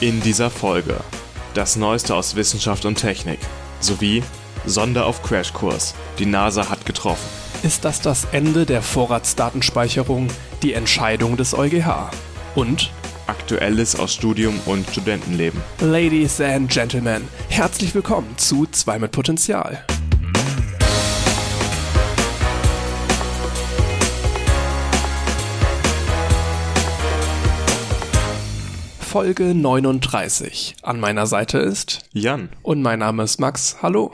In dieser Folge das Neueste aus Wissenschaft und Technik sowie Sonder auf Crashkurs. Die NASA hat getroffen. Ist das das Ende der Vorratsdatenspeicherung, die Entscheidung des EuGH? Und Aktuelles aus Studium und Studentenleben. Ladies and Gentlemen, herzlich willkommen zu 2 mit Potenzial. Folge 39. An meiner Seite ist Jan. und mein Name ist Max. Hallo.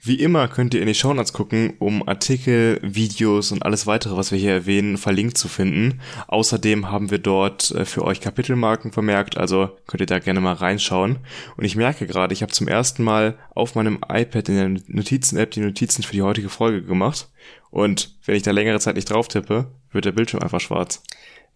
Wie immer könnt ihr in die Shownotes gucken, um Artikel, Videos und alles weitere, was wir hier erwähnen, verlinkt zu finden. Außerdem haben wir dort äh, für euch Kapitelmarken vermerkt, also könnt ihr da gerne mal reinschauen. Und ich merke gerade, ich habe zum ersten Mal auf meinem iPad in der Notizen-App die Notizen für die heutige Folge gemacht. Und wenn ich da längere Zeit nicht drauf tippe, wird der Bildschirm einfach schwarz.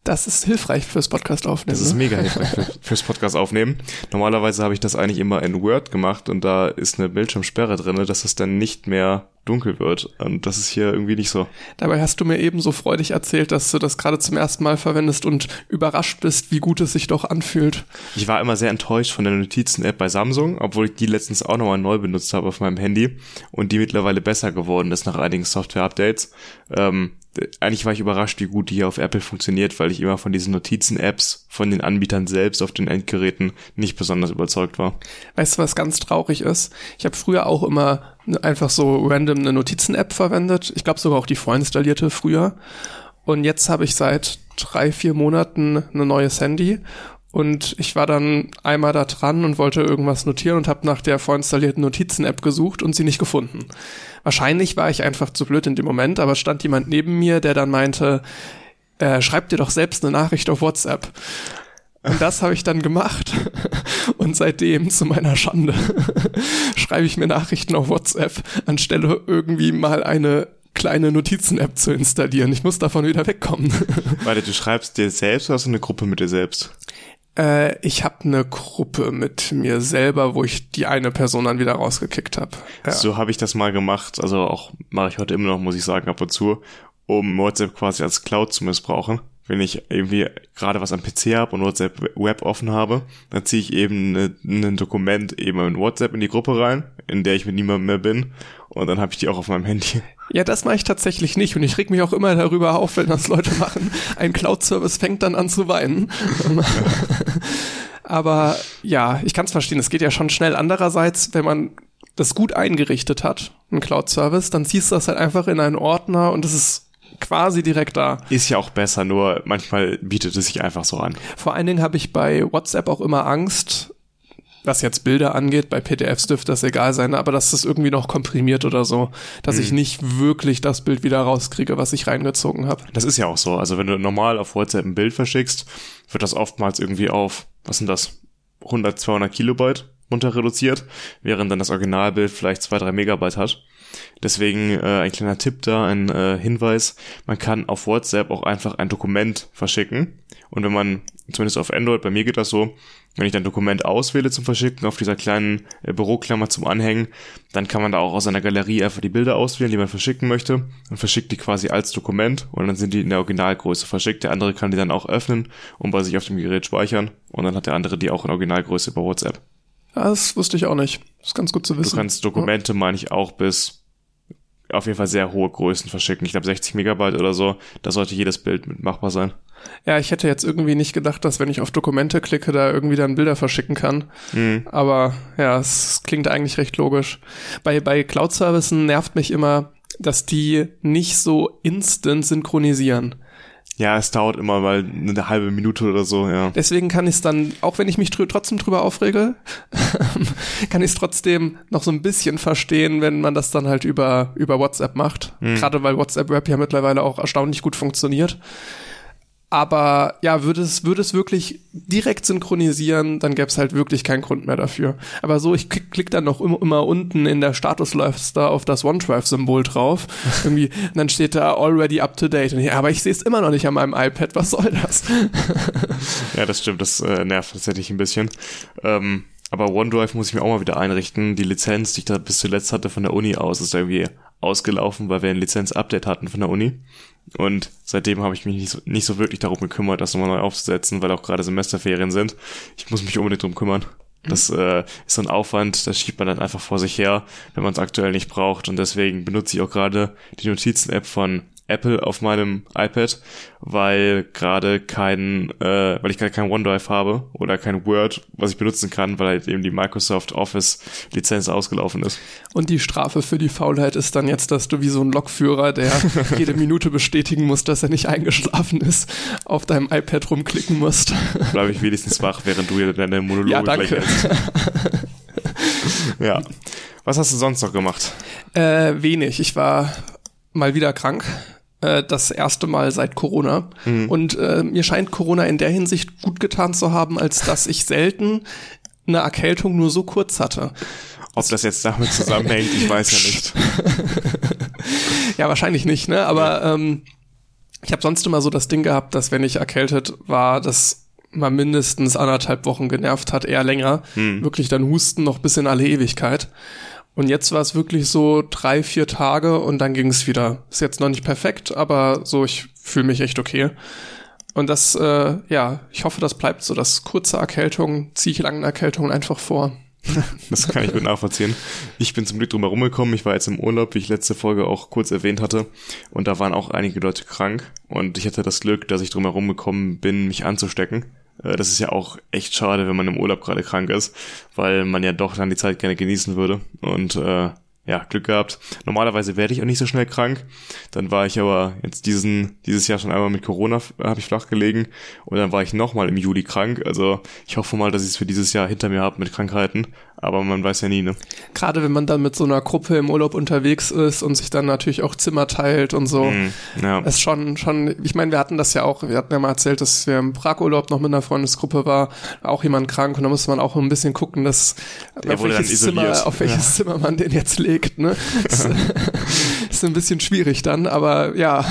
Das ist hilfreich fürs Podcast aufnehmen. Das ist ne? mega hilfreich für, fürs Podcast aufnehmen. Normalerweise habe ich das eigentlich immer in Word gemacht und da ist eine Bildschirmsperre drinne, dass es dann nicht mehr dunkel wird. Und das ist hier irgendwie nicht so. Dabei hast du mir eben so freudig erzählt, dass du das gerade zum ersten Mal verwendest und überrascht bist, wie gut es sich doch anfühlt. Ich war immer sehr enttäuscht von der Notizen-App bei Samsung, obwohl ich die letztens auch nochmal neu benutzt habe auf meinem Handy und die mittlerweile besser geworden ist nach einigen Software-Updates. Ähm, eigentlich war ich überrascht, wie gut die hier auf Apple funktioniert, weil ich immer von diesen Notizen-Apps von den Anbietern selbst auf den Endgeräten nicht besonders überzeugt war. Weißt du, was ganz traurig ist? Ich habe früher auch immer einfach so random eine Notizen-App verwendet. Ich glaube sogar auch die vorinstallierte früher. Und jetzt habe ich seit drei, vier Monaten ein neues Handy. Und ich war dann einmal da dran und wollte irgendwas notieren und habe nach der vorinstallierten Notizen-App gesucht und sie nicht gefunden. Wahrscheinlich war ich einfach zu blöd in dem Moment, aber stand jemand neben mir, der dann meinte, äh, schreib dir doch selbst eine Nachricht auf WhatsApp. Und das habe ich dann gemacht. Und seitdem, zu meiner Schande, schreibe ich mir Nachrichten auf WhatsApp, anstelle irgendwie mal eine kleine Notizen-App zu installieren. Ich muss davon wieder wegkommen. Warte, du schreibst dir selbst oder hast du eine Gruppe mit dir selbst? Äh, ich habe eine Gruppe mit mir selber, wo ich die eine Person dann wieder rausgekickt habe. Ja. So habe ich das mal gemacht, also auch mache ich heute immer noch, muss ich sagen, ab und zu, um WhatsApp quasi als Cloud zu missbrauchen. Wenn ich irgendwie gerade was am PC habe und WhatsApp Web offen habe, dann ziehe ich eben ne, ein Dokument eben in WhatsApp in die Gruppe rein, in der ich mit niemandem mehr bin und dann habe ich die auch auf meinem Handy. Ja, das mache ich tatsächlich nicht und ich reg mich auch immer darüber auf, wenn das Leute machen. Ein Cloud-Service fängt dann an zu weinen. Aber ja, ich kann es verstehen, es geht ja schon schnell. Andererseits, wenn man das gut eingerichtet hat, ein Cloud-Service, dann ziehst du das halt einfach in einen Ordner und es ist quasi direkt da. Ist ja auch besser, nur manchmal bietet es sich einfach so an. Vor allen Dingen habe ich bei WhatsApp auch immer Angst, was jetzt Bilder angeht, bei PDFs dürfte das egal sein, aber dass das irgendwie noch komprimiert oder so, dass Hm. ich nicht wirklich das Bild wieder rauskriege, was ich reingezogen habe. Das ist ja auch so. Also wenn du normal auf WhatsApp ein Bild verschickst, wird das oftmals irgendwie auf, was sind das, 100, 200 Kilobyte runter reduziert, während dann das Originalbild vielleicht 2, 3 Megabyte hat. Deswegen äh, ein kleiner Tipp da, ein äh, Hinweis, man kann auf WhatsApp auch einfach ein Dokument verschicken. Und wenn man, zumindest auf Android, bei mir geht das so, wenn ich dann Dokument auswähle zum Verschicken auf dieser kleinen äh, Büroklammer zum Anhängen, dann kann man da auch aus einer Galerie einfach die Bilder auswählen, die man verschicken möchte und verschickt die quasi als Dokument und dann sind die in der Originalgröße verschickt. Der andere kann die dann auch öffnen und bei sich auf dem Gerät speichern und dann hat der andere die auch in Originalgröße über WhatsApp. Das wusste ich auch nicht. Das ist ganz gut zu Du wissen. kannst Dokumente, meine ich, auch bis auf jeden Fall sehr hohe Größen verschicken. Ich glaube 60 Megabyte oder so. Da sollte jedes Bild mit machbar sein. Ja, ich hätte jetzt irgendwie nicht gedacht, dass wenn ich auf Dokumente klicke, da irgendwie dann Bilder verschicken kann. Mhm. Aber ja, es klingt eigentlich recht logisch. Bei, bei Cloud-Services nervt mich immer, dass die nicht so instant synchronisieren. Ja, es dauert immer mal eine halbe Minute oder so, ja. Deswegen kann ich es dann, auch wenn ich mich drü trotzdem drüber aufrege, kann ich es trotzdem noch so ein bisschen verstehen, wenn man das dann halt über, über WhatsApp macht. Gerade weil WhatsApp Web ja mittlerweile auch erstaunlich gut funktioniert. Aber ja, würde es, würde es wirklich direkt synchronisieren, dann gäbe es halt wirklich keinen Grund mehr dafür. Aber so, ich klick, klick dann noch immer, immer unten in der Statusleiste auf das OneDrive-Symbol drauf. Irgendwie, und dann steht da already up to date. Ich, aber ich sehe es immer noch nicht an meinem iPad. Was soll das? Ja, das stimmt, das äh, nervt tatsächlich ein bisschen. Ähm, Aber OneDrive muss ich mir auch mal wieder einrichten. Die Lizenz, die ich da bis zuletzt hatte von der Uni aus, ist irgendwie ausgelaufen, weil wir ein Lizenz-Update hatten von der Uni. Und seitdem habe ich mich nicht so, nicht so wirklich darum gekümmert, das nochmal neu aufzusetzen, weil auch gerade Semesterferien sind. Ich muss mich unbedingt drum kümmern. Das äh, ist so ein Aufwand, das schiebt man dann einfach vor sich her, wenn man es aktuell nicht braucht. Und deswegen benutze ich auch gerade die Notizen-App von Apple auf meinem iPad, weil gerade kein, äh, weil ich gerade kein OneDrive habe oder kein Word, was ich benutzen kann, weil halt eben die Microsoft Office Lizenz ausgelaufen ist. Und die Strafe für die Faulheit ist dann jetzt, dass du wie so ein Lokführer, der jede Minute bestätigen muss, dass er nicht eingeschlafen ist, auf deinem iPad rumklicken musst. Bleibe ich wenigstens wach, während du deine Monologe ja, danke. gleich hältst. ja. Was hast du sonst noch gemacht? Äh, wenig. Ich war mal wieder krank. Äh, das erste Mal seit Corona. Mhm. Und äh, mir scheint Corona in der Hinsicht gut getan zu haben, als dass ich selten eine Erkältung nur so kurz hatte. Ob das jetzt damit zusammenhängt, ich weiß ja nicht. ja, wahrscheinlich nicht, ne? Aber ja. ähm, ich habe sonst immer so das Ding gehabt, dass wenn ich erkältet war, das mal mindestens anderthalb Wochen genervt hat, eher länger. Hm. Wirklich dann Husten noch bis in alle Ewigkeit. Und jetzt war es wirklich so drei, vier Tage und dann ging es wieder. Ist jetzt noch nicht perfekt, aber so, ich fühle mich echt okay. Und das, äh, ja, ich hoffe, das bleibt so. Das kurze Erkältung ziehe ich langen Erkältungen einfach vor. das kann ich gut nachvollziehen. Ich bin zum Glück drum herum gekommen. Ich war jetzt im Urlaub, wie ich letzte Folge auch kurz erwähnt hatte. Und da waren auch einige Leute krank. Und ich hatte das Glück, dass ich drum herum gekommen bin, mich anzustecken. Äh, das ist ja auch echt schade, wenn man im Urlaub gerade krank ist, weil man ja doch dann die Zeit gerne genießen würde. Und äh, ja, Glück gehabt. Normalerweise werde ich auch nicht so schnell krank. Dann war ich aber jetzt diesen, dieses Jahr schon einmal mit Corona, habe ich flach gelegen. Und dann war ich nochmal im Juli krank. Also ich hoffe mal, dass ich es für dieses Jahr hinter mir habe mit Krankheiten aber man weiß ja nie, ne? Gerade wenn man dann mit so einer Gruppe im Urlaub unterwegs ist und sich dann natürlich auch Zimmer teilt und so. Mm, ja. Ist schon, schon, ich meine, wir hatten das ja auch, wir hatten ja mal erzählt, dass wir im Prag-Urlaub noch mit einer Freundesgruppe war, auch jemand krank und da musste man auch ein bisschen gucken, dass auf welches, Zimmer, auf welches ja. Zimmer man den jetzt legt, ne? ist, ist ein bisschen schwierig dann, aber ja,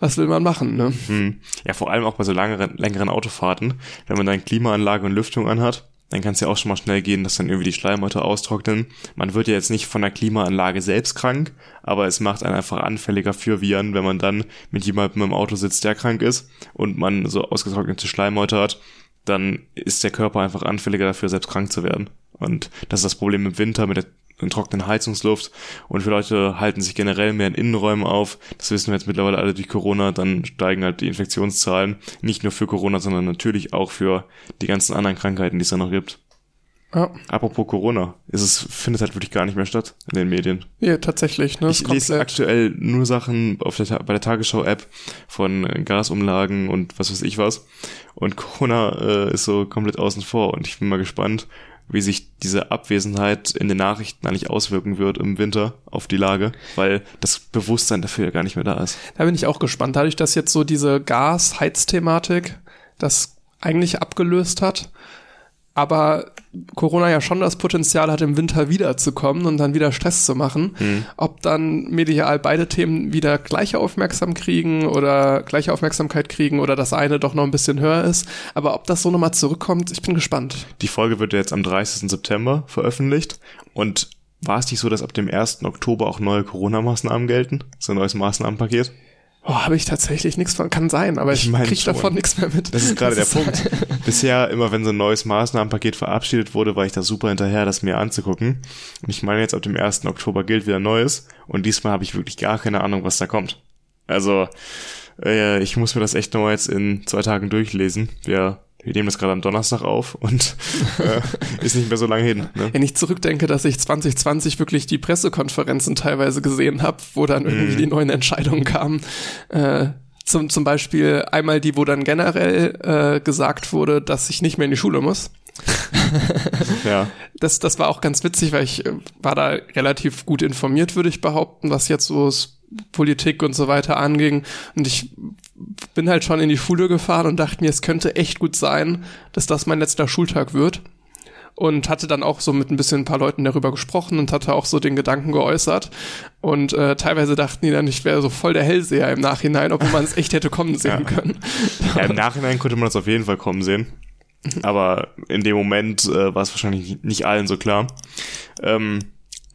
was will man machen, ne? Hm. Ja, vor allem auch bei so langeren, längeren Autofahrten, wenn man dann Klimaanlage und Lüftung anhat dann kann es ja auch schon mal schnell gehen, dass dann irgendwie die Schleimhäute austrocknen. Man wird ja jetzt nicht von der Klimaanlage selbst krank, aber es macht einen einfach anfälliger für Viren, wenn man dann mit jemandem im Auto sitzt, der krank ist und man so ausgetrocknete Schleimhäute hat, dann ist der Körper einfach anfälliger dafür, selbst krank zu werden. Und das ist das Problem im Winter mit der in trockenen Heizungsluft und für Leute halten sich generell mehr in Innenräumen auf. Das wissen wir jetzt mittlerweile alle durch Corona. Dann steigen halt die Infektionszahlen nicht nur für Corona, sondern natürlich auch für die ganzen anderen Krankheiten, die es da noch gibt. Ja. Apropos Corona, ist es findet halt wirklich gar nicht mehr statt in den Medien. Ja, tatsächlich. Ne? Ich lese aktuell nur Sachen auf der, bei der Tagesschau-App von Gasumlagen und was weiß ich was. Und Corona äh, ist so komplett außen vor und ich bin mal gespannt, wie sich diese Abwesenheit in den Nachrichten eigentlich auswirken wird im Winter auf die Lage, weil das Bewusstsein dafür ja gar nicht mehr da ist. Da bin ich auch gespannt. Dadurch, dass jetzt so diese Gas-Heiz-Thematik das eigentlich abgelöst hat, aber Corona ja schon das Potenzial hat, im Winter wiederzukommen und dann wieder Stress zu machen. Mhm. Ob dann medial beide Themen wieder gleiche Aufmerksam kriegen oder gleiche Aufmerksamkeit kriegen oder das eine doch noch ein bisschen höher ist. Aber ob das so nochmal zurückkommt, ich bin gespannt. Die Folge wird jetzt am 30. September veröffentlicht und war es nicht so, dass ab dem 1. Oktober auch neue Corona-Maßnahmen gelten? So ein neues Maßnahmenpaket? Oh, habe ich tatsächlich nichts von, kann sein, aber ich, ich mein krieg schon. davon nichts mehr mit. Das ist gerade der Punkt. Bisher, immer wenn so ein neues Maßnahmenpaket verabschiedet wurde, war ich da super hinterher, das mir anzugucken. Und ich meine, jetzt ab dem 1. Oktober gilt wieder Neues und diesmal habe ich wirklich gar keine Ahnung, was da kommt. Also, äh, ich muss mir das echt nur jetzt in zwei Tagen durchlesen. Wir wir nehmen das gerade am Donnerstag auf und äh, ist nicht mehr so lange hin. Ne? Wenn ich zurückdenke, dass ich 2020 wirklich die Pressekonferenzen teilweise gesehen habe, wo dann irgendwie mm. die neuen Entscheidungen kamen. Äh, zum, zum Beispiel einmal die, wo dann generell äh, gesagt wurde, dass ich nicht mehr in die Schule muss. ja. Das, das war auch ganz witzig, weil ich äh, war da relativ gut informiert, würde ich behaupten, was jetzt so Politik und so weiter anging. Und ich bin halt schon in die Schule gefahren und dachte mir, es könnte echt gut sein, dass das mein letzter Schultag wird. Und hatte dann auch so mit ein bisschen ein paar Leuten darüber gesprochen und hatte auch so den Gedanken geäußert. Und äh, teilweise dachten die dann, ich wäre so voll der Hellseher im Nachhinein, obwohl man es echt hätte kommen sehen ja. können. Ja, im Nachhinein konnte man das auf jeden Fall kommen sehen. Aber in dem Moment äh, war es wahrscheinlich nicht allen so klar. Ähm,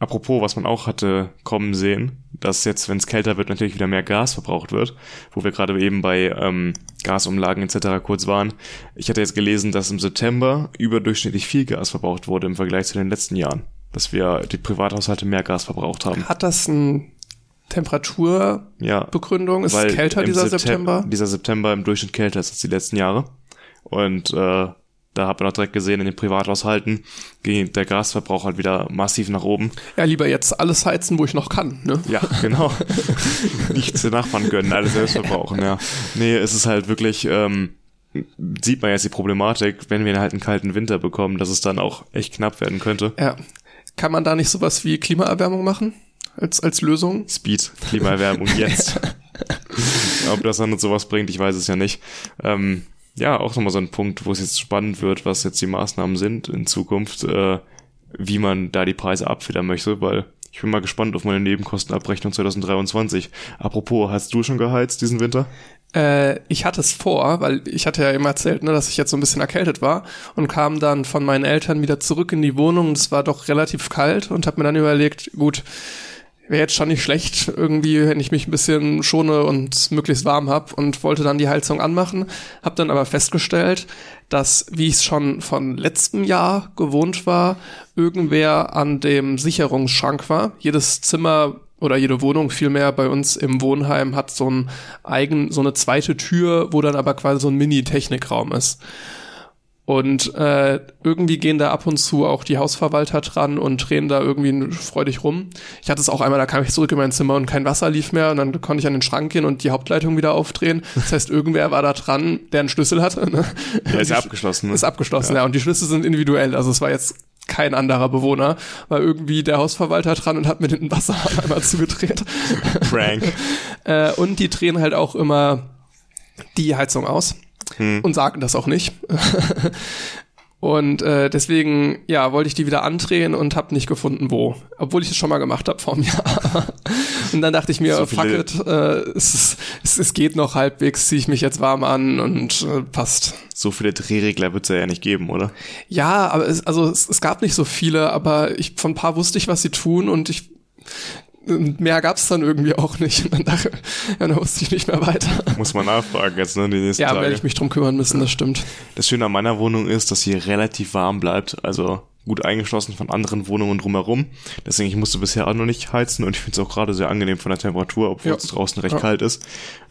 apropos, was man auch hatte kommen sehen, dass jetzt, wenn es kälter wird, natürlich wieder mehr Gas verbraucht wird, wo wir gerade eben bei ähm, Gasumlagen etc. kurz waren. Ich hatte jetzt gelesen, dass im September überdurchschnittlich viel Gas verbraucht wurde im Vergleich zu den letzten Jahren. Dass wir die Privathaushalte mehr Gas verbraucht haben. Hat das ein Temperaturbegründung? Ja, ist es kälter dieser Septem September? Dieser September im Durchschnitt kälter ist als die letzten Jahre. Und äh, da hat man auch direkt gesehen, in den Privathaushalten ging der Gasverbrauch halt wieder massiv nach oben. Ja, lieber jetzt alles heizen, wo ich noch kann, ne? Ja, genau. Nichts den Nachbarn gönnen, alles selbst verbrauchen, ja. Nee, es ist halt wirklich, ähm, sieht man jetzt die Problematik, wenn wir halt einen kalten Winter bekommen, dass es dann auch echt knapp werden könnte. Ja. Kann man da nicht sowas wie Klimaerwärmung machen? Als, als Lösung? Speed, Klimaerwärmung jetzt. Ob das dann sowas bringt, ich weiß es ja nicht. Ähm, ja, auch nochmal so ein Punkt, wo es jetzt spannend wird, was jetzt die Maßnahmen sind in Zukunft, äh, wie man da die Preise abfedern möchte, weil ich bin mal gespannt auf meine Nebenkostenabrechnung 2023. Apropos, hast du schon geheizt diesen Winter? Äh, ich hatte es vor, weil ich hatte ja immer erzählt, ne, dass ich jetzt so ein bisschen erkältet war und kam dann von meinen Eltern wieder zurück in die Wohnung. Es war doch relativ kalt und habe mir dann überlegt, gut, wäre jetzt schon nicht schlecht, irgendwie, wenn ich mich ein bisschen schone und möglichst warm hab und wollte dann die Heizung anmachen, hab dann aber festgestellt, dass, wie ich es schon von letztem Jahr gewohnt war, irgendwer an dem Sicherungsschrank war. Jedes Zimmer oder jede Wohnung vielmehr bei uns im Wohnheim hat so ein eigen, so eine zweite Tür, wo dann aber quasi so ein Mini-Technikraum ist. Und äh, irgendwie gehen da ab und zu auch die Hausverwalter dran und drehen da irgendwie freudig rum. Ich hatte es auch einmal, da kam ich zurück in mein Zimmer und kein Wasser lief mehr und dann konnte ich an den Schrank gehen und die Hauptleitung wieder aufdrehen. Das heißt, irgendwer war da dran, der einen Schlüssel hatte. Ne? Ja, ist ja abgeschlossen. Ne? Ist abgeschlossen, ja. ja. Und die Schlüssel sind individuell. Also es war jetzt kein anderer Bewohner, war irgendwie der Hausverwalter dran und hat mir den Wasserhahn einmal zugedreht. Prank. äh, und die drehen halt auch immer die Heizung aus hm. und sagen das auch nicht. und äh, deswegen, ja, wollte ich die wieder andrehen und habe nicht gefunden, wo. Obwohl ich es schon mal gemacht habe vor einem Jahr. und dann dachte ich mir, so fuck it, äh, es, es, es geht noch halbwegs, ziehe ich mich jetzt warm an und äh, passt. So viele Drehregler wird es ja nicht geben, oder? Ja, aber es, also es, es gab nicht so viele, aber ich von ein paar wusste ich, was sie tun und ich mehr gab's dann irgendwie auch nicht. Und dann dachte ja, dann wusste ich nicht mehr weiter. Muss man nachfragen jetzt, ne, die nächsten Ja, werde ich mich drum kümmern müssen, ja. das stimmt. Das Schöne an meiner Wohnung ist, dass sie relativ warm bleibt, also gut eingeschlossen von anderen Wohnungen drumherum. Deswegen, ich musste bisher auch noch nicht heizen und ich finde es auch gerade sehr angenehm von der Temperatur, obwohl ja. es draußen recht ja. kalt ist.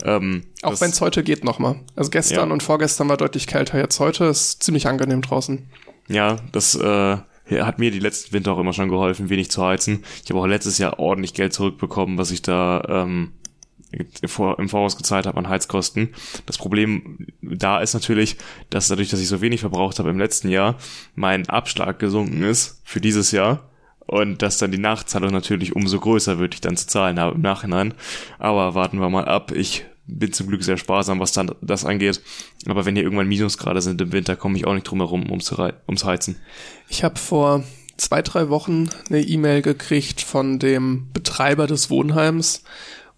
Ähm, auch wenn es heute geht nochmal. Also gestern und vorgestern war deutlich kälter, jetzt heute ist ziemlich angenehm draußen. Ja, das äh, hat mir die letzten Winter auch immer schon geholfen, wenig zu heizen. Ich habe auch letztes Jahr ordentlich Geld zurückbekommen, was ich da ähm, im Voraus gezahlt habe an Heizkosten. Das Problem da ist natürlich, dass dadurch, dass ich so wenig verbraucht habe im letzten Jahr, mein Abschlag gesunken ist für dieses Jahr und dass dann die Nachzahlung natürlich umso größer wird, ich dann zu zahlen habe im Nachhinein. Aber warten wir mal ab. Ich bin zum Glück sehr sparsam, was dann das angeht. Aber wenn hier irgendwann Minusgrade sind im Winter, komme ich auch nicht drum herum ums, ums Heizen. Ich habe vor zwei, drei Wochen eine E-Mail gekriegt von dem Betreiber des Wohnheims.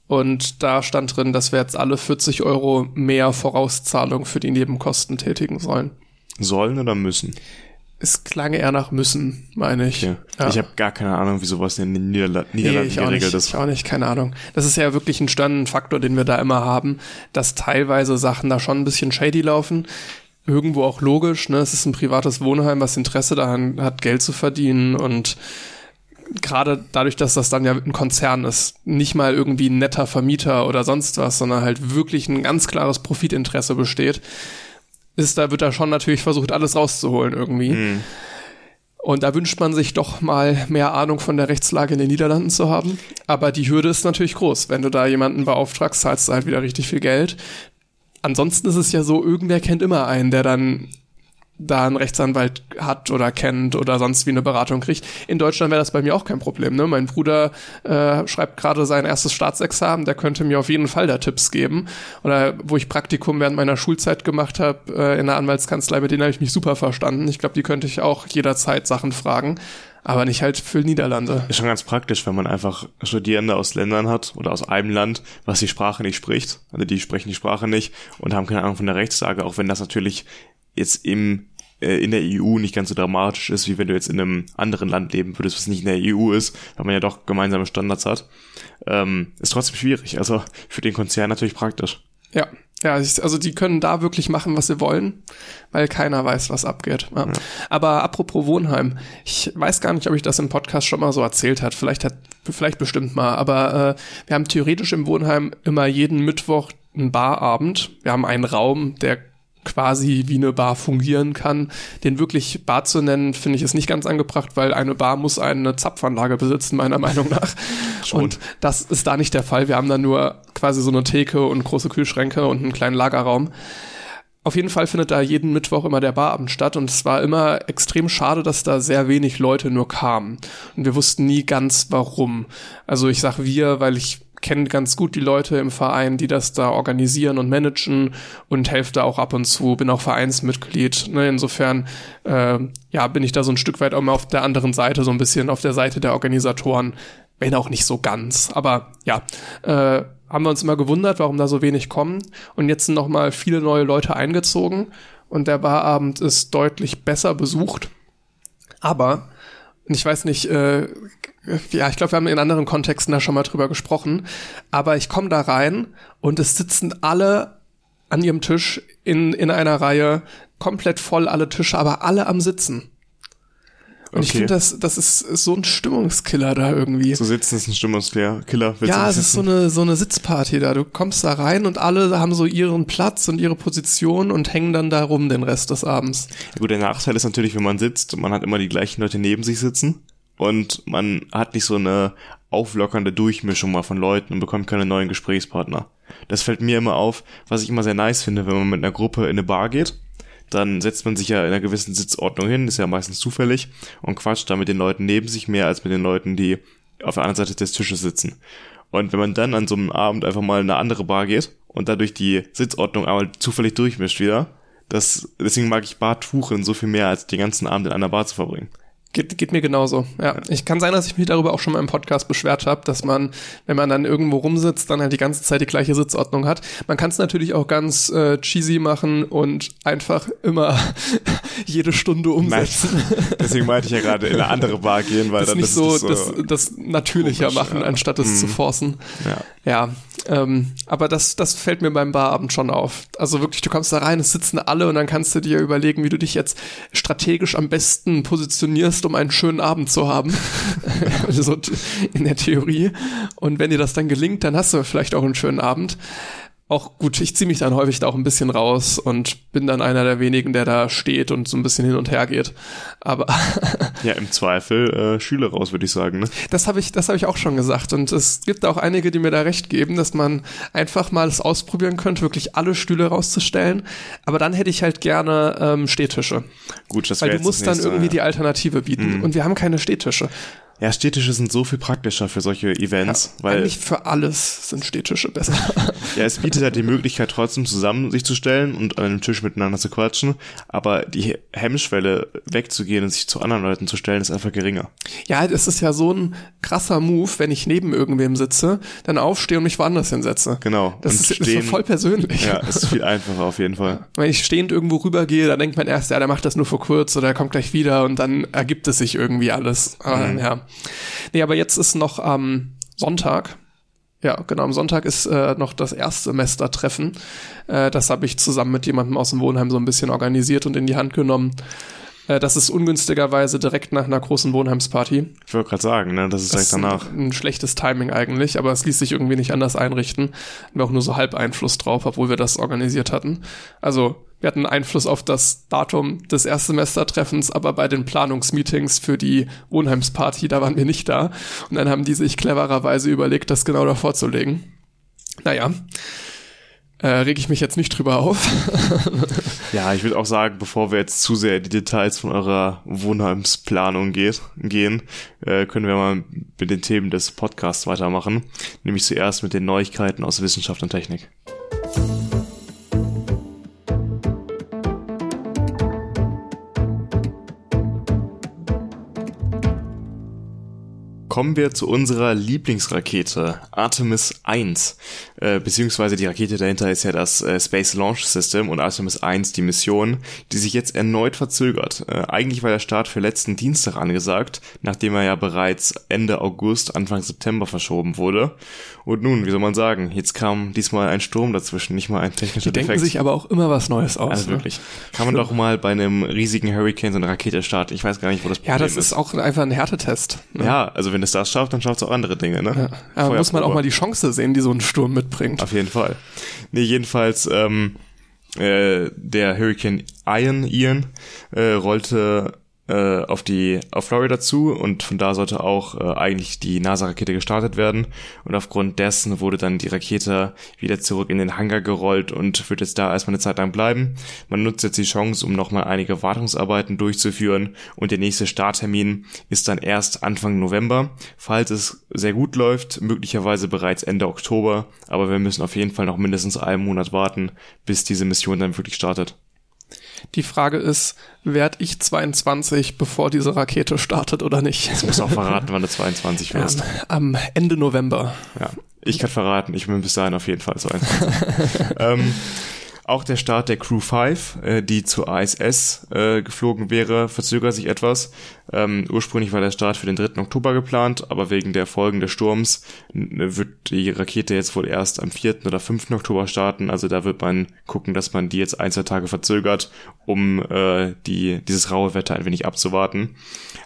Und da stand drin, dass wir jetzt alle 40 Euro mehr Vorauszahlung für die Nebenkosten tätigen sollen. Sollen oder müssen? Es klang eher nach müssen, meine ich. Ja. Ja. Ich habe gar keine Ahnung, wie sowas in den Niederla Niederlanden nee, geregelt ist. Ich auch nicht, keine Ahnung. Das ist ja wirklich ein Standenfaktor, den wir da immer haben, dass teilweise Sachen da schon ein bisschen shady laufen. Irgendwo auch logisch, ne? Es ist ein privates Wohnheim, was Interesse daran hat, Geld zu verdienen und gerade dadurch, dass das dann ja ein Konzern ist, nicht mal irgendwie ein netter Vermieter oder sonst was, sondern halt wirklich ein ganz klares Profitinteresse besteht, ist, da wird da schon natürlich versucht, alles rauszuholen irgendwie. Mhm. Und da wünscht man sich doch mal mehr Ahnung von der Rechtslage in den Niederlanden zu haben. Aber die Hürde ist natürlich groß. Wenn du da jemanden beauftragst, zahlst du halt wieder richtig viel Geld. Ansonsten ist es ja so, irgendwer kennt immer einen, der dann da einen Rechtsanwalt hat oder kennt oder sonst wie eine Beratung kriegt. In Deutschland wäre das bei mir auch kein Problem. Ne? Mein Bruder äh, schreibt gerade sein erstes Staatsexamen, der könnte mir auf jeden Fall da Tipps geben. Oder wo ich Praktikum während meiner Schulzeit gemacht habe äh, in der Anwaltskanzlei, mit denen habe ich mich super verstanden. Ich glaube, die könnte ich auch jederzeit Sachen fragen. Aber nicht halt für Niederlande. Ist schon ganz praktisch, wenn man einfach Studierende aus Ländern hat oder aus einem Land, was die Sprache nicht spricht. Also die sprechen die Sprache nicht und haben keine Ahnung von der Rechtslage, auch wenn das natürlich jetzt im äh, in der EU nicht ganz so dramatisch ist, wie wenn du jetzt in einem anderen Land leben würdest, was nicht in der EU ist, weil man ja doch gemeinsame Standards hat. Ähm, ist trotzdem schwierig. Also für den Konzern natürlich praktisch. Ja, ja, also die können da wirklich machen, was sie wollen, weil keiner weiß, was abgeht. Ja. Ja. Aber apropos Wohnheim, ich weiß gar nicht, ob ich das im Podcast schon mal so erzählt hat. Vielleicht hat, vielleicht bestimmt mal. Aber äh, wir haben theoretisch im Wohnheim immer jeden Mittwoch einen Barabend. Wir haben einen Raum, der quasi wie eine Bar fungieren kann. Den wirklich Bar zu nennen, finde ich, ist nicht ganz angebracht, weil eine Bar muss eine Zapfanlage besitzen, meiner Meinung nach. Schon. Und das ist da nicht der Fall. Wir haben da nur quasi so eine Theke und große Kühlschränke und einen kleinen Lagerraum. Auf jeden Fall findet da jeden Mittwoch immer der Barabend statt und es war immer extrem schade, dass da sehr wenig Leute nur kamen. Und wir wussten nie ganz warum. Also ich sag wir, weil ich kenne ganz gut die Leute im Verein, die das da organisieren und managen und helfe da auch ab und zu, bin auch Vereinsmitglied. Ne? Insofern äh, ja, bin ich da so ein Stück weit auch mal auf der anderen Seite, so ein bisschen auf der Seite der Organisatoren, wenn auch nicht so ganz. Aber ja, äh, haben wir uns immer gewundert, warum da so wenig kommen. Und jetzt sind noch mal viele neue Leute eingezogen und der Barabend ist deutlich besser besucht. Aber ich weiß nicht, äh, ja, ich glaube, wir haben in anderen Kontexten da schon mal drüber gesprochen, aber ich komme da rein und es sitzen alle an ihrem Tisch in, in einer Reihe, komplett voll alle Tische, aber alle am Sitzen. Und okay. ich finde, das, das ist so ein Stimmungskiller da irgendwie. Zu sitzen ist ein Stimmungskiller. Killer, ja, es ist so eine, so eine Sitzparty da. Du kommst da rein und alle haben so ihren Platz und ihre Position und hängen dann da rum den Rest des Abends. Ja, gut, der Nachteil ist natürlich, wenn man sitzt, man hat immer die gleichen Leute neben sich sitzen und man hat nicht so eine auflockernde Durchmischung mal von Leuten und bekommt keine neuen Gesprächspartner. Das fällt mir immer auf, was ich immer sehr nice finde, wenn man mit einer Gruppe in eine Bar geht dann setzt man sich ja in einer gewissen Sitzordnung hin, ist ja meistens zufällig und quatscht da mit den Leuten neben sich mehr als mit den Leuten, die auf der anderen Seite des Tisches sitzen. Und wenn man dann an so einem Abend einfach mal in eine andere Bar geht und dadurch die Sitzordnung einmal zufällig durchmischt wieder, das, deswegen mag ich Bartuchen so viel mehr, als den ganzen Abend in einer Bar zu verbringen. Geht, geht mir genauso. Ja, ich kann sein, dass ich mich darüber auch schon mal im Podcast beschwert habe, dass man, wenn man dann irgendwo rumsitzt, dann halt die ganze Zeit die gleiche Sitzordnung hat. Man kann es natürlich auch ganz äh, cheesy machen und einfach immer jede Stunde umsetzen. Deswegen meinte ich ja gerade in eine andere Bar gehen, weil das dann nicht das so, so das, das natürlicher komisch, machen, ja. anstatt es mhm. zu forcen. Ja, ja ähm, aber das, das fällt mir beim Barabend schon auf. Also wirklich, du kommst da rein, es sitzen alle und dann kannst du dir überlegen, wie du dich jetzt strategisch am besten positionierst benutzt, um einen schönen Abend zu haben. so in der Theorie. Und wenn dir das dann gelingt, dann hast du vielleicht auch einen schönen Abend auch gut, ich ziehe mich dann häufig da auch ein bisschen raus und bin dann einer der wenigen, der da steht und so ein bisschen hin und her geht. Aber ja, im Zweifel äh, Schüler raus, würde ich sagen. Ne? Das habe ich, das habe ich auch schon gesagt und es gibt auch einige, die mir da recht geben, dass man einfach mal es ausprobieren könnte, wirklich alle Stühle rauszustellen. Aber dann hätte ich halt gerne ähm, Stehtische. Gut, das Weil du musst dann irgendwie ja. die Alternative bieten mhm. und wir haben keine Stehtische. Ja, Städtische sind so viel praktischer für solche Events. Ja, weil eigentlich für alles sind Städtische besser. ja, es bietet halt die Möglichkeit, trotzdem zusammen sich zu stellen und an einem Tisch miteinander zu quatschen. Aber die Hemmschwelle, wegzugehen und sich zu anderen Leuten zu stellen, ist einfach geringer. Ja, es ist ja so ein krasser Move, wenn ich neben irgendwem sitze, dann aufstehe und mich woanders hinsetze. Genau. Das ist, stehen, ist so voll persönlich. Ja, ist viel einfacher auf jeden Fall. Wenn ich stehend irgendwo rübergehe, dann denkt man erst, ja, der macht das nur vor kurz oder er kommt gleich wieder und dann ergibt es sich irgendwie alles. Aber, mhm. ja. Nee, aber jetzt ist noch am Sonntag. Ja, genau, am Sonntag ist äh, noch das Erstsemestertreffen. Äh, das habe ich zusammen mit jemandem aus dem Wohnheim so ein bisschen organisiert und in die Hand genommen. Äh, das ist ungünstigerweise direkt nach einer großen Wohnheimsparty. Ich wollte gerade sagen, ne, das ist das direkt danach. Ein, ein, schlechtes Timing eigentlich, aber es ließ sich irgendwie nicht anders einrichten. Hatten wir auch nur so halb Einfluss drauf, obwohl wir das organisiert hatten. Also wir hatten Einfluss auf das Datum des Erstsemestertreffens, aber bei den Planungsmeetings für die Wohnheimsparty, da waren wir nicht da. Und dann haben die sich clevererweise überlegt, das genau davor zu legen. Naja, äh, reg ich mich jetzt nicht drüber auf. ja, ich würde auch sagen, bevor wir jetzt zu sehr in die Details von eurer Wohnheimsplanung geht, gehen, äh, können wir mal mit den Themen des Podcasts weitermachen. Nämlich zuerst mit den Neuigkeiten aus Wissenschaft und Technik. Kommen wir zu unserer Lieblingsrakete, Artemis 1. Äh, beziehungsweise die Rakete dahinter ist ja das äh, Space Launch System und Artemis 1 die Mission, die sich jetzt erneut verzögert. Äh, eigentlich war der Start für letzten Dienstag angesagt, nachdem er ja bereits Ende August, Anfang September verschoben wurde. Und nun, wie soll man sagen, jetzt kam diesmal ein Sturm dazwischen, nicht mal ein technischer Die denken sich aber auch immer was Neues aus. Also ne? wirklich. Kann man doch mal bei einem riesigen Hurricane so eine Rakete starten. Ich weiß gar nicht, wo das Ja, das ist auch einfach ein Härtetest. Ne? Ja, also wenn es das schafft, dann schafft es auch andere Dinge, ne? Ja. Aber muss man auch mal die Chance sehen, die so ein Sturm mitbringt. Auf jeden Fall. Nee, jedenfalls, ähm, äh, der Hurricane Ian, Ian äh, rollte äh, auf die auf Florida zu und von da sollte auch äh, eigentlich die NASA-Rakete gestartet werden und aufgrund dessen wurde dann die Rakete wieder zurück in den Hangar gerollt und wird jetzt da erstmal eine Zeit lang bleiben. Man nutzt jetzt die Chance, um nochmal einige Wartungsarbeiten durchzuführen und der nächste Starttermin ist dann erst Anfang November, falls es sehr gut läuft, möglicherweise bereits Ende Oktober, aber wir müssen auf jeden Fall noch mindestens einen Monat warten, bis diese Mission dann wirklich startet. Die Frage ist, werd ich 22, bevor diese Rakete startet oder nicht? Ich muss auch verraten, wann du 22 wirst. Ähm, am Ende November. Ja, ich kann verraten, ich bin bis dahin auf jeden Fall 22. ähm, auch der Start der Crew 5, äh, die zur ISS äh, geflogen wäre, verzögert sich etwas. Ähm, ursprünglich war der Start für den 3. Oktober geplant, aber wegen der Folgen des Sturms n- wird die Rakete jetzt wohl erst am 4. oder 5. Oktober starten. Also da wird man gucken, dass man die jetzt ein, zwei Tage verzögert, um äh, die, dieses raue Wetter ein wenig abzuwarten.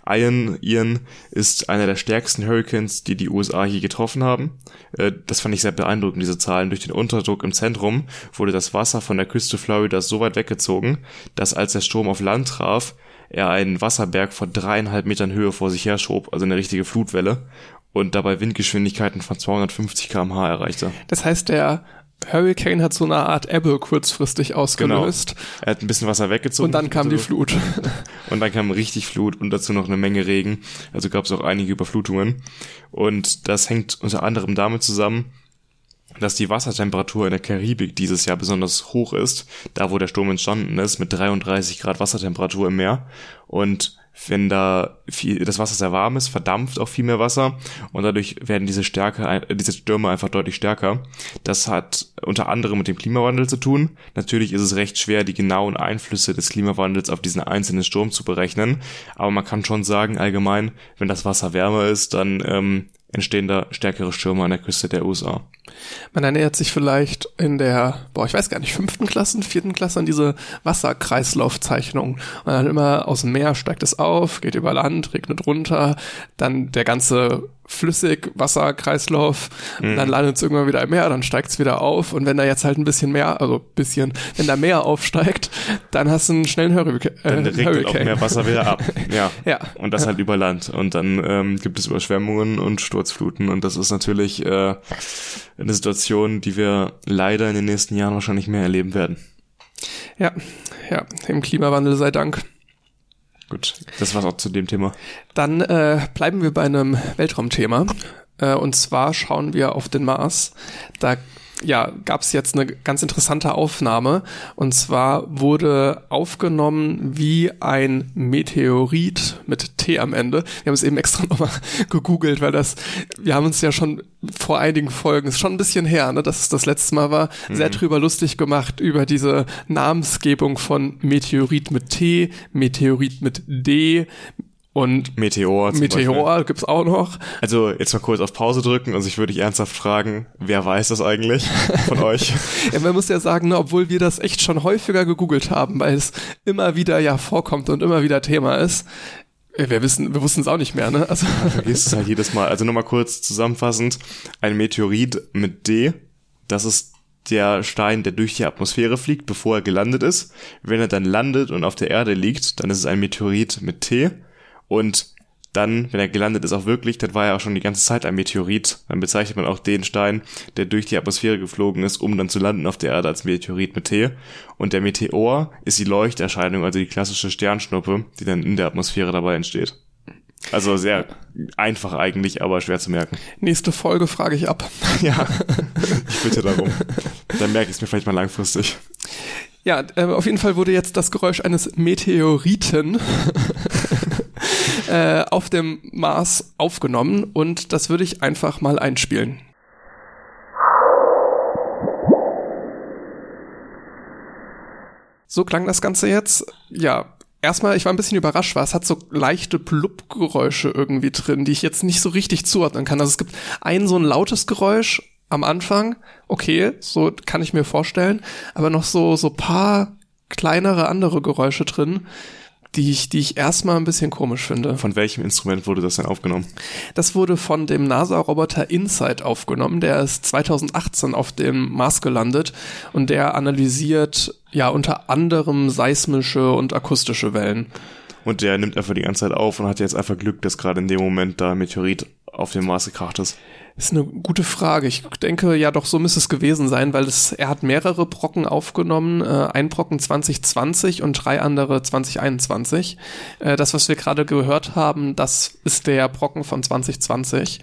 Ian, Ian ist einer der stärksten Hurricanes, die die USA je getroffen haben. Äh, das fand ich sehr beeindruckend, diese Zahlen. Durch den Unterdruck im Zentrum wurde das Wasser von der Küste Floridas so weit weggezogen, dass als der Sturm auf Land traf, er einen Wasserberg von dreieinhalb Metern Höhe vor sich her schob, also eine richtige Flutwelle, und dabei Windgeschwindigkeiten von 250 km/h erreichte. Das heißt, der Hurricane hat so eine Art Ebbe kurzfristig ausgelöst. Er hat ein bisschen Wasser weggezogen. Und dann kam die Flut. Und dann kam richtig Flut und dazu noch eine Menge Regen. Also gab es auch einige Überflutungen. Und das hängt unter anderem damit zusammen, dass die Wassertemperatur in der Karibik dieses Jahr besonders hoch ist, da wo der Sturm entstanden ist, mit 33 Grad Wassertemperatur im Meer. Und wenn da viel, das Wasser sehr warm ist, verdampft auch viel mehr Wasser und dadurch werden diese Stärke, diese Stürme einfach deutlich stärker. Das hat unter anderem mit dem Klimawandel zu tun. Natürlich ist es recht schwer, die genauen Einflüsse des Klimawandels auf diesen einzelnen Sturm zu berechnen, aber man kann schon sagen, allgemein, wenn das Wasser wärmer ist, dann ähm, entstehen da stärkere Stürme an der Küste der USA. Man ernährt sich vielleicht in der, boah, ich weiß gar nicht, fünften Klasse, vierten Klasse an diese Wasserkreislaufzeichnung. Und dann immer aus dem Meer steigt es auf, geht über Land, regnet runter, dann der ganze Flüssigwasserkreislauf, Mhm. dann landet es irgendwann wieder im Meer, dann steigt es wieder auf und wenn da jetzt halt ein bisschen mehr, also bisschen, wenn da mehr aufsteigt, dann hast du einen schnellen Hurrica äh, Dann regnet auch Hurricane. mehr Wasser wieder ab. Ja. Ja. Und das halt über Land. Und dann ähm, gibt es Überschwemmungen und Sturzfluten. Und das ist natürlich äh, eine Situation, die wir leider in den nächsten Jahren wahrscheinlich mehr erleben werden. Ja, ja, dem Klimawandel sei Dank. Gut, das war's auch zu dem Thema. Dann äh, bleiben wir bei einem Weltraumthema. Äh, und zwar schauen wir auf den Mars. Da ja, gab es jetzt eine ganz interessante Aufnahme. Und zwar wurde aufgenommen, wie ein Meteorit mit T am Ende. Wir haben es eben extra nochmal gegoogelt, weil das, wir haben uns ja schon vor einigen Folgen, ist schon ein bisschen her, ne, dass es das letzte Mal war, sehr drüber lustig gemacht über diese Namensgebung von Meteorit mit T, Meteorit mit D und Meteor zum Beispiel. Meteor gibt's auch noch. Also jetzt mal kurz auf Pause drücken. Also ich würde dich ernsthaft fragen, wer weiß das eigentlich von euch? Ja, man muss ja sagen, ne, obwohl wir das echt schon häufiger gegoogelt haben, weil es immer wieder ja vorkommt und immer wieder Thema ist. äh, Wir wissen, wir wussten es auch nicht mehr, ne? Also, Vergisst es halt jedes Mal. Also nochmal kurz zusammenfassend. Ein Meteorit mit D, das ist der Stein, der durch die Atmosphäre fliegt, bevor er gelandet ist. Wenn er dann landet und auf der Erde liegt, dann ist es ein Meteorit mit T. Und dann, wenn er gelandet ist, auch wirklich, dann war er auch schon die ganze Zeit ein Meteorit. Dann bezeichnet man auch den Stein, der durch die Atmosphäre geflogen ist, um dann zu landen auf der Erde als Meteorit mit T. Und der Meteor ist die Leuchterscheinung, also die klassische Sternschnuppe, die dann in der Atmosphäre dabei entsteht. Also sehr einfach eigentlich, aber schwer zu merken. nächste Folge frage ich ab. Ja, ich bitte darum. Dann merke ich es mir vielleicht mal langfristig. Ja, äh, auf jeden Fall wurde jetzt das Geräusch eines Meteoriten äh, auf dem Mars aufgenommen und das würde ich einfach mal einspielen. So klang das Ganze jetzt. Ja, erstmal, ich war ein bisschen überrascht, weil es hat so leichte Plupp-Geräusche irgendwie drin, die ich jetzt nicht so richtig zuordnen kann. Also es gibt ein so ein lautes Geräusch am Anfang, okay, so kann ich mir vorstellen, aber noch so so paar kleinere andere Geräusche drin, die ich, die ich erstmal ein bisschen komisch finde. Von welchem Instrument wurde das denn aufgenommen? Das wurde von dem NASA-Roboter InSight aufgenommen. Der ist 2018 auf dem Mars gelandet und der analysiert ja unter anderem seismische und akustische Wellen. Und der nimmt einfach die ganze Zeit auf und hat jetzt einfach Glück, dass gerade in dem Moment da Meteorit auf dem Mars gekracht ist. Ist eine gute Frage. Ich denke, ja doch, so müsste es gewesen sein, weil es, er hat mehrere Brocken aufgenommen, äh, ein Brocken 2020 und drei andere 2021. Äh, das, was wir gerade gehört haben, das ist der Brocken von 2020.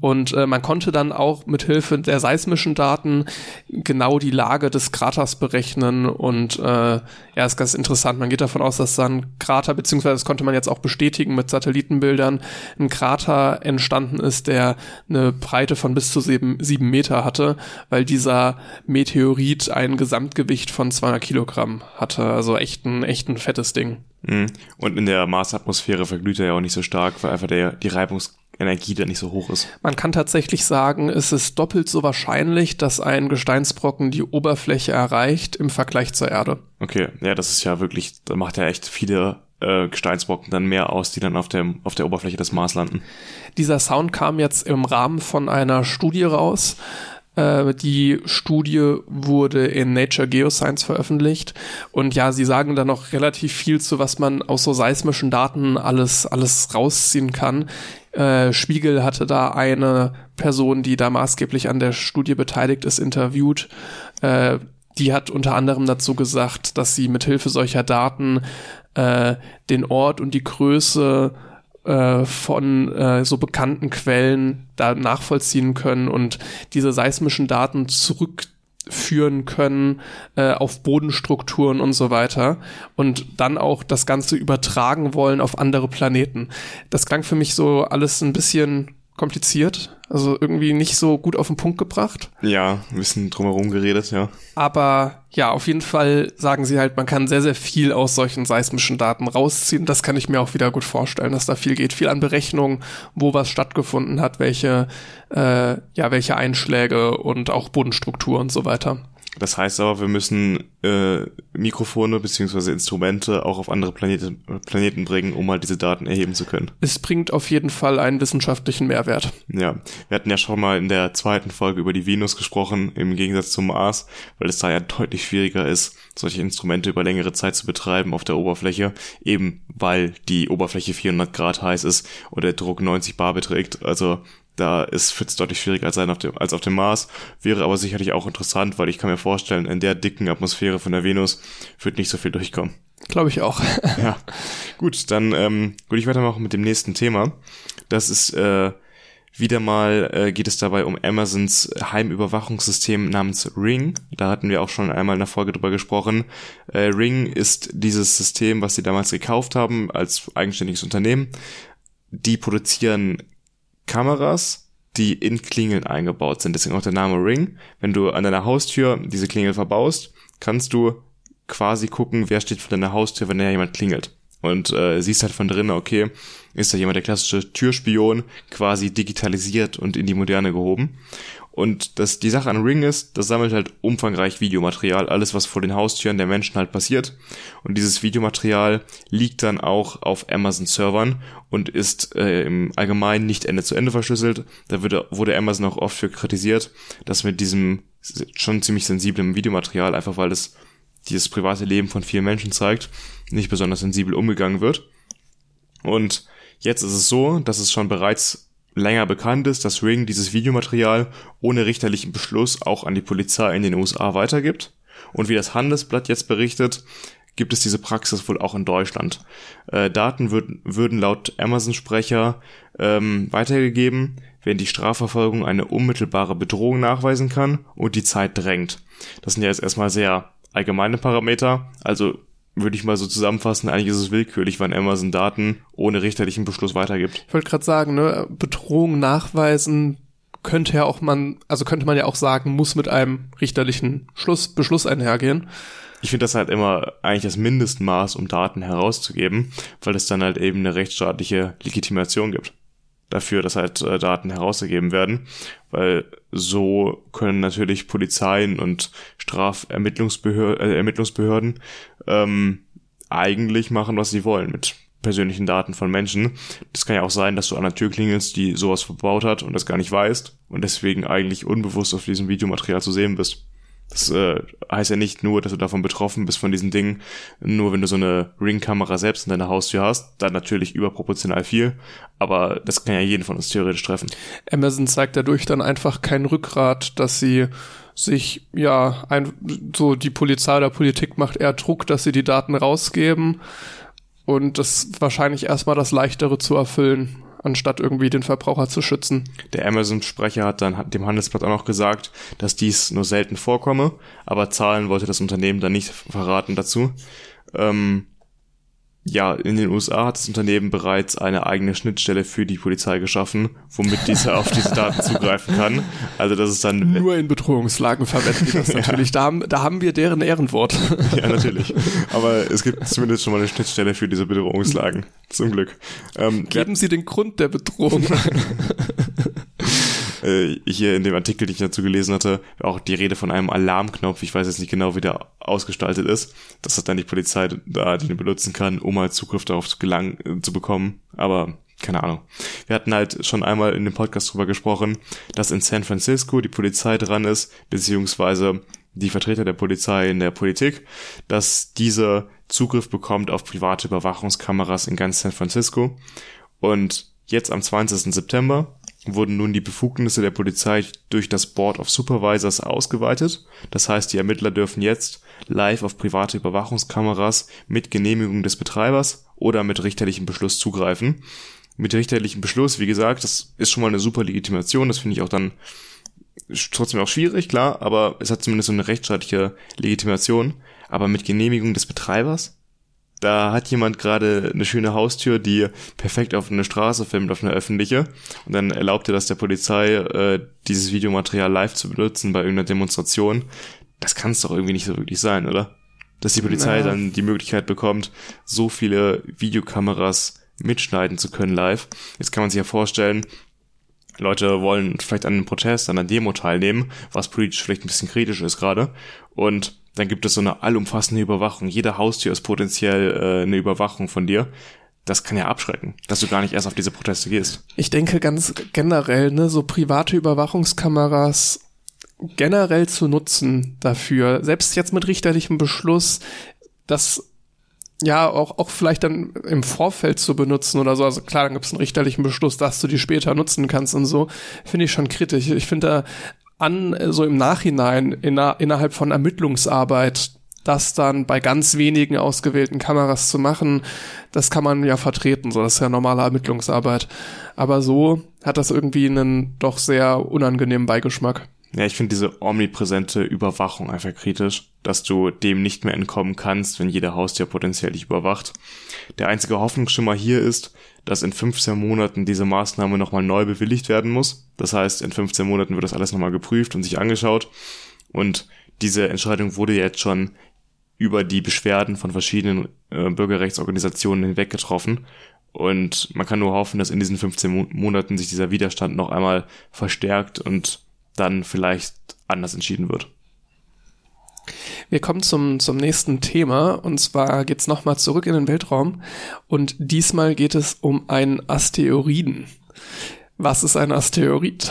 Und äh, man konnte dann auch mit Hilfe der seismischen Daten genau die Lage des Kraters berechnen. Und äh, ja, ist ganz interessant. Man geht davon aus, dass dann Krater, beziehungsweise das konnte man jetzt auch bestätigen mit Satellitenbildern, ein Krater entstanden ist, der eine Breite von bis zu sieben, sieben Meter hatte, weil dieser Meteorit ein Gesamtgewicht von 200 Kilogramm hatte. Also echt ein, echt ein fettes Ding. Mhm. Und in der Marsatmosphäre verglüht er ja auch nicht so stark, weil einfach der, die Reibungsenergie da nicht so hoch ist. Man kann tatsächlich sagen, es ist doppelt so wahrscheinlich, dass ein Gesteinsbrocken die Oberfläche erreicht im Vergleich zur Erde. Okay, ja, das ist ja wirklich, da macht ja echt viele äh, Gesteinsbrocken dann mehr aus, die dann auf der, auf der Oberfläche des Mars landen. Dieser Sound kam jetzt im Rahmen von einer Studie raus. Äh, die Studie wurde in Nature Geoscience veröffentlicht und ja, sie sagen da noch relativ viel zu, was man aus so seismischen Daten alles, alles rausziehen kann. Äh, Spiegel hatte da eine Person, die da maßgeblich an der Studie beteiligt ist, interviewt. Äh, die hat unter anderem dazu gesagt, dass sie mit Hilfe solcher Daten äh, den Ort und die Größe äh, von äh, so bekannten Quellen da nachvollziehen können und diese seismischen Daten zurückführen können äh, auf Bodenstrukturen und so weiter und dann auch das Ganze übertragen wollen auf andere Planeten. Das klang für mich so alles ein bisschen kompliziert, also irgendwie nicht so gut auf den Punkt gebracht. Ja, ein bisschen drumherum geredet, ja. Aber ja, auf jeden Fall sagen sie halt, man kann sehr, sehr viel aus solchen seismischen Daten rausziehen. Das kann ich mir auch wieder gut vorstellen, dass da viel geht. Viel an Berechnungen, wo was stattgefunden hat, welche, äh, ja, welche Einschläge und auch Bodenstruktur und so weiter. Das heißt aber, wir müssen äh, Mikrofone beziehungsweise Instrumente auch auf andere Planete, Planeten bringen, um halt diese Daten erheben zu können. Es bringt auf jeden Fall einen wissenschaftlichen Mehrwert. Ja, wir hatten ja schon mal in der zweiten Folge über die Venus gesprochen, im Gegensatz zum Mars, weil es da ja deutlich schwieriger ist, solche Instrumente über längere Zeit zu betreiben auf der Oberfläche, eben weil die Oberfläche 400 Grad heiß ist und der Druck 90 Bar beträgt. Also da ist Fitz deutlich schwieriger als, auf dem, als auf dem Mars, wäre aber sicherlich auch interessant, weil ich kann mir vorstellen, in der dicken Atmosphäre von der Venus wird nicht so viel durchkommen. Glaube ich auch. ja, gut, dann ähm, würde ich weitermachen mit dem nächsten Thema. Das ist äh, wieder mal äh, geht es dabei um Amazons Heimüberwachungssystem namens Ring. Da hatten wir auch schon einmal in der Folge drüber gesprochen. Äh, Ring ist dieses System, was sie damals gekauft haben als eigenständiges Unternehmen. Die produzieren Kameras, die in Klingeln eingebaut sind. Deswegen auch der Name Ring. Wenn du an deiner Haustür diese Klingel verbaust, kannst du quasi gucken, wer steht vor deiner Haustür, wenn da jemand klingelt. Und äh, siehst halt von drinnen, okay, ist da jemand der klassische Türspion, quasi digitalisiert und in die Moderne gehoben. Und das, die Sache an Ring ist, das sammelt halt umfangreich Videomaterial, alles was vor den Haustüren der Menschen halt passiert. Und dieses Videomaterial liegt dann auch auf Amazon-Servern und ist äh, im Allgemeinen nicht Ende zu Ende verschlüsselt. Da wurde, wurde Amazon auch oft für kritisiert, dass mit diesem schon ziemlich sensiblen Videomaterial, einfach weil es dieses private Leben von vielen Menschen zeigt, nicht besonders sensibel umgegangen wird. Und jetzt ist es so, dass es schon bereits länger bekannt ist, dass Ring dieses Videomaterial ohne richterlichen Beschluss auch an die Polizei in den USA weitergibt. Und wie das Handelsblatt jetzt berichtet, gibt es diese Praxis wohl auch in Deutschland. Äh, Daten würd, würden laut Amazon-Sprecher ähm, weitergegeben, wenn die Strafverfolgung eine unmittelbare Bedrohung nachweisen kann und die Zeit drängt. Das sind ja jetzt erstmal sehr allgemeine Parameter. Also würde ich mal so zusammenfassen, eigentlich ist es willkürlich, wann Amazon Daten ohne richterlichen Beschluss weitergibt. Ich wollte gerade sagen, ne, Bedrohung nachweisen könnte ja auch man, also könnte man ja auch sagen, muss mit einem richterlichen Schluss, Beschluss einhergehen. Ich finde das halt immer eigentlich das Mindestmaß, um Daten herauszugeben, weil es dann halt eben eine rechtsstaatliche Legitimation gibt dafür, dass halt äh, Daten herausgegeben werden, weil so können natürlich Polizeien und Strafermittlungsbehörden äh, Ermittlungsbehörden ähm, eigentlich machen, was sie wollen mit persönlichen Daten von Menschen. Das kann ja auch sein, dass du an der Tür klingelst, die sowas verbaut hat und das gar nicht weißt und deswegen eigentlich unbewusst auf diesem Videomaterial zu sehen bist. Das äh, heißt ja nicht nur, dass du davon betroffen bist von diesen Dingen, nur wenn du so eine Ring-Kamera selbst in deiner Haustür hast, dann natürlich überproportional viel, aber das kann ja jeden von uns theoretisch treffen. Amazon zeigt dadurch dann einfach kein Rückgrat, dass sie sich, ja, ein, so die Polizei oder Politik macht eher Druck, dass sie die Daten rausgeben und das wahrscheinlich erstmal das Leichtere zu erfüllen anstatt irgendwie den Verbraucher zu schützen. Der Amazon-Sprecher hat dann dem Handelsblatt auch noch gesagt, dass dies nur selten vorkomme, aber Zahlen wollte das Unternehmen dann nicht verraten dazu. Ähm, ja, in den USA hat das Unternehmen bereits eine eigene Schnittstelle für die Polizei geschaffen, womit diese auf diese Daten zugreifen kann. Also das ist dann nur in Bedrohungslagen verwenden die das natürlich. ja. da, haben, da haben wir deren Ehrenwort. ja, natürlich. Aber es gibt zumindest schon mal eine Schnittstelle für diese Bedrohungslagen. Zum Glück. Ähm, Geben Sie den Grund der Bedrohung. Äh, hier in dem Artikel, den ich dazu gelesen hatte, auch die Rede von einem Alarmknopf. Ich weiß jetzt nicht genau, wie der ausgestaltet ist, dass das dann die Polizei da den benutzen kann, um halt Zugriff darauf zu gelangen, äh, zu bekommen. Aber keine Ahnung. Wir hatten halt schon einmal in dem Podcast drüber gesprochen, dass in San Francisco die Polizei dran ist, beziehungsweise die Vertreter der Polizei in der Politik, dass diese Zugriff bekommt auf private Überwachungskameras in ganz San Francisco. Und jetzt am 20. September wurden nun die Befugnisse der Polizei durch das Board of Supervisors ausgeweitet. Das heißt, die Ermittler dürfen jetzt live auf private Überwachungskameras mit Genehmigung des Betreibers oder mit richterlichem Beschluss zugreifen. Mit richterlichem Beschluss, wie gesagt, das ist schon mal eine super Legitimation, das finde ich auch dann trotzdem auch schwierig, klar, aber es hat zumindest so eine rechtsstaatliche Legitimation. Aber mit Genehmigung des Betreibers? Da hat jemand gerade eine schöne Haustür, die perfekt auf eine Straße filmt, auf eine öffentliche. Und dann erlaubt er das der Polizei, äh, dieses Videomaterial live zu benutzen bei irgendeiner Demonstration. Das kann es doch irgendwie nicht so wirklich sein, oder? Dass die Polizei ja. dann die Möglichkeit bekommt, so viele Videokameras mitschneiden zu können live. Jetzt kann man sich ja vorstellen, Leute wollen vielleicht an einem Protest, an einer Demo teilnehmen, was politisch vielleicht ein bisschen kritisch ist gerade. Und dann gibt es so eine allumfassende Überwachung. Jede Haustür ist potenziell äh, eine Überwachung von dir. Das kann ja abschrecken, dass du gar nicht erst auf diese Proteste gehst. Ich denke ganz generell, ne, so private Überwachungskameras generell zu nutzen dafür, selbst jetzt mit richterlichem Beschluss, das ja auch, auch vielleicht dann im Vorfeld zu benutzen oder so. Also klar, dann gibt es einen richterlichen Beschluss, dass du die später nutzen kannst und so, finde ich schon kritisch. Ich finde da an, äh, so im Nachhinein, in, innerhalb von Ermittlungsarbeit, das dann bei ganz wenigen ausgewählten Kameras zu machen, das kann man ja vertreten, so das ist ja normale Ermittlungsarbeit. Aber so hat das irgendwie einen doch sehr unangenehmen Beigeschmack. Ja, ich finde diese omnipräsente Überwachung einfach kritisch, dass du dem nicht mehr entkommen kannst, wenn jeder Haustier potenziell dich überwacht. Der einzige Hoffnungsschimmer hier ist, dass in 15 Monaten diese Maßnahme nochmal neu bewilligt werden muss. Das heißt, in 15 Monaten wird das alles nochmal geprüft und sich angeschaut. Und diese Entscheidung wurde jetzt schon über die Beschwerden von verschiedenen äh, Bürgerrechtsorganisationen hinweg getroffen. Und man kann nur hoffen, dass in diesen 15 Monaten sich dieser Widerstand noch einmal verstärkt und dann vielleicht anders entschieden wird. Wir kommen zum, zum nächsten Thema und zwar geht's nochmal zurück in den Weltraum und diesmal geht es um einen Asteroiden. Was ist ein Asteroid?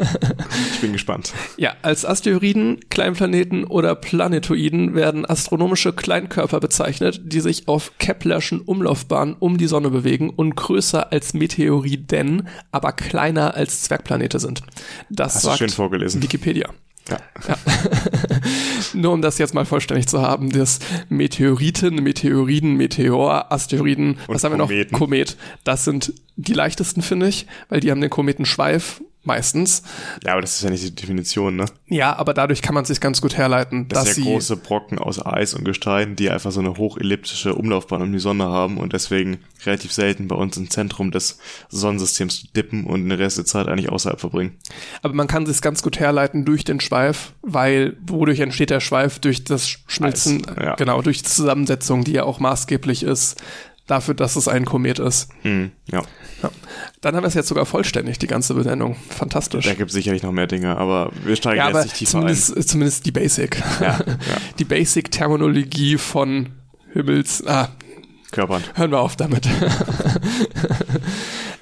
ich bin gespannt. Ja, als Asteroiden, Kleinplaneten oder Planetoiden werden astronomische Kleinkörper bezeichnet, die sich auf Keplerschen Umlaufbahnen um die Sonne bewegen und größer als Meteoriden, aber kleiner als Zwergplanete sind. Das Hast sagt schön vorgelesen. Wikipedia. Ja. ja. Nur um das jetzt mal vollständig zu haben, das Meteoriten, Meteoriden, Meteor, Asteroiden, Und was haben wir noch? Komet. Das sind die leichtesten, finde ich, weil die haben den Kometenschweif, meistens. Ja, aber das ist ja nicht die Definition, ne? Ja, aber dadurch kann man sich ganz gut herleiten, Das dass sind sie ja große Brocken aus Eis und Gestein, die einfach so eine hochelliptische Umlaufbahn um die Sonne haben und deswegen relativ selten bei uns im Zentrum des Sonnensystems dippen und den Rest der Zeit eigentlich außerhalb verbringen. Aber man kann sich ganz gut herleiten durch den Schweif, weil wodurch entsteht der Schweif? Durch das Schmilzen, Eis, ja. genau, durch die Zusammensetzung, die ja auch maßgeblich ist dafür, dass es ein Komet ist. Mhm, ja. Ja. Dann haben wir es jetzt sogar vollständig, die ganze Benennung. Fantastisch. Da gibt es sicherlich noch mehr Dinge, aber wir steigen ja, jetzt nicht tiefer ein. zumindest, zumindest die Basic. Ja, ja. Die Basic-Terminologie von Himmels... Ah, Körpern. Hören wir auf damit.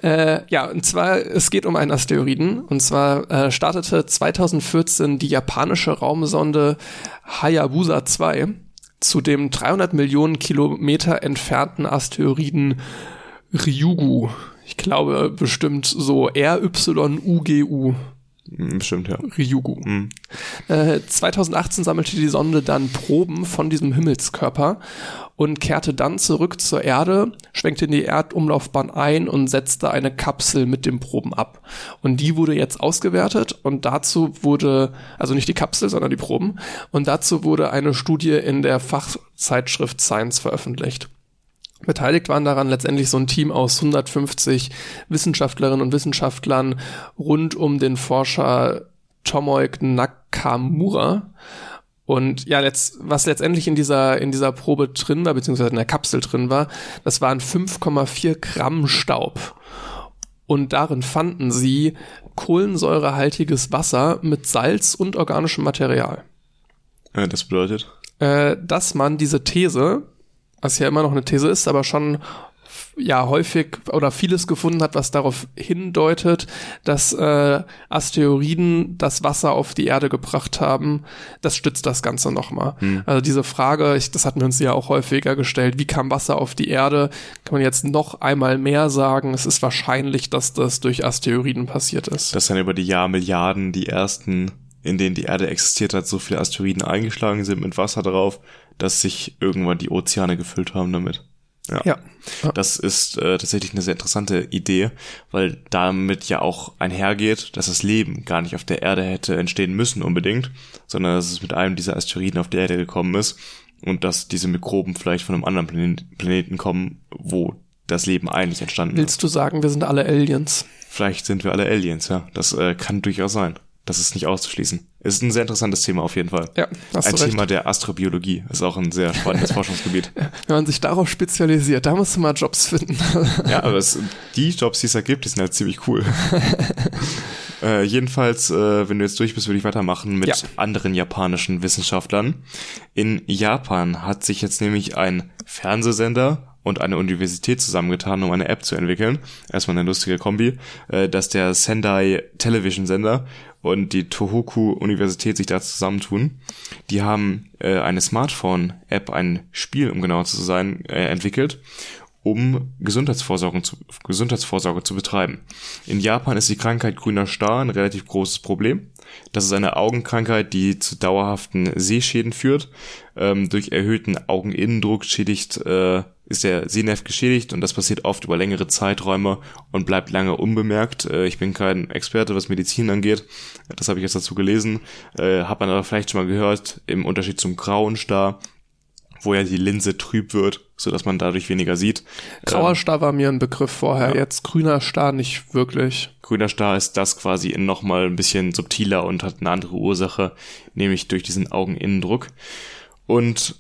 äh, ja, und zwar, es geht um einen Asteroiden. Und zwar äh, startete 2014 die japanische Raumsonde Hayabusa 2 zu dem 300 Millionen Kilometer entfernten Asteroiden Ryugu. Ich glaube bestimmt so RYUGU. Mhm, Bestimmt, ja. Ryugu. Mhm. Äh, 2018 sammelte die Sonde dann Proben von diesem Himmelskörper und kehrte dann zurück zur Erde, schwenkte in die Erdumlaufbahn ein und setzte eine Kapsel mit den Proben ab. Und die wurde jetzt ausgewertet und dazu wurde, also nicht die Kapsel, sondern die Proben, und dazu wurde eine Studie in der Fachzeitschrift Science veröffentlicht. Beteiligt waren daran letztendlich so ein Team aus 150 Wissenschaftlerinnen und Wissenschaftlern rund um den Forscher Tomoe Nakamura. Und ja, letzt, was letztendlich in dieser, in dieser Probe drin war, beziehungsweise in der Kapsel drin war, das waren 5,4 Gramm Staub. Und darin fanden sie kohlensäurehaltiges Wasser mit Salz und organischem Material. Äh, Das bedeutet? Äh, dass man diese These, was ja immer noch eine These ist, aber schon ja häufig oder vieles gefunden hat, was darauf hindeutet, dass äh, Asteroiden das Wasser auf die Erde gebracht haben. Das stützt das Ganze nochmal. Also diese Frage, ich, das hatten wir uns ja auch häufiger gestellt, wie kam Wasser auf die Erde? Kann man jetzt noch einmal mehr sagen, es ist wahrscheinlich, dass das durch Asteroiden passiert ist. dass dann über die Jahrmilliarden die ersten, in denen die Erde existiert hat, so viele Asteroiden eingeschlagen sind mit Wasser drauf, dass sich irgendwann die Ozeane gefüllt haben damit. Ja. ja. Das ist äh, tatsächlich eine sehr interessante Idee, weil damit ja auch einhergeht, dass das Leben gar nicht auf der Erde hätte entstehen müssen unbedingt, sondern dass es mit einem dieser Asteroiden auf die Erde gekommen ist und dass diese Mikroben vielleicht von einem anderen Planet Planeten kommen, wo das Leben eigentlich entstanden ist. Willst du sagen, wir sind alle Aliens? Vielleicht sind wir alle Aliens, ja. Das äh, kann durchaus sein. Das ist nicht auszuschließen. Ist ein sehr interessantes Thema auf jeden Fall. Ja, hast ein du recht. Thema der Astrobiologie ist auch ein sehr spannendes Forschungsgebiet. Wenn man sich darauf spezialisiert, da musst du mal Jobs finden. Ja, aber es, die Jobs, die es da gibt, die sind halt ziemlich cool. äh, jedenfalls, äh, wenn du jetzt durch bist, würde ich weitermachen mit Ja. anderen japanischen Wissenschaftlern. In Japan hat sich jetzt nämlich ein Fernsehsender und eine Universität zusammengetan, um eine App zu entwickeln. Erstmal eine lustige Kombi, äh, dass der Sendai Television Sender und die Tohoku Universität sich da zusammentun. Die haben äh, eine Smartphone-App, ein Spiel, um genauer zu sein, äh, entwickelt um Gesundheitsvorsorge zu, Gesundheitsvorsorge zu betreiben. In Japan ist die Krankheit grüner Star ein relativ großes Problem. Das ist eine Augenkrankheit, die zu dauerhaften Sehschäden führt. Ähm, durch erhöhten Augeninnendruck schädigt, äh, ist der Sehnerv geschädigt und das passiert oft über längere Zeiträume und bleibt lange unbemerkt. Äh, ich bin kein Experte, was Medizin angeht. Das habe ich jetzt dazu gelesen. Äh, hat man aber vielleicht schon mal gehört, im Unterschied zum grauen Star, wo ja die Linse trüb wird, so dass man dadurch weniger sieht. Grauer Ähm, Star war mir ein Begriff vorher, Ja. jetzt grüner Star nicht wirklich. grüner Star ist das quasi nochmal ein bisschen subtiler und hat eine andere Ursache, nämlich durch diesen Augeninnendruck. Und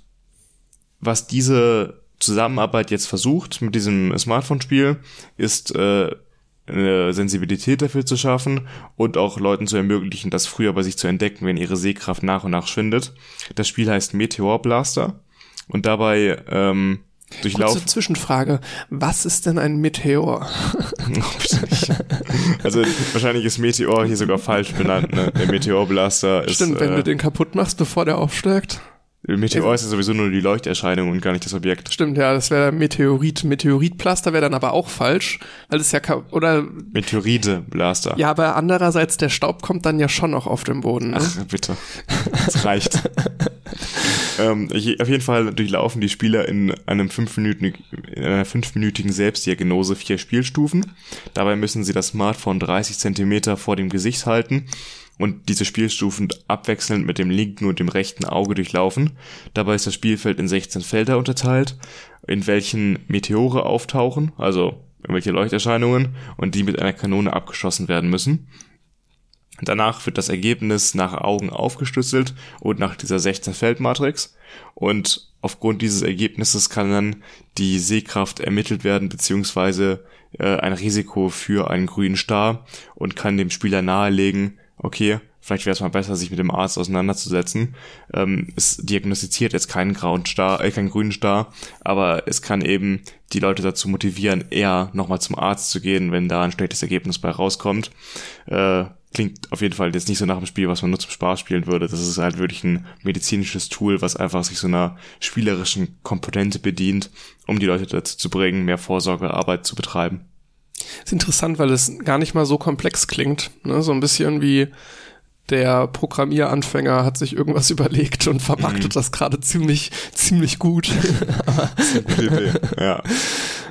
was diese Zusammenarbeit jetzt versucht mit diesem Smartphone-Spiel, ist äh, eine Sensibilität dafür zu schaffen und auch Leuten zu ermöglichen, das früher bei sich zu entdecken, wenn ihre Sehkraft nach und nach schwindet. Das Spiel heißt Meteor Blaster und dabei ähm, durchlaufen. Kurze Zwischenfrage. Was ist denn ein Meteor? Also wahrscheinlich ist Meteor hier sogar falsch benannt. Ne? Der Meteorblaster ist. Stimmt, wenn äh, du den kaputt machst, bevor der aufsteigt. Meteor ist ja sowieso nur die Leuchterscheinung und gar nicht das Objekt. Stimmt, ja, das wäre Meteorit. Meteoritplaster wäre dann aber auch falsch, weil es ja, oder, Meteorite-Blaster. ja, aber andererseits, der Staub kommt dann ja schon noch auf den Boden. Ne? Ach, bitte. Das reicht. ähm, ich, auf jeden Fall durchlaufen die Spieler in einem fünfminütigen, in einer fünfminütigen Selbstdiagnose vier Spielstufen. Dabei müssen sie das Smartphone 30 Zentimeter vor dem Gesicht halten und diese Spielstufen abwechselnd mit dem linken und dem rechten Auge durchlaufen. Dabei ist das Spielfeld in 16 Felder unterteilt, in welchen Meteore auftauchen, also irgendwelche Leuchterscheinungen, und die mit einer Kanone abgeschossen werden müssen. Danach wird das Ergebnis nach Augen aufgeschlüsselt und nach dieser 16-Feld-Matrix. Und aufgrund dieses Ergebnisses kann dann die Sehkraft ermittelt werden, beziehungsweise äh, ein Risiko für einen grünen Star und kann dem Spieler nahelegen, okay, vielleicht wäre es mal besser, sich mit dem Arzt auseinanderzusetzen. Ähm, es diagnostiziert jetzt keinen grauen Star, äh, keinen grünen Star, aber es kann eben die Leute dazu motivieren, eher nochmal zum Arzt zu gehen, wenn da ein schlechtes Ergebnis bei rauskommt. Äh, klingt auf jeden Fall jetzt nicht so nach einem Spiel, was man nur zum Spaß spielen würde. Das ist halt wirklich ein medizinisches Tool, was einfach sich so einer spielerischen Komponente bedient, um die Leute dazu zu bringen, mehr Vorsorgearbeit zu betreiben. Ist interessant, weil es gar nicht mal so komplex klingt. Ne? So ein bisschen wie der Programmieranfänger hat sich irgendwas überlegt und verpackt mhm. das gerade ziemlich, ziemlich gut. Ja.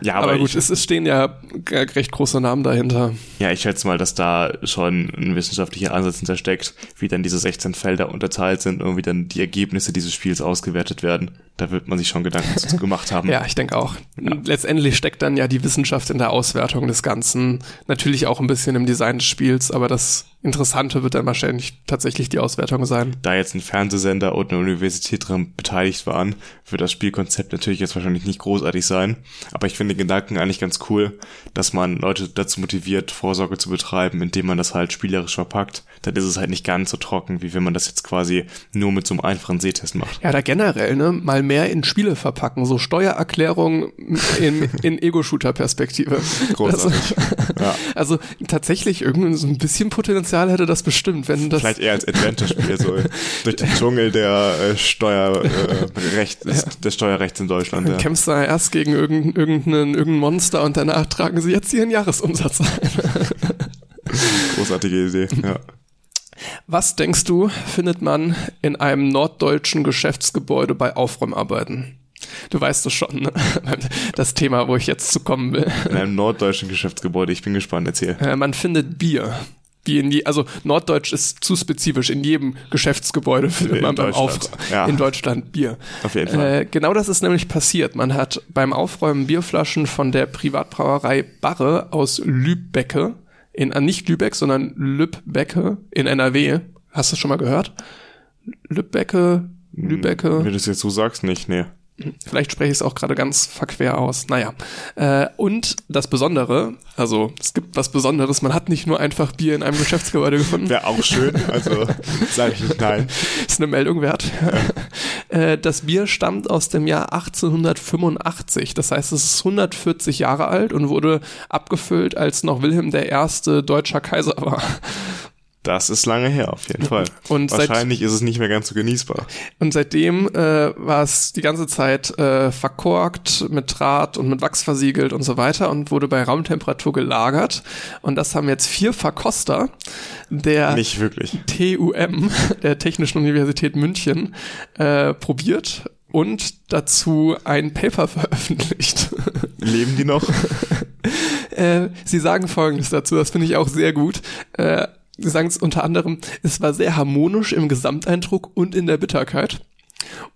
Ja, aber, aber gut, ich, es, es stehen ja recht große Namen dahinter. Ja, ich schätze mal, dass da schon ein wissenschaftlicher Ansatz hintersteckt, wie dann diese 16 Felder unterteilt sind und wie dann die Ergebnisse dieses Spiels ausgewertet werden. Da wird man sich schon Gedanken gemacht haben. ja, ich denke auch. Ja. Letztendlich steckt dann ja die Wissenschaft in der Auswertung des Ganzen. Natürlich auch ein bisschen im Design des Spiels, aber das Interessante wird dann wahrscheinlich tatsächlich die Auswertung sein. Da jetzt ein Fernsehsender und eine Universität dran beteiligt waren, wird das Spielkonzept natürlich jetzt wahrscheinlich nicht großartig sein. Aber ich finde den Gedanken eigentlich ganz cool, dass man Leute dazu motiviert, Vorsorge zu betreiben, indem man das halt spielerisch verpackt. Dann ist es halt nicht ganz so trocken, wie wenn man das jetzt quasi nur mit so einem einfachen Sehtest macht. Ja, da generell, ne, mal mehr in Spiele verpacken, so Steuererklärung in, in Ego-Shooter-Perspektive. Großartig. Also, ja. also tatsächlich irgendwie so ein bisschen Potenzial hätte das bestimmt, wenn das. Vielleicht eher als Adventure-Spiel, so durch den Dschungel der äh, Steuerrecht, äh, ja. des Steuerrechts in Deutschland. Dann ja. kämpfst du erst gegen irgendein, irgendein, irgendein Monster und danach tragen sie jetzt ihren Jahresumsatz ein. Großartige Idee, ja. Was denkst du, findet man in einem norddeutschen Geschäftsgebäude bei Aufräumarbeiten? Du weißt es schon, ne? das Thema, wo ich jetzt zu kommen will. In einem norddeutschen Geschäftsgebäude, ich bin gespannt, erzähl. Äh, man findet Bier wie in die, also Norddeutsch ist zu spezifisch. In jedem Geschäftsgebäude findet man beim Aufräumen ja. in Deutschland Bier. Auf jeden Fall. Äh, genau das ist nämlich passiert. Man hat beim Aufräumen Bierflaschen von der Privatbrauerei Barre aus Lübecke, in, äh, nicht Lübeck, sondern Lübbecke in NRW. Hast du das schon mal gehört? Lübbecke, Lübecke. Wenn du das jetzt so sagst, nicht, nee. Vielleicht spreche ich es auch gerade ganz verquer aus. Naja. Äh, und das Besondere, also es gibt was Besonderes, man hat nicht nur einfach Bier in einem Geschäftsgebäude gefunden. Wäre auch schön, also sage ich nicht nein. Ist eine Meldung wert. Ja. Äh, das Bier stammt aus dem Jahr 1885. Das heißt, es ist 140 Jahre alt und wurde abgefüllt, als noch Wilhelm I. deutscher Kaiser war. Das ist lange her, auf jeden Fall. Und Wahrscheinlich seit, ist es nicht mehr ganz so genießbar. Und seitdem äh, war es die ganze Zeit äh, verkorkt, mit Draht und mit Wachs versiegelt und so weiter und wurde bei Raumtemperatur gelagert. Und das haben jetzt vier Verkoster der nicht wirklich. TUM, der Technischen Universität München, äh, probiert und dazu ein Paper veröffentlicht. Leben die noch? äh, sie sagen Folgendes dazu, das finde ich auch sehr gut. Äh, sagen es unter anderem, es war sehr harmonisch im Gesamteindruck und in der Bitterkeit.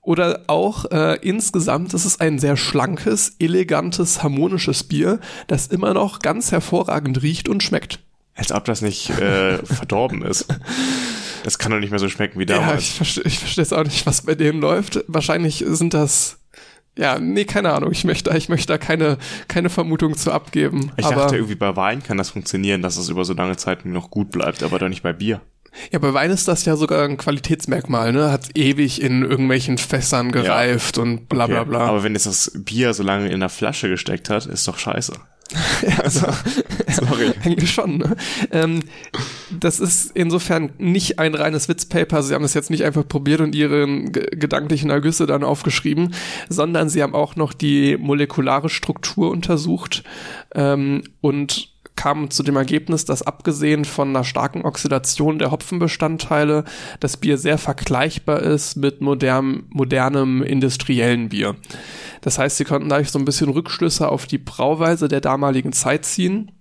Oder auch äh, insgesamt ist es ein sehr schlankes, elegantes, harmonisches Bier, das immer noch ganz hervorragend riecht und schmeckt. Als ob das nicht äh, verdorben ist. Das kann doch nicht mehr so schmecken wie damals. Ja, ich verstehe ich versteh jetzt auch nicht, was bei denen läuft. Wahrscheinlich sind das ja, nee, keine Ahnung. Ich möchte, ich möchte da keine, keine Vermutung zu abgeben. Ich dachte irgendwie bei Wein kann das funktionieren, dass es über so lange Zeit noch gut bleibt, aber doch nicht bei Bier. Ja, bei Wein ist das ja sogar ein Qualitätsmerkmal, ne? Hat ewig in irgendwelchen Fässern gereift ja. und bla bla bla. Aber wenn jetzt das Bier so lange in der Flasche gesteckt hat, ist doch scheiße. also, sorry. Eigentlich schon. Ne? Ähm, das ist insofern nicht ein reines Witzpaper. Sie haben es jetzt nicht einfach probiert und ihren gedanklichen Ergüsse dann aufgeschrieben, sondern sie haben auch noch die molekulare Struktur untersucht ähm, und kam zu dem Ergebnis, dass abgesehen von einer starken Oxidation der Hopfenbestandteile das Bier sehr vergleichbar ist mit modern, modernem industriellen Bier. Das heißt, sie konnten dadurch so ein bisschen Rückschlüsse auf die Brauweise der damaligen Zeit ziehen.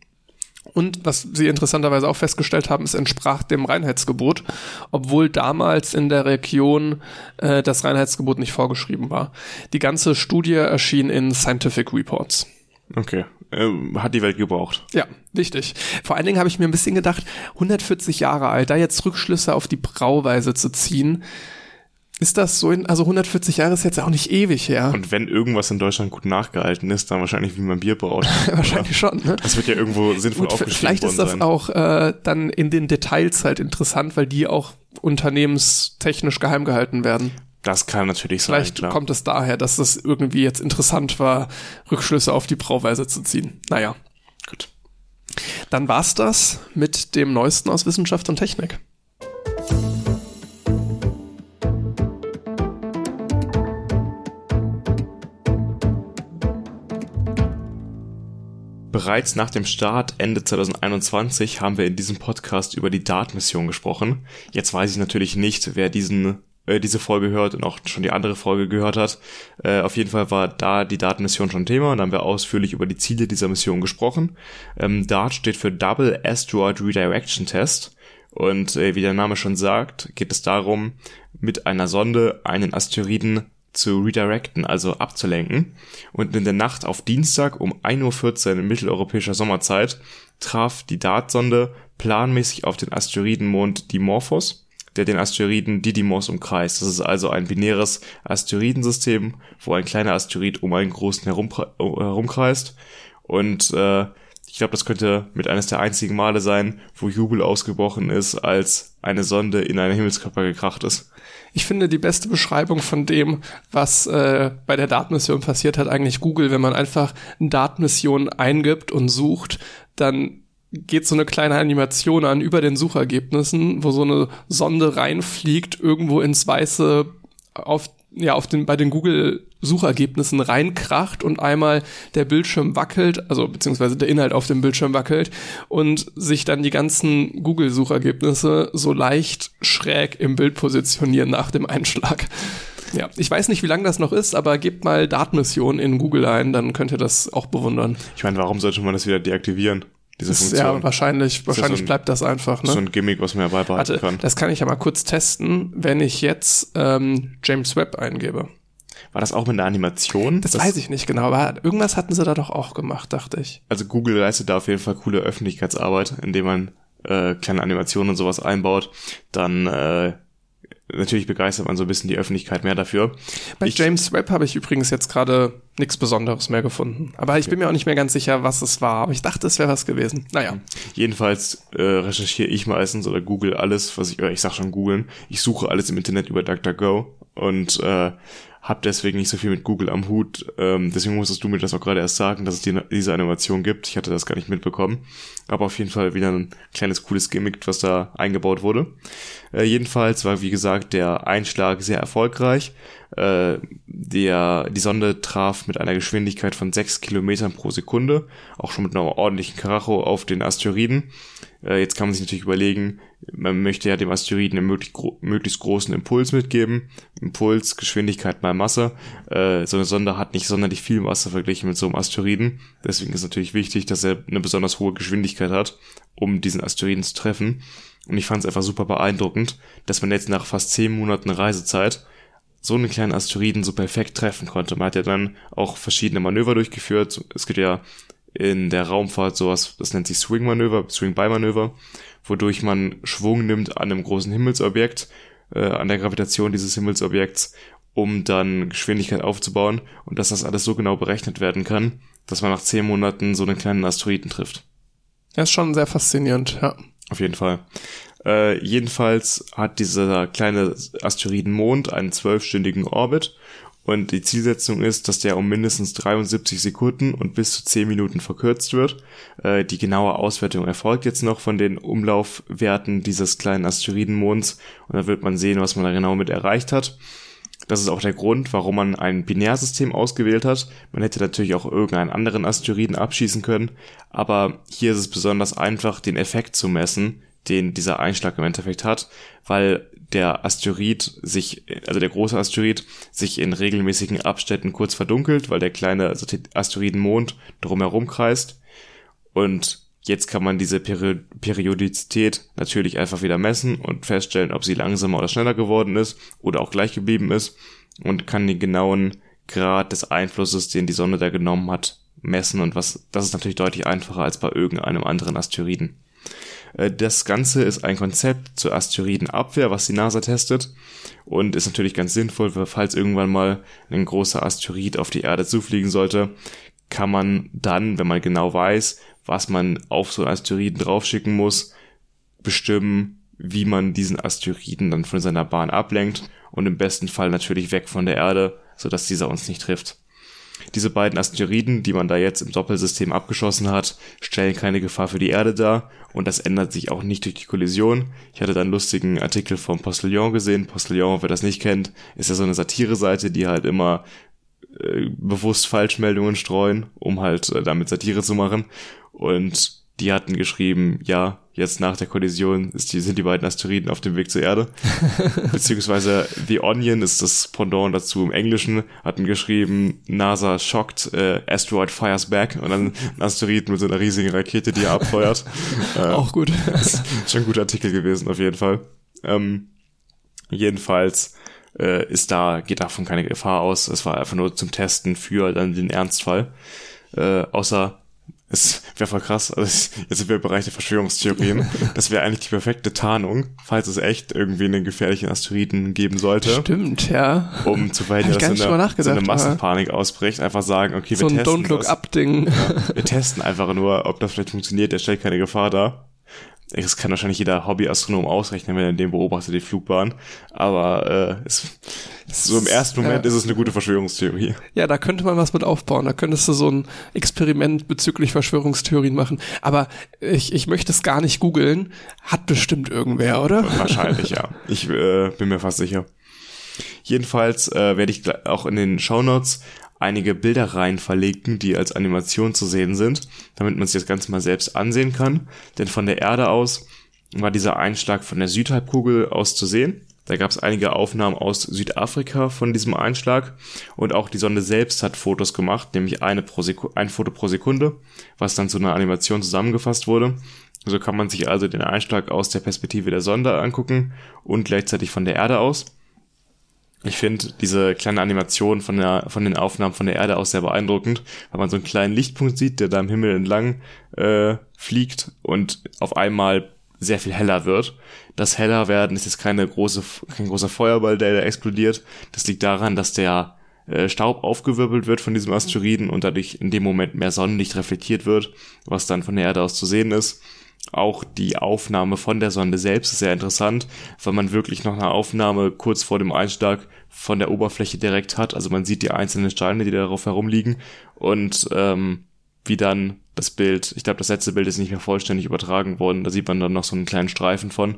Und was sie interessanterweise auch festgestellt haben, es entsprach dem Reinheitsgebot, obwohl damals in der Region äh, das Reinheitsgebot nicht vorgeschrieben war. Die ganze Studie erschien in Scientific Reports. Okay. Ähm, hat die Welt gebraucht. Ja, wichtig. Vor allen Dingen habe ich mir ein bisschen gedacht, 140 Jahre alt, da jetzt Rückschlüsse auf die Brauweise zu ziehen, ist das so in, also 140 Jahre ist jetzt auch nicht ewig her. Und wenn irgendwas in Deutschland gut nachgehalten ist, dann wahrscheinlich wie man Bier braut. Wahrscheinlich schon, ne? Das wird ja irgendwo sinnvoll Gut, aufgeschrieben vielleicht ist das sein. auch äh, dann in den Details halt interessant, weil die auch unternehmenstechnisch geheim gehalten werden. Das kann natürlich sein, Vielleicht kommt es daher, dass das irgendwie jetzt interessant war, Rückschlüsse auf die Brauweise zu ziehen. Naja, Gut. dann war's das mit dem Neuesten aus Wissenschaft und Technik. Bereits nach dem Start Ende 2021 haben wir in diesem Podcast über die DART-Mission gesprochen. Jetzt weiß ich natürlich nicht, wer diesen äh, diese Folge hört und auch schon die andere Folge gehört hat. Äh, auf jeden Fall war da die DART-Mission schon Thema und dann haben wir ausführlich über die Ziele dieser Mission gesprochen. Ähm, DART steht für Double Asteroid Redirection Test und äh, wie der Name schon sagt, geht es darum, mit einer Sonde einen Asteroiden zu redirecten, also abzulenken. Und in der Nacht auf Dienstag um 1.14 Uhr in mitteleuropäischer Sommerzeit traf die DART-Sonde planmäßig auf den Asteroidenmond Dimorphos, der den Asteroiden Didymos umkreist. Das ist also ein binäres Asteroidensystem, wo ein kleiner Asteroid um einen großen herum, herumkreist. Und äh, ich glaube, das könnte mit eines der einzigen Male sein, wo Jubel ausgebrochen ist, als eine Sonde in einen Himmelskörper gekracht ist. Ich finde die beste Beschreibung von dem, was äh, bei der Datenmission passiert hat, eigentlich Google. Wenn man einfach eine Datenmission eingibt und sucht, dann geht so eine kleine Animation an über den Suchergebnissen, wo so eine Sonde reinfliegt, irgendwo ins Weiße auf ja, auf den, bei den Google-Suchergebnissen reinkracht und einmal der Bildschirm wackelt, also beziehungsweise der Inhalt auf dem Bildschirm wackelt und sich dann die ganzen Google-Suchergebnisse so leicht schräg im Bild positionieren nach dem Einschlag. Ja, ich weiß nicht, wie lange das noch ist, aber gebt mal Dartmission in Google ein, dann könnt ihr das auch bewundern. Ich meine, warum sollte man das wieder deaktivieren? Diese Das ist, Funktion. ja, wahrscheinlich, wahrscheinlich so ein- bleibt das einfach, ne? So ein Gimmick, was man ja beibehalten Warte, kann. das kann ich ja mal kurz testen, wenn ich jetzt ähm, James Webb eingebe. War das auch mit einer Animation? Das, weiß ich nicht genau, aber irgendwas hatten sie da doch auch gemacht, dachte ich. Also Google leistet da auf jeden Fall coole Öffentlichkeitsarbeit, indem man äh, kleine Animationen und sowas einbaut. Dann äh, natürlich begeistert man so ein bisschen die Öffentlichkeit mehr dafür. Bei Ich- James Webb habe ich übrigens jetzt gerade nichts Besonderes mehr gefunden. Aber ich bin mir auch nicht mehr ganz sicher, was es war. Aber ich dachte, es wäre was gewesen. Naja, Jedenfalls äh, recherchiere ich meistens oder Google alles, was ich, oder ich sag schon googeln. Ich suche alles im Internet über DuckDuckGo und äh, habe deswegen nicht so viel mit Google am Hut. Ähm, deswegen musstest du mir das auch gerade erst sagen, dass es die, diese Animation gibt. Ich hatte das gar nicht mitbekommen. Aber auf jeden Fall wieder ein kleines cooles Gimmick, was da eingebaut wurde. Äh, jedenfalls war, wie gesagt, der Einschlag sehr erfolgreich. Äh, der, die Sonde traf mit einer Geschwindigkeit von 6 Kilometern pro Sekunde, auch schon mit einer ordentlichen Karacho auf den Asteroiden. Äh, jetzt kann man sich natürlich überlegen, man möchte ja dem Asteroiden einen möglichst, gro möglichst großen Impuls mitgeben. Impuls, Geschwindigkeit mal Masse. Äh, so eine Sonde hat nicht sonderlich viel Masse verglichen mit so einem Asteroiden. Deswegen ist natürlich wichtig, dass er eine besonders hohe Geschwindigkeit hat, um diesen Asteroiden zu treffen. Und ich fand es einfach super beeindruckend, dass man jetzt nach fast zehn Monaten Reisezeit so einen kleinen Asteroiden so perfekt treffen konnte. Man hat ja dann auch verschiedene Manöver durchgeführt. Es gibt ja in der Raumfahrt sowas, das nennt sich Swing-Manöver, Swing-by-Manöver, wodurch man Schwung nimmt an einem großen Himmelsobjekt, äh, an der Gravitation dieses Himmelsobjekts, um dann Geschwindigkeit aufzubauen und dass das alles so genau berechnet werden kann, dass man nach zehn Monaten so einen kleinen Asteroiden trifft. das ist schon sehr faszinierend, ja. Auf jeden Fall. Äh, jedenfalls hat dieser kleine Asteroidenmond einen zwölfstündigen Orbit und die Zielsetzung ist, dass der um mindestens 73 Sekunden und bis zu 10 Minuten verkürzt wird. Äh, die genaue Auswertung erfolgt jetzt noch von den Umlaufwerten dieses kleinen Asteroidenmonds und da wird man sehen, was man da genau mit erreicht hat. Das ist auch der Grund, warum man ein Binärsystem ausgewählt hat. Man hätte natürlich auch irgendeinen anderen Asteroiden abschießen können, aber hier ist es besonders einfach, den Effekt zu messen, den dieser Einschlag im Endeffekt hat, weil der Asteroid sich, also der große Asteroid, sich in regelmäßigen Abständen kurz verdunkelt, weil der kleine Asteroidenmond drumherum kreist. Und jetzt kann man diese Peri Periodizität natürlich einfach wieder messen und feststellen, ob sie langsamer oder schneller geworden ist oder auch gleich geblieben ist und kann den genauen Grad des Einflusses, den die Sonne da genommen hat, messen und was, das ist natürlich deutlich einfacher als bei irgendeinem anderen Asteroiden. Äh, das Ganze ist ein Konzept zur Asteroidenabwehr, was die NASA testet und ist natürlich ganz sinnvoll, falls irgendwann mal ein großer Asteroid auf die Erde zufliegen sollte, kann man dann, wenn man genau weiß, was man auf so einen Asteroiden draufschicken muss, bestimmen, wie man diesen Asteroiden dann von seiner Bahn ablenkt und im besten Fall natürlich weg von der Erde, sodass dieser uns nicht trifft. Diese beiden Asteroiden, die man da jetzt im Doppelsystem abgeschossen hat, stellen keine Gefahr für die Erde dar und das ändert sich auch nicht durch die Kollision. Ich hatte da einen lustigen Artikel vom Postillon gesehen. Postillon, wer das nicht kennt, ist ja so eine Satire-Seite, die halt immer äh, bewusst Falschmeldungen streuen, um halt äh, damit Satire zu machen. Und die hatten geschrieben, ja, jetzt nach der Kollision die, sind die beiden Asteroiden auf dem Weg zur Erde. Beziehungsweise The Onion ist das Pendant dazu im Englischen, hatten geschrieben, NASA shocked, äh, Asteroid fires back und dann ein Asteroid mit so einer riesigen Rakete, die er abfeuert. äh, Auch gut. ist schon ein guter Artikel gewesen, auf jeden Fall. Ähm, jedenfalls äh, ist da, geht davon keine Gefahr aus. Es war einfach nur zum Testen für dann den Ernstfall. Äh, außer es wäre voll krass, also jetzt sind wir im Bereich der Verschwörungstheorien. Das wäre eigentlich die perfekte Tarnung, falls es echt irgendwie einen gefährlichen Asteroiden geben sollte. Stimmt, ja. Um zu verhindern, dass so eine, so eine, Massenpanik ausbricht. Einfach sagen, okay, wir so testen So ein Don't-Look-Up-Ding. Ja, wir testen einfach nur, ob das vielleicht funktioniert. Der stellt keine Gefahr dar. Das kann wahrscheinlich jeder Hobbyastronom ausrechnen, wenn er den beobachtet, die Flugbahn. Aber äh, es, so im ersten Moment ja. ist es eine gute Verschwörungstheorie. Ja, da könnte man was mit aufbauen. Da könntest du so ein Experiment bezüglich Verschwörungstheorien machen. Aber ich, ich möchte es gar nicht googeln. Hat bestimmt irgendwer, oder? Wahrscheinlich, ja. Ich äh, bin mir fast sicher. Jedenfalls äh, werde ich auch in den Shownotes einige Bilderreihen verlegten, die als Animation zu sehen sind, damit man sich das Ganze mal selbst ansehen kann. Denn von der Erde aus war dieser Einschlag von der Südhalbkugel aus zu sehen. Da gab es einige Aufnahmen aus Südafrika von diesem Einschlag und auch die Sonde selbst hat Fotos gemacht, nämlich eine pro ein Foto pro Sekunde, was dann zu einer Animation zusammengefasst wurde. So kann man sich also den Einschlag aus der Perspektive der Sonde angucken und gleichzeitig von der Erde aus. Ich finde diese kleine Animation von, der, von den Aufnahmen von der Erde aus sehr beeindruckend, weil man so einen kleinen Lichtpunkt sieht, der da im Himmel entlang äh, fliegt und auf einmal sehr viel heller wird. Das heller werden ist jetzt keine große, kein großer Feuerball, der da explodiert. Das liegt daran, dass der äh, Staub aufgewirbelt wird von diesem Asteroiden und dadurch in dem Moment mehr Sonnenlicht reflektiert wird, was dann von der Erde aus zu sehen ist. Auch die Aufnahme von der Sonde selbst ist sehr interessant, weil man wirklich noch eine Aufnahme kurz vor dem Einschlag von der Oberfläche direkt hat. Also man sieht die einzelnen Steine, die darauf herumliegen und ähm, wie dann das Bild, ich glaube, das letzte Bild ist nicht mehr vollständig übertragen worden. Da sieht man dann noch so einen kleinen Streifen von.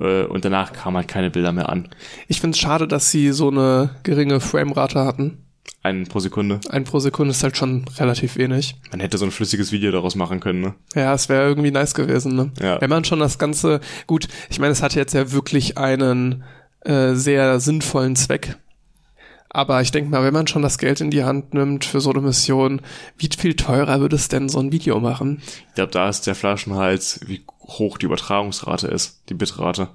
Äh, und danach kamen halt keine Bilder mehr an. Ich finde es schade, dass sie so eine geringe Framerate hatten. Einen pro Sekunde. Ein pro Sekunde ist halt schon relativ wenig. Man hätte so ein flüssiges Video daraus machen können, ne? Ja, es wäre irgendwie nice gewesen, ne? Ja. Wenn man schon das Ganze, gut, ich meine, es hat jetzt ja wirklich einen äh, sehr sinnvollen Zweck. Aber ich denke mal, wenn man schon das Geld in die Hand nimmt für so eine Mission, wie viel teurer würde es denn so ein Video machen? Ich glaube, da ist der Flaschenhals, wie hoch die Übertragungsrate ist, die Bitrate.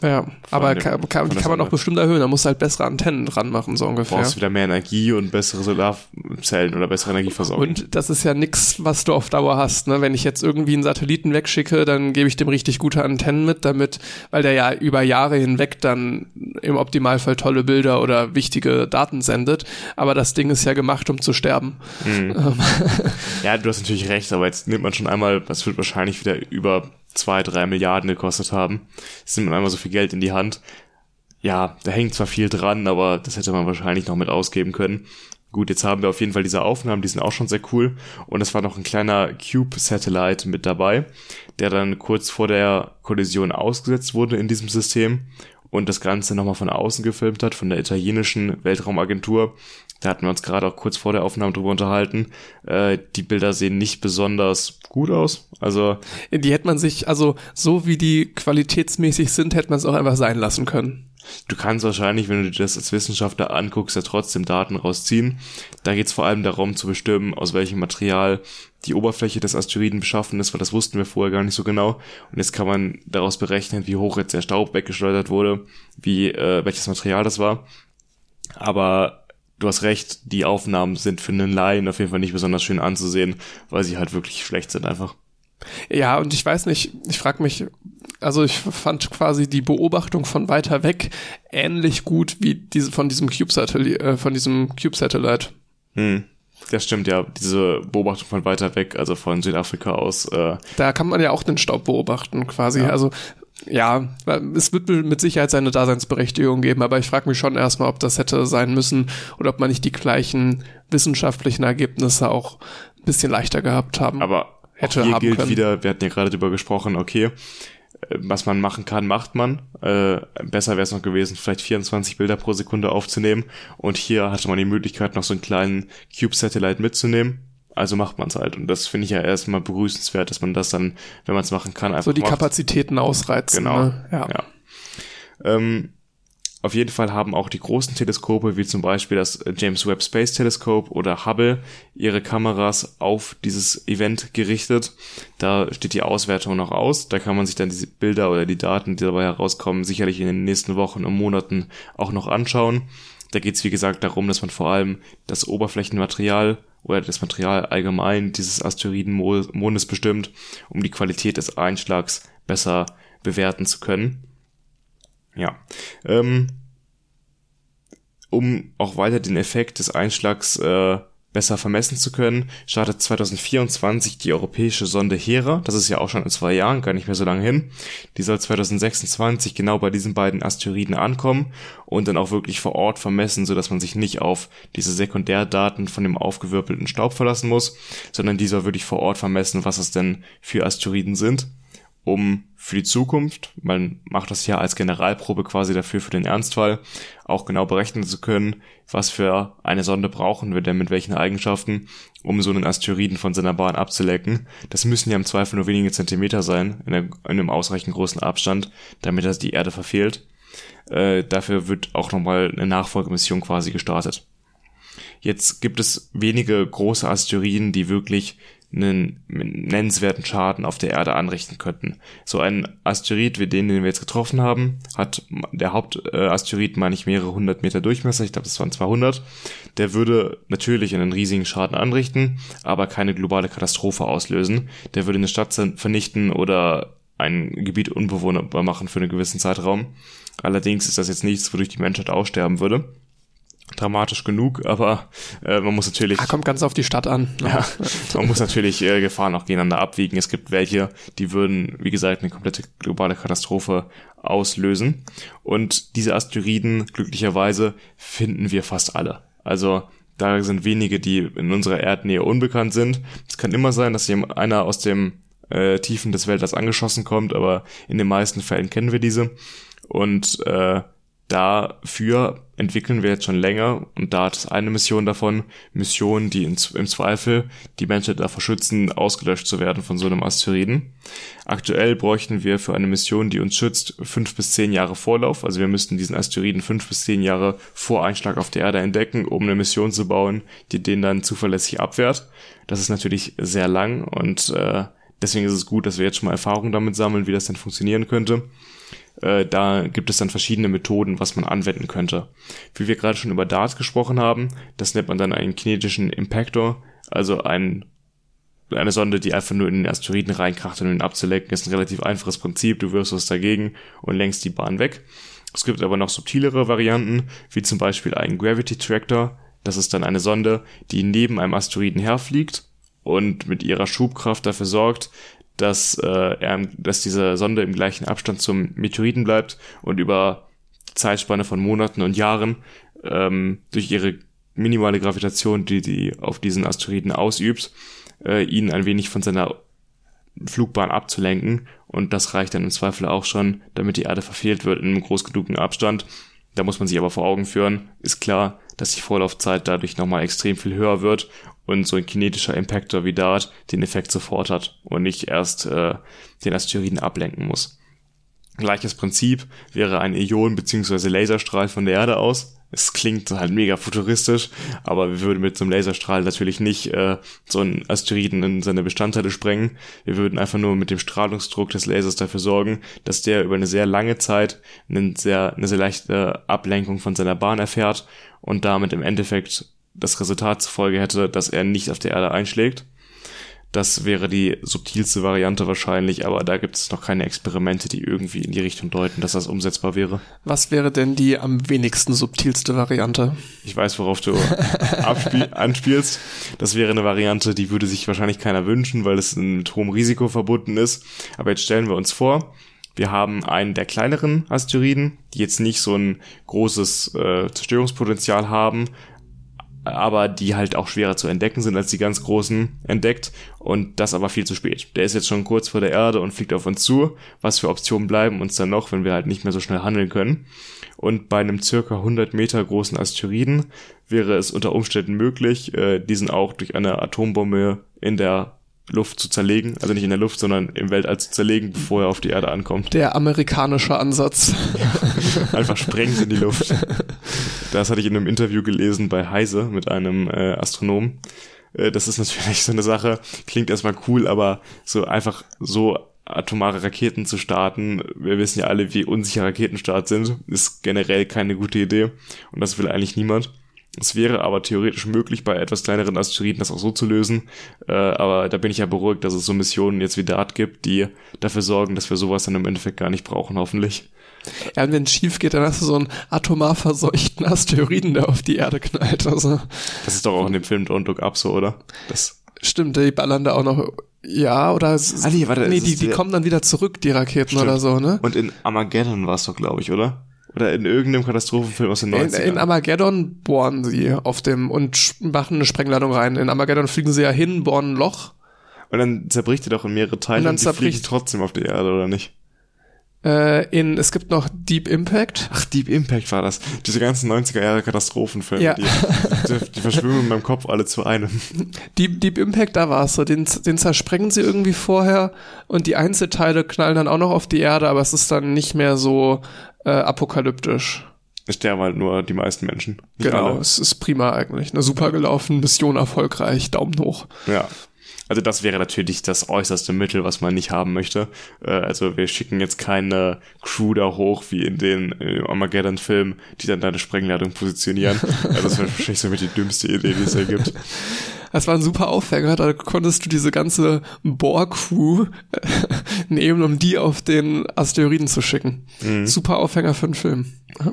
Ja, aber dem, kann, kann, die kann man auch bestimmt erhöhen. Da muss halt bessere Antennen dran machen, so ungefähr. Du brauchst wieder mehr Energie und bessere Solarzellen oder bessere Energieversorgung. Und das ist ja nix, was du auf Dauer hast. Ne? Wenn ich jetzt irgendwie einen Satelliten wegschicke, dann gebe ich dem richtig gute Antennen mit, damit, weil der ja über Jahre hinweg dann im Optimalfall tolle Bilder oder wichtige Daten sendet. Aber das Ding ist ja gemacht, um zu sterben. Mhm. Ja, du hast natürlich recht, aber jetzt nimmt man schon einmal, das wird wahrscheinlich wieder über zwei, drei Milliarden gekostet haben. Es nimmt einmal so viel Geld in die Hand. Ja, da hängt zwar viel dran, aber das hätte man wahrscheinlich noch mit ausgeben können. Gut, jetzt haben wir auf jeden Fall diese Aufnahmen, die sind auch schon sehr cool. Und es war noch ein kleiner Cube-Satellite mit dabei, der dann kurz vor der Kollision ausgesetzt wurde in diesem System und das Ganze nochmal von außen gefilmt hat, von der italienischen Weltraumagentur. Da hatten wir uns gerade auch kurz vor der Aufnahme drüber unterhalten. Äh, die Bilder sehen nicht besonders gut aus. Also die hätte man sich, also so wie die qualitätsmäßig sind, hätte man es auch einfach sein lassen können. Du kannst wahrscheinlich, wenn du dir das als Wissenschaftler anguckst, ja trotzdem Daten rausziehen. Da geht es vor allem darum zu bestimmen, aus welchem Material die Oberfläche des Asteroiden beschaffen ist, weil das wussten wir vorher gar nicht so genau. Und jetzt kann man daraus berechnen, wie hoch jetzt der Staub weggeschleudert wurde, wie äh, welches Material das war. Aber du hast recht, die Aufnahmen sind für einen Laien auf jeden Fall nicht besonders schön anzusehen, weil sie halt wirklich schlecht sind einfach. Ja, und ich weiß nicht, ich frage mich, also ich fand quasi die Beobachtung von weiter weg ähnlich gut wie diese von diesem Cube-Satellite, äh, von diesem Cube-Satellite. Hm. Das stimmt ja, diese Beobachtung von weiter weg, also von Südafrika aus. Äh da kann man ja auch den Staub beobachten, quasi. Ja. Also ja, es wird mit Sicherheit seine Daseinsberechtigung geben, aber ich frage mich schon erstmal, ob das hätte sein müssen oder ob man nicht die gleichen wissenschaftlichen Ergebnisse auch ein bisschen leichter gehabt haben. Aber hätte hier haben gilt können. wieder, wir hatten ja gerade drüber gesprochen, okay, äh, was man machen kann, macht man. Äh, besser wäre es noch gewesen, vielleicht 24 Bilder pro Sekunde aufzunehmen. Und hier hatte man die Möglichkeit, noch so einen kleinen Cube-Satellite mitzunehmen also macht man es halt. Und das finde ich ja erstmal begrüßenswert, dass man das dann, wenn man es machen kann, einfach. So die macht. Kapazitäten ausreizen. Genau. Ne? Ja. ja. Ähm, auf jeden Fall haben auch die großen Teleskope, wie zum Beispiel das James Webb Space Telescope oder Hubble, ihre Kameras auf dieses Event gerichtet. Da steht die Auswertung noch aus. Da kann man sich dann diese Bilder oder die Daten, die dabei herauskommen, sicherlich in den nächsten Wochen und Monaten auch noch anschauen. Da geht es, wie gesagt, darum, dass man vor allem das Oberflächenmaterial oder das Material allgemein dieses Asteroidenmondes bestimmt, um die Qualität des Einschlags besser bewerten zu können. Ja. Ähm, um auch weiter den Effekt des Einschlags äh, besser vermessen zu können, startet 2024 die europäische Sonde Hera. Das ist ja auch schon in zwei Jahren, gar nicht mehr so lange hin. Die soll 2026 genau bei diesen beiden Asteroiden ankommen und dann auch wirklich vor Ort vermessen, so dass man sich nicht auf diese Sekundärdaten von dem aufgewirbelten Staub verlassen muss, sondern die soll wirklich vor Ort vermessen, was es denn für Asteroiden sind um für die Zukunft, man macht das ja als Generalprobe quasi dafür für den Ernstfall, auch genau berechnen zu können, was für eine Sonde brauchen wir denn mit welchen Eigenschaften, um so einen Asteroiden von seiner Bahn abzulecken. Das müssen ja im Zweifel nur wenige Zentimeter sein, in, einem ausreichend großen Abstand, damit das die Erde verfehlt. Äh, dafür wird auch nochmal eine Nachfolgemission quasi gestartet. Jetzt gibt es wenige große Asteroiden, die wirklich einen nennenswerten Schaden auf der Erde anrichten könnten. So ein Asteroid wie den, den wir jetzt getroffen haben, hat der Hauptasteroid, meine ich, mehrere hundert Meter Durchmesser, ich glaube, das waren 200. Der würde natürlich einen riesigen Schaden anrichten, aber keine globale Katastrophe auslösen. Der würde eine Stadt vernichten oder ein Gebiet unbewohnbar machen für einen gewissen Zeitraum. Allerdings ist das jetzt nichts, wodurch die Menschheit aussterben würde dramatisch genug, aber äh, man muss natürlich. Ah, kommt ganz auf die Stadt an. Ja, man muss natürlich äh, Gefahren auch gegeneinander abwiegen. Es gibt welche, die würden, wie gesagt, eine komplette globale Katastrophe auslösen. Und diese Asteroiden, glücklicherweise, finden wir fast alle. Also da sind wenige, die in unserer Erdnähe unbekannt sind. Es kann immer sein, dass einer aus dem äh, Tiefen des Weltalls angeschossen kommt, aber in den meisten Fällen kennen wir diese. Und äh, dafür entwickeln wir jetzt schon länger und da ist eine Mission davon, Missionen, die in, im Zweifel die Menschheit davor schützen, ausgelöscht zu werden von so einem Asteroiden. Aktuell bräuchten wir für eine Mission, die uns schützt, fünf bis zehn Jahre Vorlauf. Also wir müssten diesen Asteroiden fünf bis zehn Jahre vor Einschlag auf der Erde entdecken, um eine Mission zu bauen, die den dann zuverlässig abwehrt. Das ist natürlich sehr lang und äh, deswegen ist es gut, dass wir jetzt schon mal Erfahrungen damit sammeln, wie das denn funktionieren könnte. Äh, da gibt es dann verschiedene Methoden, was man anwenden könnte. Wie wir gerade schon über DART gesprochen haben, das nennt man dann einen kinetischen Impactor, also ein, eine Sonde, die einfach nur in den Asteroiden reinkracht, um ihn abzulecken. Das ist ein relativ einfaches Prinzip, du wirfst was dagegen und lenkst die Bahn weg. Es gibt aber noch subtilere Varianten, wie zum Beispiel einen Gravity Tractor. Das ist dann eine Sonde, die neben einem Asteroiden herfliegt und mit ihrer Schubkraft dafür sorgt, dass, äh, er, dass diese Sonde im gleichen Abstand zum Meteoriten bleibt und über Zeitspanne von Monaten und Jahren ähm, durch ihre minimale Gravitation, die die auf diesen Asteroiden ausübt, äh, ihn ein wenig von seiner Flugbahn abzulenken und das reicht dann im Zweifel auch schon, damit die Erde verfehlt wird in einem groß genugen Abstand. Da muss man sich aber vor Augen führen, ist klar, dass die Vorlaufzeit dadurch nochmal extrem viel höher wird und so ein kinetischer Impactor wie Dart den Effekt sofort hat und nicht erst äh, den Asteroiden ablenken muss. Gleiches Prinzip wäre ein Ion- bzw. Laserstrahl von der Erde aus. Es klingt halt mega futuristisch, aber wir würden mit so einem Laserstrahl natürlich nicht äh, so einen Asteroiden in seine Bestandteile sprengen. Wir würden einfach nur mit dem Strahlungsdruck des Lasers dafür sorgen, dass der über eine sehr lange Zeit eine sehr, eine sehr leichte Ablenkung von seiner Bahn erfährt und damit im Endeffekt das Resultat zur Folge hätte, dass er nicht auf der Erde einschlägt. Das wäre die subtilste Variante wahrscheinlich, aber da gibt es noch keine Experimente, die irgendwie in die Richtung deuten, dass das umsetzbar wäre. Was wäre denn die am wenigsten subtilste Variante? Ich weiß, worauf du anspielst. Das wäre eine Variante, die würde sich wahrscheinlich keiner wünschen, weil es mit hohem Risiko verbunden ist. Aber jetzt stellen wir uns vor, wir haben einen der kleineren Asteroiden, die jetzt nicht so ein großes äh, Zerstörungspotenzial haben, aber die halt auch schwerer zu entdecken sind als die ganz großen entdeckt und das aber viel zu spät. Der ist jetzt schon kurz vor der Erde und fliegt auf uns zu. Was für Optionen bleiben uns dann noch, wenn wir halt nicht mehr so schnell handeln können? Und bei einem circa 100 Meter großen Asteroiden wäre es unter Umständen möglich, äh, diesen auch durch eine Atombombe in der Luft zu zerlegen, also nicht in der Luft, sondern im Weltall zu zerlegen, bevor er auf die Erde ankommt. Der amerikanische Ansatz. Einfach sprengt in die Luft. Das hatte ich in einem Interview gelesen bei Heise mit einem äh, Astronomen. Äh, das ist natürlich so eine Sache, klingt erstmal cool, aber so einfach so atomare Raketen zu starten, wir wissen ja alle, wie unsicher Raketenstart sind, ist generell keine gute Idee und das will eigentlich niemand. Es wäre aber theoretisch möglich, bei etwas kleineren Asteroiden das auch so zu lösen. Äh, aber da bin ich ja beruhigt, dass es so Missionen jetzt wie DART gibt, die dafür sorgen, dass wir sowas dann im Endeffekt gar nicht brauchen, hoffentlich. Ja, und wenn es schief geht, dann hast du so einen atomar verseuchten Asteroiden, der auf die Erde knallt. Also. Das ist doch auch in dem Film Don't Look Up so, oder? Das Stimmt, die ballern da auch noch. Ja, oder ah, nee, warte, nee die, die kommen dann wieder zurück, die Raketen Stimmt. oder so, ne? Und in Armageddon war es doch, glaube ich, oder? Oder in irgendeinem Katastrophenfilm aus den 90ern. In, in Armageddon bohren sie auf dem und machen eine Sprengladung rein. In Armageddon fliegen sie ja hin, bohren ein Loch. Und dann zerbricht er doch in mehrere Teile und, dann und sie fliegen trotzdem auf die Erde, oder nicht? Äh, in, es gibt noch Deep Impact. Ach, Deep Impact war das. Diese ganzen 90er Jahre Katastrophenfilme, ja. die, die, die verschwimmen in meinem Kopf alle zu einem. Deep, Deep Impact, da war es so. Den, den zersprengen sie irgendwie vorher und die Einzelteile knallen dann auch noch auf die Erde, aber es ist dann nicht mehr so äh, apokalyptisch. Sterben halt nur die meisten Menschen. Genau, alle. es ist prima eigentlich. Eine super gelaufen, Mission erfolgreich, Daumen hoch. Ja. Also das wäre natürlich das äußerste Mittel, was man nicht haben möchte. Äh, also wir schicken jetzt keine Crew da hoch wie in den äh, Armageddon-Filmen, die dann deine Sprengladung positionieren. Also das wäre wahrscheinlich so mit die dümmste Idee, die es da gibt. Das war ein super Aufhänger, da konntest du diese ganze Bohr-Crew nehmen, um die auf den Asteroiden zu schicken. Mhm. Super Aufhänger für einen Film. Ja.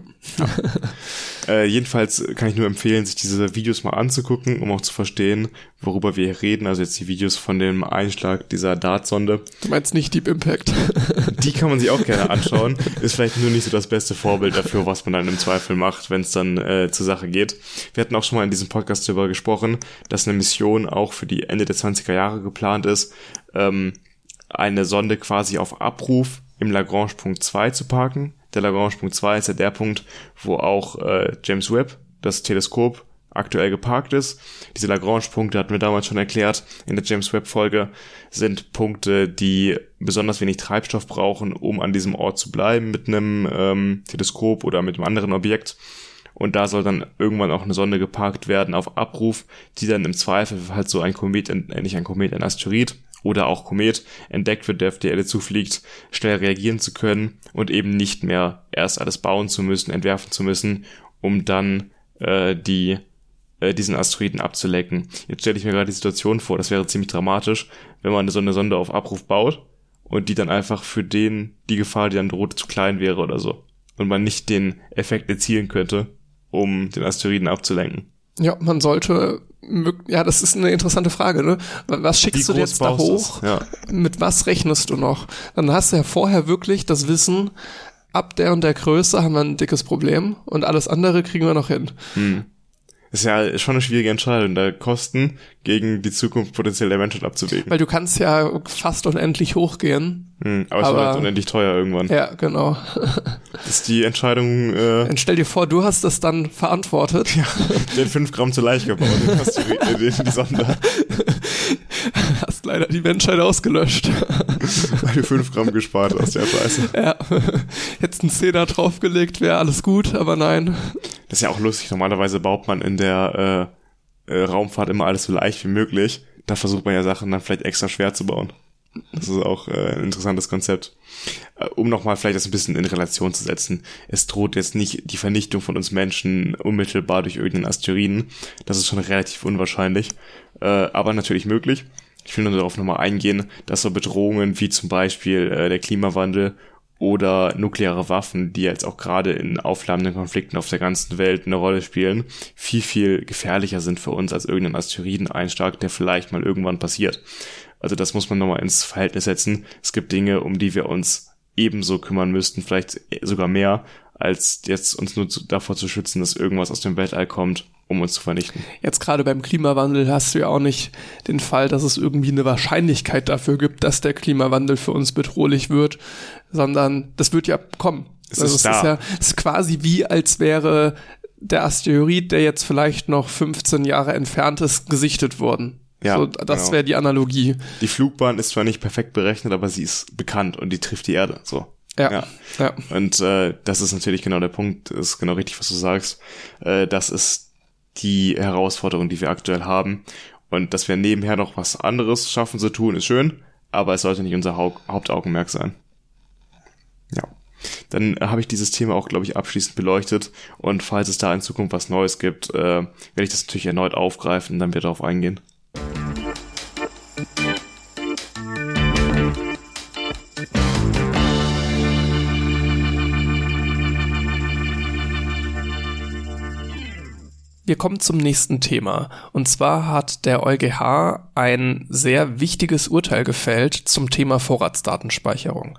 äh, jedenfalls kann ich nur empfehlen, sich diese Videos mal anzugucken, um auch zu verstehen, worüber wir hier reden. Also jetzt die Videos von dem Einschlag dieser Dartsonde. Du meinst nicht Deep Impact? die kann man sich auch gerne anschauen. Ist vielleicht nur nicht so das beste Vorbild dafür, was man dann im Zweifel macht, wenn es dann äh, zur Sache geht. Wir hatten auch schon mal in diesem Podcast darüber gesprochen, dass eine Mission auch für die Ende der 20er Jahre geplant ist, ähm, eine Sonde quasi auf Abruf im Lagrange-Punkt 2 zu parken der Lagrange-Punkt 2 ist ja der Punkt, wo auch äh, James Webb, das Teleskop, aktuell geparkt ist. Diese Lagrange-Punkte hatten wir damals schon erklärt in der James Webb-Folge, sind Punkte, die besonders wenig Treibstoff brauchen, um an diesem Ort zu bleiben mit einem ähm, Teleskop oder mit einem anderen Objekt. Und da soll dann irgendwann auch eine Sonde geparkt werden auf Abruf, die dann im Zweifel halt so ein Komet, äh, nicht ein Komet, ein Asteroid, oder auch Komet entdeckt wird, der auf die Erde zufliegt, schnell reagieren zu können und eben nicht mehr erst alles bauen zu müssen, entwerfen zu müssen, um dann äh, die äh, diesen Asteroiden abzulecken. Jetzt stelle ich mir gerade die Situation vor, das wäre ziemlich dramatisch, wenn man so eine Sonde auf Abruf baut und die dann einfach für den die Gefahr, die dann droht, zu klein wäre oder so und man nicht den Effekt erzielen könnte, um den Asteroiden abzulenken. Ja, man sollte ja, das ist eine interessante Frage, ne? Was schickst Wie du jetzt da hoch? Ja. Mit was rechnest du noch? Dann hast du ja vorher wirklich das Wissen, ab der und der Größe haben wir ein dickes Problem und alles andere kriegen wir noch hin. Hm. Ist ja schon eine schwierige Entscheidung, da Kosten gegen die Zukunft potenziell der Menschheit abzuwägen. Weil du kannst ja fast unendlich hochgehen. Hm, aber, es aber- wird halt unendlich teuer irgendwann. Ja, genau. Das ist die Entscheidung, äh, Dann stell dir vor, du hast das dann verantwortet. Ja. den 5 Gramm zu leicht gebaut, den hast du äh, den, die Sonde, Hast leider die Menschheit ausgelöscht. weil du 5 Gramm gespart hast, ja scheiße. ja. Jetzt ein Zehner draufgelegt, wäre alles gut, aber nein. Das ist ja auch lustig, normalerweise baut man in der äh, äh, Raumfahrt immer alles so leicht wie möglich. Da versucht man ja Sachen dann vielleicht extra schwer zu bauen. Das ist auch äh, ein interessantes Konzept. Äh, um nochmal vielleicht das ein bisschen in Relation zu setzen. Es droht jetzt nicht die Vernichtung von uns Menschen unmittelbar durch irgendeinen Asteroiden. Das ist schon relativ unwahrscheinlich, äh, aber natürlich möglich. Ich will nur darauf nochmal eingehen, dass so Bedrohungen wie zum Beispiel äh, der Klimawandel oder nukleare Waffen, die jetzt auch gerade in auflammenden Konflikten auf der ganzen Welt eine Rolle spielen, viel, viel gefährlicher sind für uns als irgendein Asteroideneinschlag, der vielleicht mal irgendwann passiert. Also das muss man nochmal ins Verhältnis setzen. Es gibt Dinge, um die wir uns ebenso kümmern müssten, vielleicht sogar mehr, als jetzt uns nur zu, davor zu schützen, dass irgendwas aus dem Weltall kommt, um uns zu vernichten. Jetzt gerade beim Klimawandel hast du ja auch nicht den Fall, dass es irgendwie eine Wahrscheinlichkeit dafür gibt, dass der Klimawandel für uns bedrohlich wird, sondern das wird ja kommen. Es also ist es ist ja es ist quasi wie, als wäre der Asteroid, der jetzt vielleicht noch 15 Jahre entfernt ist, gesichtet worden. Ja, so, das genau. wäre die Analogie. Die Flugbahn ist zwar nicht perfekt berechnet, aber sie ist bekannt und die trifft die Erde. So. Ja. Ja. ja. Und äh, das ist natürlich genau der Punkt, ist genau richtig, was du sagst. Äh, das ist die Herausforderung, die wir aktuell haben. Und dass wir nebenher noch was anderes schaffen zu tun, ist schön, aber es sollte nicht unser Hau Hauptaugenmerk sein. Ja. Dann äh, habe ich dieses Thema auch, glaube ich, abschließend beleuchtet. Und falls es da in Zukunft was Neues gibt, äh, werde ich das natürlich erneut aufgreifen und dann wieder darauf eingehen. Wir kommen zum nächsten Thema. Und zwar hat der EuGH ein sehr wichtiges Urteil gefällt zum Thema Vorratsdatenspeicherung.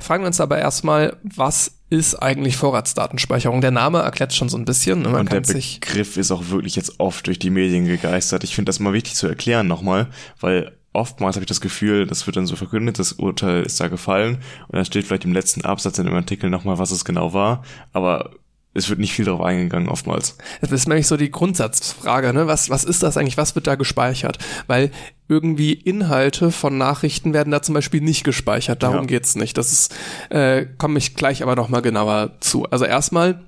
Fragen wir uns aber erstmal, was ist eigentlich Vorratsdatenspeicherung? Der Name erklärt schon so ein bisschen. ne? Man Und der Begriff ist auch wirklich jetzt oft durch die Medien gegeistert. Ich finde das mal wichtig zu erklären nochmal, weil oftmals habe ich das Gefühl, das wird dann so verkündet, das Urteil ist da gefallen und dann steht vielleicht im letzten Absatz in dem Artikel nochmal, was es genau war, aber es wird nicht viel darauf eingegangen oftmals. Das ist nämlich so die Grundsatzfrage, ne? Was, was ist das eigentlich? Was wird da gespeichert? Weil irgendwie Inhalte von Nachrichten werden da zum Beispiel nicht gespeichert. Darum Ja. geht's nicht. Das ist, äh, komme ich gleich aber nochmal genauer zu. Also erstmal,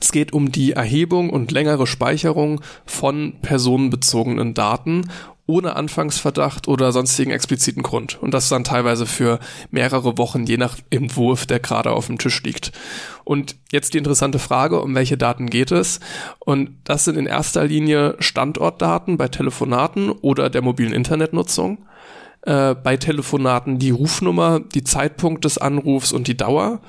es geht um die Erhebung und längere Speicherung von personenbezogenen Daten ohne Anfangsverdacht oder sonstigen expliziten Grund. Und das dann teilweise für mehrere Wochen, je nach Entwurf, der gerade auf dem Tisch liegt. Und jetzt die interessante Frage, um welche Daten geht es? Und das sind in erster Linie Standortdaten bei Telefonaten oder der mobilen Internetnutzung. Äh, bei Telefonaten die Rufnummer, die Zeitpunkt des Anrufs und die Dauer.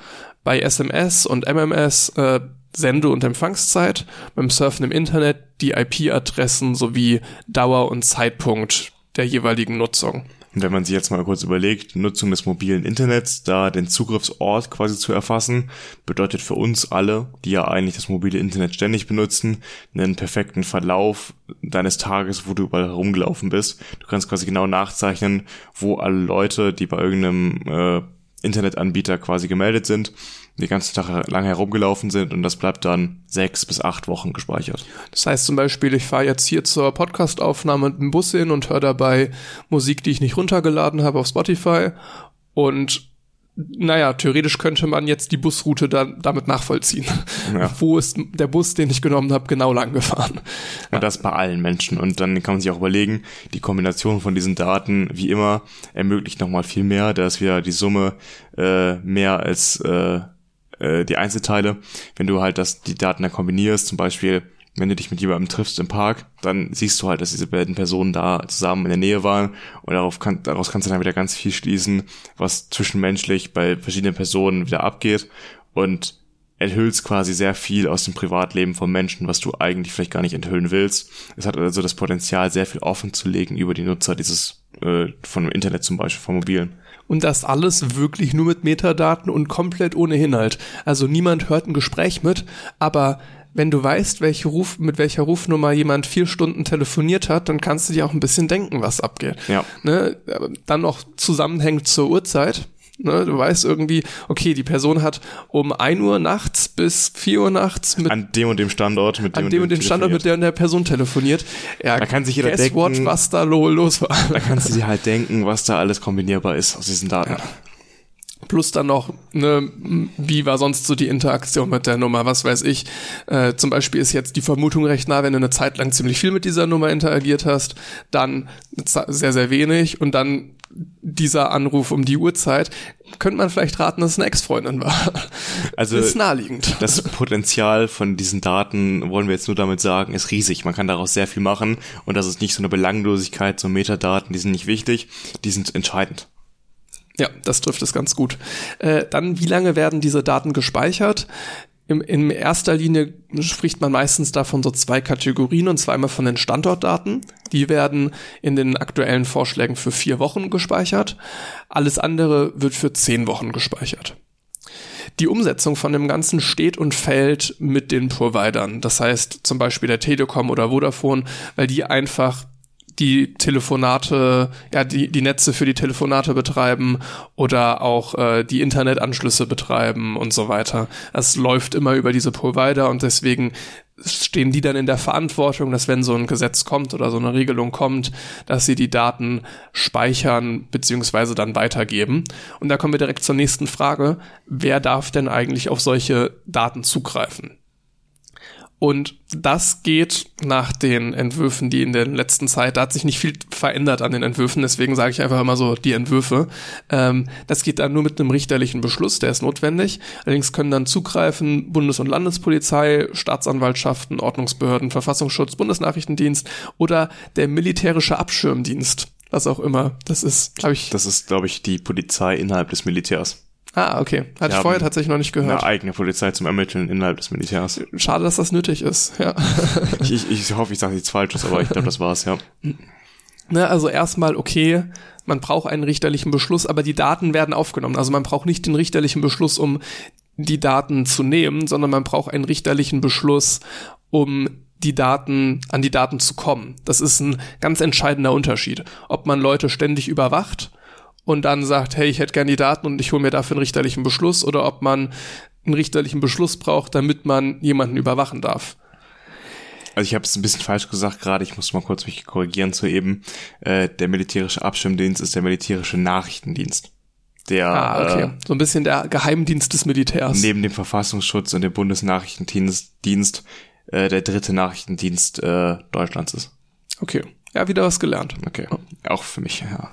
Bei SMS und MMS äh, Sende- und Empfangszeit. Beim Surfen im Internet die IP-Adressen sowie Dauer und Zeitpunkt der jeweiligen Nutzung. Und wenn man sich jetzt mal kurz überlegt, Nutzung des mobilen Internets, da den Zugriffsort quasi zu erfassen, bedeutet für uns alle, die ja eigentlich das mobile Internet ständig benutzen, einen perfekten Verlauf deines Tages, wo du überall herumgelaufen bist. Du kannst quasi genau nachzeichnen, wo alle Leute, die bei irgendeinem äh, Internetanbieter quasi gemeldet sind, den ganzen Tag lang herumgelaufen sind und das bleibt dann sechs bis acht Wochen gespeichert. Das heißt zum Beispiel, ich fahre jetzt hier zur Podcastaufnahme mit dem Bus hin und höre dabei Musik, die ich nicht runtergeladen habe auf Spotify. Und naja, theoretisch könnte man jetzt die Busroute dann damit nachvollziehen. Ja. Wo ist der Bus, den ich genommen habe, genau lang gefahren? Und das bei allen Menschen. Und dann kann man sich auch überlegen, die Kombination von diesen Daten, wie immer, ermöglicht nochmal viel mehr. Da ist wieder die Summe äh, mehr als äh, äh, die Einzelteile. Wenn du halt das, die Daten dann kombinierst, zum Beispiel, wenn du dich mit jemandem triffst im Park, dann siehst du halt, dass diese beiden Personen da zusammen in der Nähe waren und darauf kann, daraus kannst du dann wieder ganz viel schließen, was zwischenmenschlich bei verschiedenen Personen wieder abgeht und enthüllst quasi sehr viel aus dem Privatleben von Menschen, was du eigentlich vielleicht gar nicht enthüllen willst. Es hat also das Potenzial, sehr viel offen zu legen über die Nutzer dieses äh, von Internet zum Beispiel, von mobilen. Und das alles wirklich nur mit Metadaten und komplett ohne Inhalt. Also niemand hört ein Gespräch mit, aber wenn du weißt, welche Ruf, mit welcher Rufnummer jemand vier Stunden telefoniert hat, dann kannst du dir auch ein bisschen denken, was abgeht. Ja. Ne? Dann noch zusammenhängt zur Uhrzeit. Ne? Du weißt irgendwie, okay, die Person hat um ein Uhr nachts bis vier Uhr nachts mit An dem und dem Standort mit dem an dem und dem Standort mit der und der Person telefoniert. Ja, Da kann sich jeder guess denken- what, was da lo los war. Da kannst du dir halt denken, was da alles kombinierbar ist aus diesen Daten. Plus dann noch, ne, wie war sonst so die Interaktion mit der Nummer, was weiß ich. Äh, zum Beispiel ist jetzt die Vermutung recht nah, wenn du eine Zeit lang ziemlich viel mit dieser Nummer interagiert hast, dann sehr, sehr wenig und dann dieser Anruf um die Uhrzeit, könnte man vielleicht raten, dass es eine Ex-Freundin war. Also ist naheliegend. das Potenzial von diesen Daten, wollen wir jetzt nur damit sagen, ist riesig. Man kann daraus sehr viel machen und das ist nicht so eine Belanglosigkeit, so Metadaten, die sind nicht wichtig, die sind entscheidend. Ja, das trifft es ganz gut. Äh, dann, wie lange werden diese Daten gespeichert? Im, in erster Linie spricht man meistens davon so zwei Kategorien, und zwar einmal von den Standortdaten. Die werden in den aktuellen Vorschlägen für vier Wochen gespeichert. Alles andere wird für zehn Wochen gespeichert. Die Umsetzung von dem Ganzen steht und fällt mit den Providern. Das heißt zum Beispiel der Telekom oder Vodafone, weil die einfach die Telefonate, ja, die, die Netze für die Telefonate betreiben oder auch äh, die Internetanschlüsse betreiben und so weiter. Es läuft immer über diese Provider und deswegen stehen die dann in der Verantwortung, dass wenn so ein Gesetz kommt oder so eine Regelung kommt, dass sie die Daten speichern beziehungsweise dann weitergeben. Und da kommen wir direkt zur nächsten Frage. Wer darf denn eigentlich auf solche Daten zugreifen? Und das geht nach den Entwürfen, die in der letzten Zeit, da hat sich nicht viel verändert an den Entwürfen, deswegen sage ich einfach immer so die Entwürfe. Ähm, das geht dann nur mit einem richterlichen Beschluss, der ist notwendig. Allerdings können dann zugreifen Bundes- und Landespolizei, Staatsanwaltschaften, Ordnungsbehörden, Verfassungsschutz, Bundesnachrichtendienst oder der militärische Abschirmdienst, was auch immer. Das ist, glaube ich. Das ist, glaube ich, die Polizei innerhalb des Militärs. Ah, okay. Hatte ich vorher tatsächlich noch nicht Eine gehört. eigene Polizei zum Ermitteln innerhalb des Militärs. Schade, dass das nötig ist. Ja. Ich, ich, ich hoffe, ich sage nichts Falsches, aber ich glaube, das war's, ja. Ne, also erstmal, okay, man braucht einen richterlichen Beschluss, aber die Daten werden aufgenommen. Also man braucht nicht den richterlichen Beschluss, um die Daten zu nehmen, sondern man braucht einen richterlichen Beschluss, um die Daten, an die Daten zu kommen. Das ist ein ganz entscheidender Unterschied. Ob man Leute ständig überwacht und dann sagt, hey, ich hätte gern die Daten und ich hole mir dafür einen richterlichen Beschluss, oder ob man einen richterlichen Beschluss braucht, damit man jemanden überwachen darf. Also ich habe es ein bisschen falsch gesagt gerade, ich muss mal kurz mich korrigieren zu eben. Äh, der militärische Abschirmdienst ist der militärische Nachrichtendienst. Der Ah, okay. äh, So ein bisschen der Geheimdienst des Militärs. neben dem Verfassungsschutz und dem Bundesnachrichtendienst Dienst, äh, der dritte Nachrichtendienst äh, Deutschlands ist. Okay. Ja, wieder was gelernt. Okay, auch für mich, ja.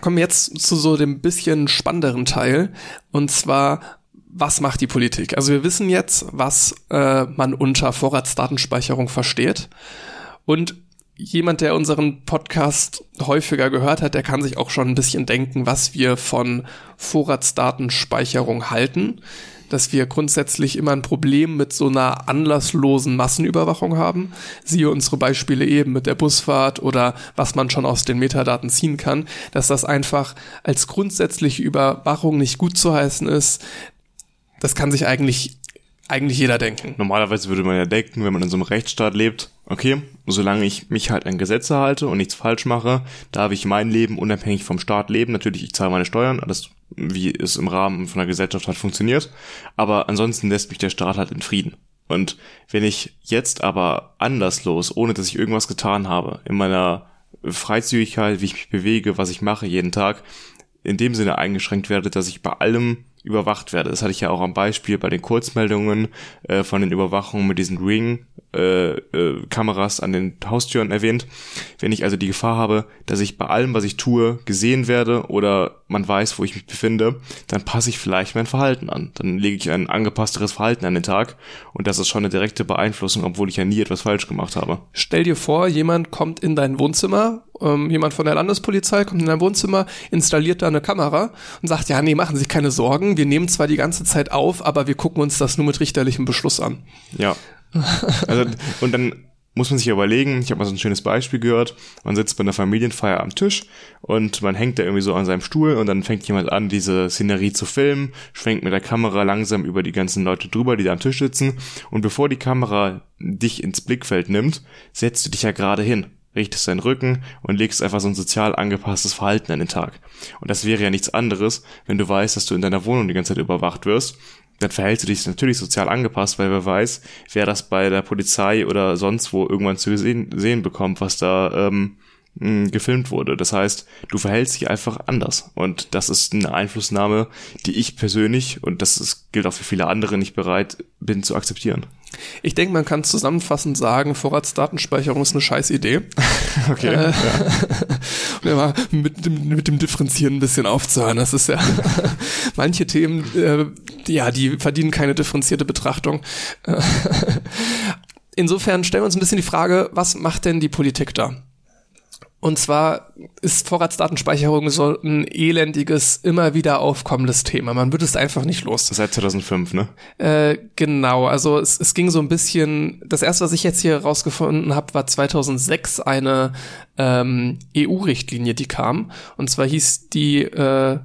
Kommen wir jetzt zu so dem bisschen spannenderen Teil. Und zwar, was macht die Politik? Also wir wissen jetzt, was äh, man unter Vorratsdatenspeicherung versteht. Und jemand, der unseren Podcast häufiger gehört hat, der kann sich auch schon ein bisschen denken, was wir von Vorratsdatenspeicherung halten. Dass wir grundsätzlich immer ein Problem mit so einer anlasslosen Massenüberwachung haben. Siehe unsere Beispiele eben mit der Busfahrt oder was man schon aus den Metadaten ziehen kann, dass das einfach als grundsätzliche Überwachung nicht gut zu heißen ist. Das kann sich eigentlich, eigentlich jeder denken. Normalerweise würde man ja denken, wenn man in so einem Rechtsstaat lebt, okay, solange ich mich halt an Gesetze halte und nichts falsch mache, darf ich mein Leben unabhängig vom Staat leben. Natürlich, ich zahle meine Steuern, alles wie es im Rahmen von einer Gesellschaft halt funktioniert. Aber ansonsten lässt mich der Staat halt in Frieden. Und wenn ich jetzt aber anderslos, ohne dass ich irgendwas getan habe, in meiner Freizügigkeit, wie ich mich bewege, was ich mache jeden Tag, in dem Sinne eingeschränkt werde, dass ich bei allem überwacht werde. Das hatte ich ja auch am Beispiel bei den Kurzmeldungen äh, von den Überwachungen mit diesen Ring äh, äh, an den Haustüren erwähnt. Wenn ich also die Gefahr habe, dass ich bei allem, was ich tue, gesehen werde oder man weiß, wo ich mich befinde, dann passe ich vielleicht mein Verhalten an. Dann lege ich ein angepassteres Verhalten an den Tag und das ist schon eine direkte Beeinflussung, obwohl ich ja nie etwas falsch gemacht habe. Stell dir vor, jemand kommt in dein Wohnzimmer, ähm, jemand von der Landespolizei kommt in dein Wohnzimmer, installiert da eine Kamera und sagt, ja, nee, machen Sie sich keine Sorgen, wir nehmen zwar die ganze Zeit auf, aber wir gucken uns das nur mit richterlichem Beschluss an. Ja. Also, und dann muss man sich überlegen, ich habe mal so ein schönes Beispiel gehört, man sitzt bei einer Familienfeier am Tisch und man hängt da irgendwie so an seinem Stuhl und dann fängt jemand an, diese Szenerie zu filmen, schwenkt mit der Kamera langsam über die ganzen Leute drüber, die da am Tisch sitzen und bevor die Kamera dich ins Blickfeld nimmt, setzt du dich ja gerade hin, richtest deinen Rücken und legst einfach so ein sozial angepasstes Verhalten an den Tag. Und das wäre ja nichts anderes, wenn du weißt, dass du in deiner Wohnung die ganze Zeit überwacht wirst dann verhältst du dich natürlich sozial angepasst, weil wer weiß, wer das bei der Polizei oder sonst wo irgendwann zu sehen, sehen bekommt, was da ähm, gefilmt wurde. Das heißt, du verhältst dich einfach anders. Und das ist eine Einflussnahme, die ich persönlich, und das ist, gilt auch für viele andere, nicht bereit bin zu akzeptieren. Ich denke, man kann zusammenfassend sagen, Vorratsdatenspeicherung ist eine scheiß Idee. okay. Äh, ja. mit, dem, mit dem Differenzieren ein bisschen aufzuhören. Das ist ja manche Themen, äh, ja, die verdienen keine differenzierte Betrachtung. Insofern stellen wir uns ein bisschen die Frage, was macht denn die Politik da? Und zwar ist Vorratsdatenspeicherung so ein elendiges, immer wieder aufkommendes Thema. Man wird es einfach nicht los. Seit 2005, ne? Äh, genau, also es, es ging so ein bisschen, das erste, was ich jetzt hier rausgefunden habe, war 2006 eine ähm, EU-Richtlinie, die kam. Und zwar hieß die äh,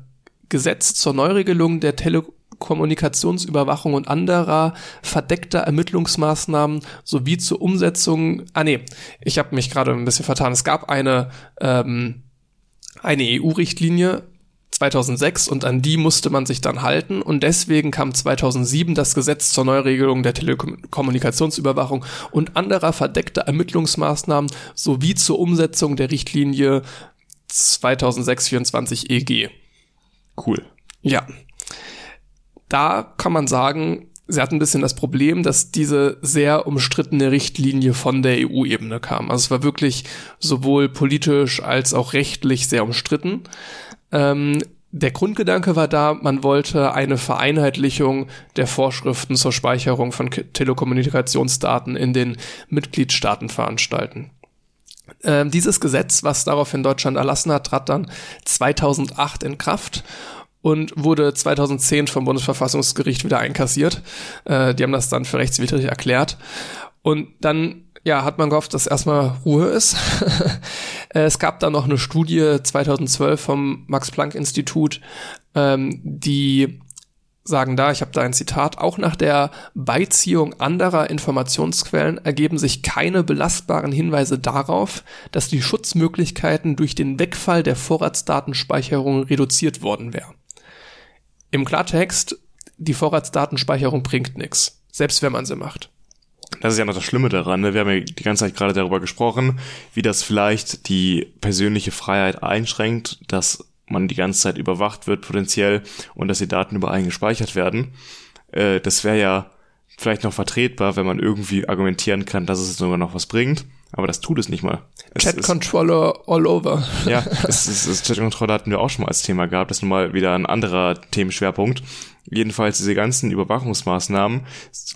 Gesetz zur Neuregelung der Tele Kommunikationsüberwachung und anderer verdeckter Ermittlungsmaßnahmen sowie zur Umsetzung. Ah nee, ich habe mich gerade ein bisschen vertan. Es gab eine ähm, eine EU-Richtlinie 2006 und an die musste man sich dann halten und deswegen kam 2007 das Gesetz zur Neuregelung der Telekommunikationsüberwachung und anderer verdeckter Ermittlungsmaßnahmen sowie zur Umsetzung der Richtlinie 2006-24 EG. Cool. Ja, da kann man sagen, sie hat ein bisschen das Problem, dass diese sehr umstrittene Richtlinie von der EU-Ebene kam. Also es war wirklich sowohl politisch als auch rechtlich sehr umstritten. Ähm, der Grundgedanke war da, man wollte eine Vereinheitlichung der Vorschriften zur Speicherung von Telekommunikationsdaten in den Mitgliedstaaten veranstalten. Ähm, dieses Gesetz, was darauf in Deutschland erlassen hat, trat dann 2008 in Kraft und wurde 2010 vom Bundesverfassungsgericht wieder einkassiert. Äh, die haben das dann für rechtswidrig erklärt. Und dann ja, hat man gehofft, dass erstmal Ruhe ist. Äh, es gab dann noch eine Studie 2012 vom Max-Planck-Institut, ähm, die sagen da, ich habe da ein Zitat, auch nach der Beiziehung anderer Informationsquellen ergeben sich keine belastbaren Hinweise darauf, dass die Schutzmöglichkeiten durch den Wegfall der Vorratsdatenspeicherung reduziert worden wären. Im Klartext, die Vorratsdatenspeicherung bringt nichts, selbst wenn man sie macht. Das ist ja noch das Schlimme daran. Ne? Wir haben ja die ganze Zeit gerade darüber gesprochen, wie das vielleicht die persönliche Freiheit einschränkt, dass man die ganze Zeit überwacht wird potenziell und dass die Daten über einen gespeichert werden. Äh, das wäre ja vielleicht noch vertretbar, wenn man irgendwie argumentieren kann, dass es sogar noch was bringt. Aber das tut es nicht mal. Chat Controller all over. Ja, es, es, es, Chat Controller hatten wir auch schon mal als Thema gehabt. Das ist nun mal wieder ein anderer Themenschwerpunkt. Jedenfalls diese ganzen Überwachungsmaßnahmen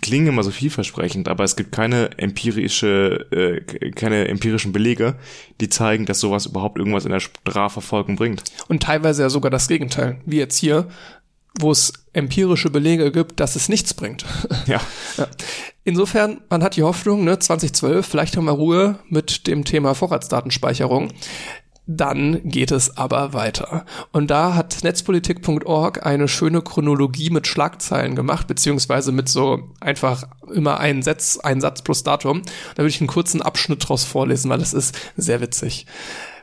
klingen immer so vielversprechend, aber es gibt keine empirische, äh, keine empirischen Belege, die zeigen, dass sowas überhaupt irgendwas in der Strafverfolgung bringt. Und teilweise ja sogar das Gegenteil, wie jetzt hier wo es empirische Belege gibt, dass es nichts bringt. Ja. ja. Insofern, man hat die Hoffnung, ne, 2012, vielleicht haben wir Ruhe mit dem Thema Vorratsdatenspeicherung. Dann geht es aber weiter. Und da hat netzpolitik.org eine schöne Chronologie mit Schlagzeilen gemacht, beziehungsweise mit so einfach immer einen Satz, einen Satz plus Datum. Da würde ich einen kurzen Abschnitt draus vorlesen, weil das ist sehr witzig.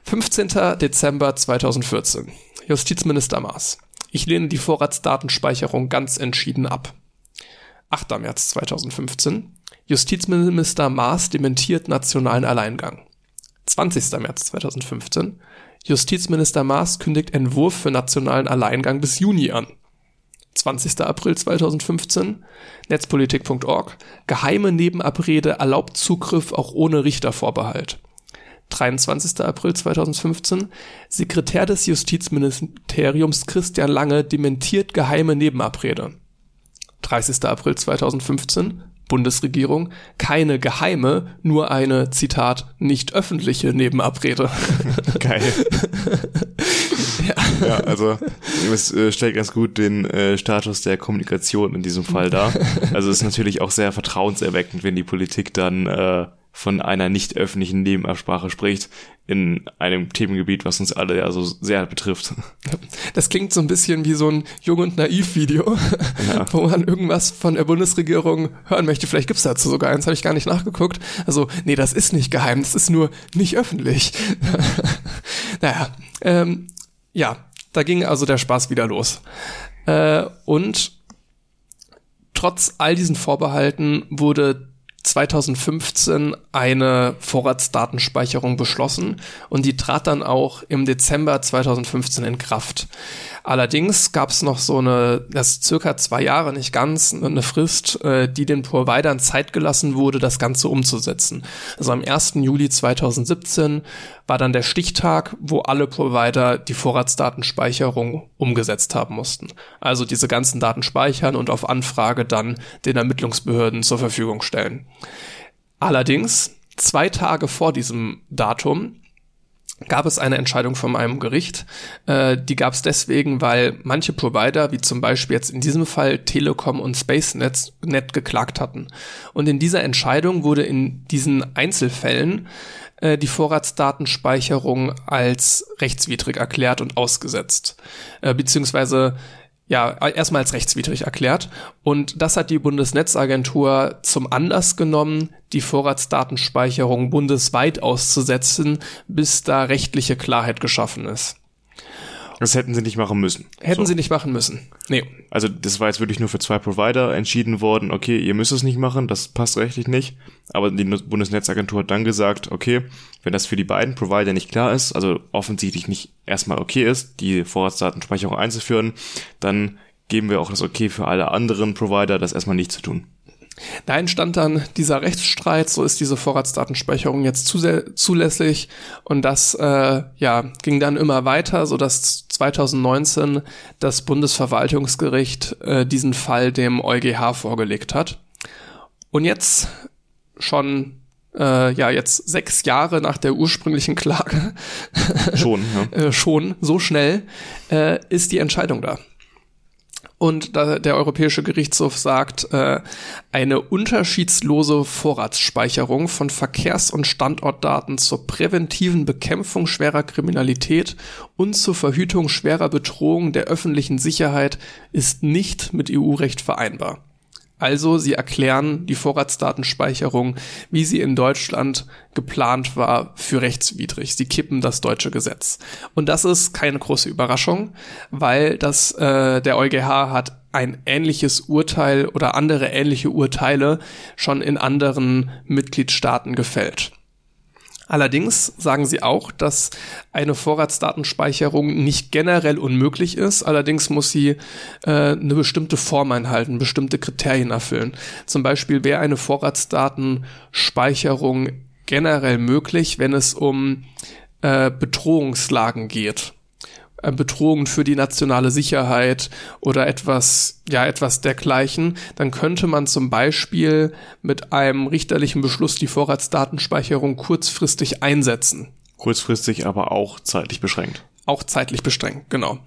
15. Dezember 2014. Justizminister Maas. Ich lehne die Vorratsdatenspeicherung ganz entschieden ab. 8. März 2015. Justizminister Maas dementiert nationalen Alleingang. 20. März 2015. Justizminister Maas kündigt Entwurf für nationalen Alleingang bis Juni an. 20. April 2015. Netzpolitik.org. Geheime Nebenabrede erlaubt Zugriff auch ohne Richtervorbehalt. 23. April 2015, Sekretär des Justizministeriums Christian Lange dementiert geheime Nebenabrede. 30. April 2015, Bundesregierung, keine geheime, nur eine, Zitat, nicht öffentliche Nebenabrede. Geil. ja. ja, also es äh, stellt ganz gut den äh, Status der Kommunikation in diesem Fall dar. Also es ist natürlich auch sehr vertrauenserweckend, wenn die Politik dann äh, von einer nicht öffentlichen Nebenabsprache spricht in einem Themengebiet, was uns alle ja so sehr betrifft. Das klingt so ein bisschen wie so ein Jung und Naiv-Video, ja. wo man irgendwas von der Bundesregierung hören möchte. Vielleicht gibt's dazu sogar eins, habe ich gar nicht nachgeguckt. Also, nee, das ist nicht geheim, das ist nur nicht öffentlich. naja, ähm, ja, da ging also der Spaß wieder los. Äh, und trotz all diesen Vorbehalten wurde 2015 eine Vorratsdatenspeicherung beschlossen und die trat dann auch im Dezember 2015 in Kraft. Allerdings gab es noch so eine, das circa zwei Jahre, nicht ganz, eine Frist, äh, die den Providern Zeit gelassen wurde, das Ganze umzusetzen. Also am 1. Juli 2017 war dann der Stichtag, wo alle Provider die Vorratsdatenspeicherung umgesetzt haben mussten. Also diese ganzen Daten speichern und auf Anfrage dann den Ermittlungsbehörden zur Verfügung stellen. Allerdings, zwei Tage vor diesem Datum gab es eine Entscheidung von einem Gericht. Äh, die gab es deswegen, weil manche Provider, wie zum Beispiel jetzt in diesem Fall Telekom und SpaceNet, net geklagt hatten. Und in dieser Entscheidung wurde in diesen Einzelfällen äh, die Vorratsdatenspeicherung als rechtswidrig erklärt und ausgesetzt. Äh, beziehungsweise ja, erstmal als rechtswidrig erklärt. Und das hat die Bundesnetzagentur zum Anlass genommen, die Vorratsdatenspeicherung bundesweit auszusetzen, bis da rechtliche Klarheit geschaffen ist. Das hätten sie nicht machen müssen. Hätten so. sie nicht machen müssen. Nee. Also das war jetzt wirklich nur für zwei Provider entschieden worden, okay, ihr müsst es nicht machen, das passt rechtlich nicht. Aber die Bundesnetzagentur hat dann gesagt, okay, wenn das für die beiden Provider nicht klar ist, also offensichtlich nicht erstmal okay ist, die Vorratsdatenspeicherung einzuführen, dann geben wir auch das okay für alle anderen Provider, das erstmal nicht zu tun. Da entstand dann dieser Rechtsstreit, so ist diese Vorratsdatenspeicherung jetzt zulässig und das äh, ja, ging dann immer weiter, so dass 2019 das Bundesverwaltungsgericht äh, diesen Fall dem EuGH vorgelegt hat. Und jetzt schon äh, ja jetzt sechs Jahre nach der ursprünglichen Klage schon ja. äh, schon so schnell äh, ist die Entscheidung da. Und da der Europäische Gerichtshof sagt, äh, eine unterschiedslose Vorratsspeicherung von Verkehrs- und Standortdaten zur präventiven Bekämpfung schwerer Kriminalität und zur Verhütung schwerer Bedrohung der öffentlichen Sicherheit ist nicht mit EU-Recht vereinbar. Also sie erklären die Vorratsdatenspeicherung, wie sie in Deutschland geplant war, für rechtswidrig. Sie kippen das deutsche Gesetz. Und das ist keine große Überraschung, weil das äh, der EuGH hat ein ähnliches Urteil oder andere ähnliche Urteile schon in anderen Mitgliedstaaten gefällt. Allerdings sagen sie auch, dass eine Vorratsdatenspeicherung nicht generell unmöglich ist. Allerdings muss sie äh, eine bestimmte Form einhalten, bestimmte Kriterien erfüllen. Zum Beispiel wäre eine Vorratsdatenspeicherung generell möglich, wenn es um äh, Bedrohungslagen geht. Äh, Bedrohungen für die nationale Sicherheit oder etwas, ja, etwas dergleichen, dann könnte man zum Beispiel mit einem richterlichen Beschluss die Vorratsdatenspeicherung kurzfristig einsetzen. Kurzfristig, aber auch zeitlich beschränkt auch zeitlich beschränkt, genau.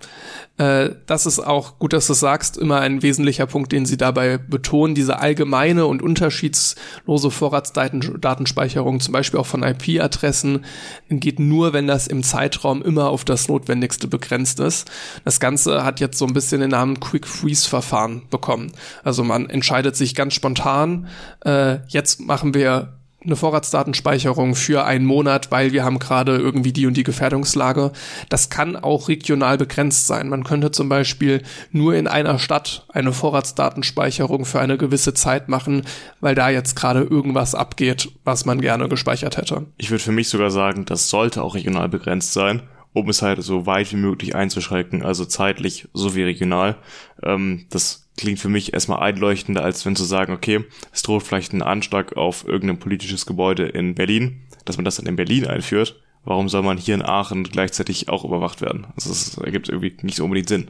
Äh, das ist auch gut, dass du sagst, immer ein wesentlicher Punkt, den sie dabei betonen, diese allgemeine und unterschiedslose Vorratsdatenspeicherung, zum Beispiel auch von IP-Adressen, geht nur, wenn das im Zeitraum immer auf das Notwendigste begrenzt ist. Das Ganze hat jetzt so ein bisschen den Namen Quick Freeze Verfahren bekommen. Also man entscheidet sich ganz spontan, äh, jetzt machen wir eine Vorratsdatenspeicherung für einen Monat, weil wir haben gerade irgendwie die und die Gefährdungslage. Das kann auch regional begrenzt sein. Man könnte zum Beispiel nur in einer Stadt eine Vorratsdatenspeicherung für eine gewisse Zeit machen, weil da jetzt gerade irgendwas abgeht, was man gerne gespeichert hätte. Ich würde für mich sogar sagen, das sollte auch regional begrenzt sein um es halt so weit wie möglich einzuschränken, also zeitlich sowie regional. Ähm, das klingt für mich erstmal einleuchtender, als wenn zu sagen, okay, es droht vielleicht ein Anschlag auf irgendein politisches Gebäude in Berlin, dass man das dann in Berlin einführt. Warum soll man hier in Aachen gleichzeitig auch überwacht werden? Also das ergibt irgendwie nicht so unbedingt Sinn.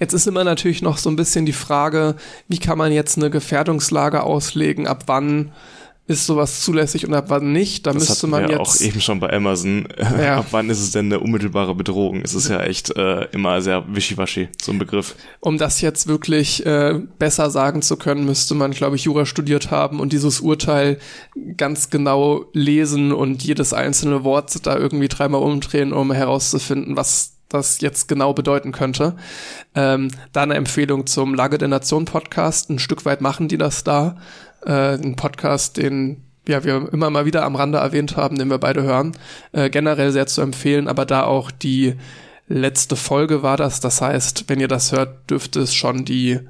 Jetzt ist immer natürlich noch so ein bisschen die Frage, wie kann man jetzt eine Gefährdungslage auslegen, ab wann ist sowas zulässig und ab wann nicht. Da das müsste man wir jetzt auch eben schon bei Amazon. Ja. ab wann ist es denn eine unmittelbare Bedrohung? Es ist ja echt äh, immer sehr wischiwaschi, so ein Begriff. Um das jetzt wirklich äh, besser sagen zu können, müsste man, glaube ich, Jura studiert haben und dieses Urteil ganz genau lesen und jedes einzelne Wort da irgendwie dreimal umdrehen, um herauszufinden, was das jetzt genau bedeuten könnte. Ähm, da eine Empfehlung zum Lage der Nation Podcast. Ein Stück weit machen die das da. Äh, ein Podcast, den ja, wir immer mal wieder am Rande erwähnt haben, den wir beide hören. Äh, generell sehr zu empfehlen, aber da auch die letzte Folge war das. Das heißt, wenn ihr das hört, dürfte es schon die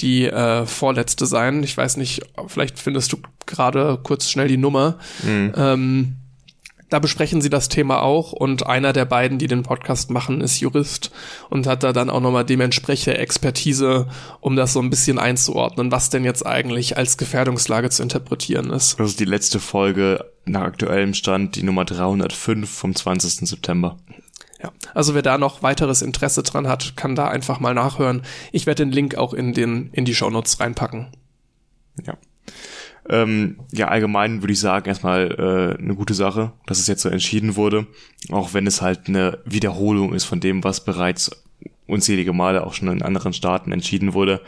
die äh, vorletzte sein. Ich weiß nicht, vielleicht findest du gerade kurz schnell die Nummer. Mhm. Ähm, da besprechen sie das Thema auch und einer der beiden, die den Podcast machen, ist Jurist und hat da dann auch nochmal dementsprechende Expertise, um das so ein bisschen einzuordnen, was denn jetzt eigentlich als Gefährdungslage zu interpretieren ist. Das ist die letzte Folge nach aktuellem Stand, die Nummer 305 vom 20. September. Ja, also wer da noch weiteres Interesse dran hat, kann da einfach mal nachhören. Ich werde den Link auch in den in die Shownotes reinpacken. Ja. Ähm, ja, allgemein würde ich sagen, erstmal äh, eine gute Sache, dass es jetzt so entschieden wurde, auch wenn es halt eine Wiederholung ist von dem, was bereits unzählige Male auch schon in anderen Staaten entschieden wurde.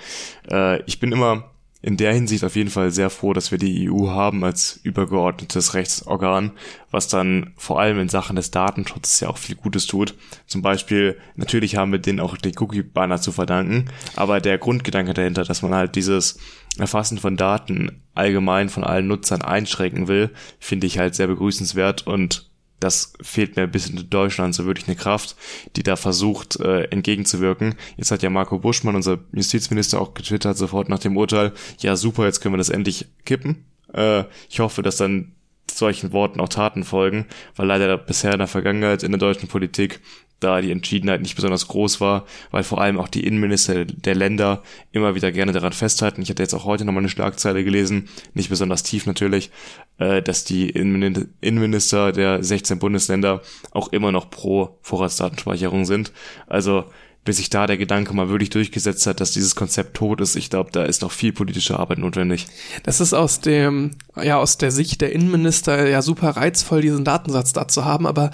Äh, ich bin immer in der Hinsicht auf jeden Fall sehr froh, dass wir die EU haben als übergeordnetes Rechtsorgan, was dann vor allem in Sachen des Datenschutzes ja auch viel Gutes tut. Zum Beispiel, natürlich haben wir denen auch den Cookie-Banner zu verdanken, aber der Grundgedanke dahinter, dass man halt dieses Erfassen von Daten allgemein von allen Nutzern einschränken will, finde ich halt sehr begrüßenswert und das fehlt mir ein bisschen in Deutschland so wirklich eine Kraft, die da versucht äh, entgegenzuwirken. Jetzt hat ja Marco Buschmann, unser Justizminister, auch getwittert sofort nach dem Urteil, ja super, jetzt können wir das endlich kippen. Äh, ich hoffe, dass dann solchen Worten auch Taten folgen, weil leider bisher in der Vergangenheit in der deutschen Politik da die Entschiedenheit nicht besonders groß war, weil vor allem auch die Innenminister der Länder immer wieder gerne daran festhalten. Ich hatte jetzt auch heute nochmal eine Schlagzeile gelesen, nicht besonders tief natürlich, äh, dass die Innenminister der 16 Bundesländer auch immer noch pro Vorratsdatenspeicherung sind. Also bis sich da der Gedanke mal wirklich durchgesetzt hat, dass dieses Konzept tot ist. Ich glaube, da ist noch viel politische Arbeit notwendig. Das ist aus dem, ja, aus der Sicht der Innenminister ja super reizvoll, diesen Datensatz da zu haben, aber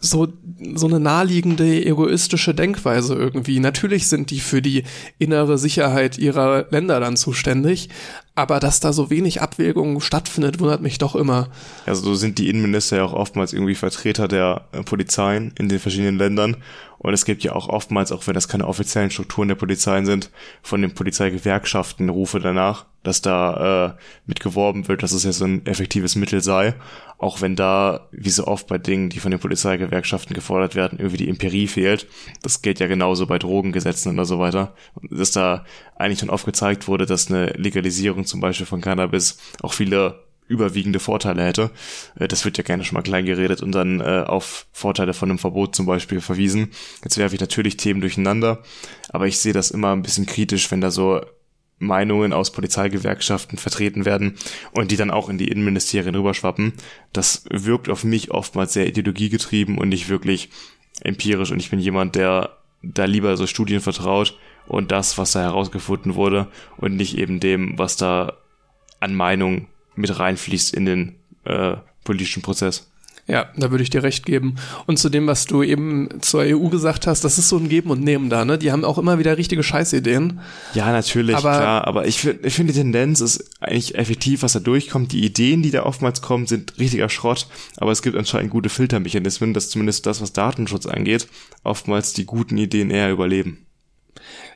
so, so eine naheliegende egoistische Denkweise irgendwie. Natürlich sind die für die innere Sicherheit ihrer Länder dann zuständig, aber dass da so wenig Abwägung stattfindet, wundert mich doch immer. Also so sind die Innenminister ja auch oftmals irgendwie Vertreter der äh, Polizeien in den verschiedenen Ländern. Und es gibt ja auch oftmals, auch wenn das keine offiziellen Strukturen der Polizeien sind, von den Polizeigewerkschaften Rufe danach, dass da äh, mitgeworben wird, dass es ja so ein effektives Mittel sei. Auch wenn da, wie so oft bei Dingen, die von den Polizeigewerkschaften gefordert werden, irgendwie die Empirie fehlt. Das geht ja genauso bei Drogengesetzen oder so weiter. Dass da eigentlich schon oft gezeigt wurde, dass eine Legalisierung zum Beispiel von Cannabis auch viele überwiegende Vorteile hätte. Äh, das wird ja gerne schon mal klein geredet und dann äh, auf Vorteile von einem Verbot zum Beispiel verwiesen. Jetzt werfe ich natürlich Themen durcheinander, aber ich sehe das immer ein bisschen kritisch, wenn da so Meinungen aus Polizeigewerkschaften vertreten werden und die dann auch in die Innenministerien rüberschwappen. Das wirkt auf mich oftmals sehr ideologiegetrieben und nicht wirklich empirisch. Und ich bin jemand, der da lieber so Studien vertraut und das, was da herausgefunden wurde und nicht eben dem, was da an Meinung mit reinfließt in den äh, politischen Prozess. Ja, da würde ich dir recht geben. Und zu dem, was du eben zur EU gesagt hast, das ist so ein Geben und Nehmen da, ne? Die haben auch immer wieder richtige Scheißideen. Ja, natürlich, aber, klar. Aber ich finde, ich finde, die Tendenz ist eigentlich effektiv, was da durchkommt. Die Ideen, die da oftmals kommen, sind richtiger Schrott. Aber es gibt anscheinend gute Filtermechanismen, dass zumindest das, was Datenschutz angeht, oftmals die guten Ideen eher überleben.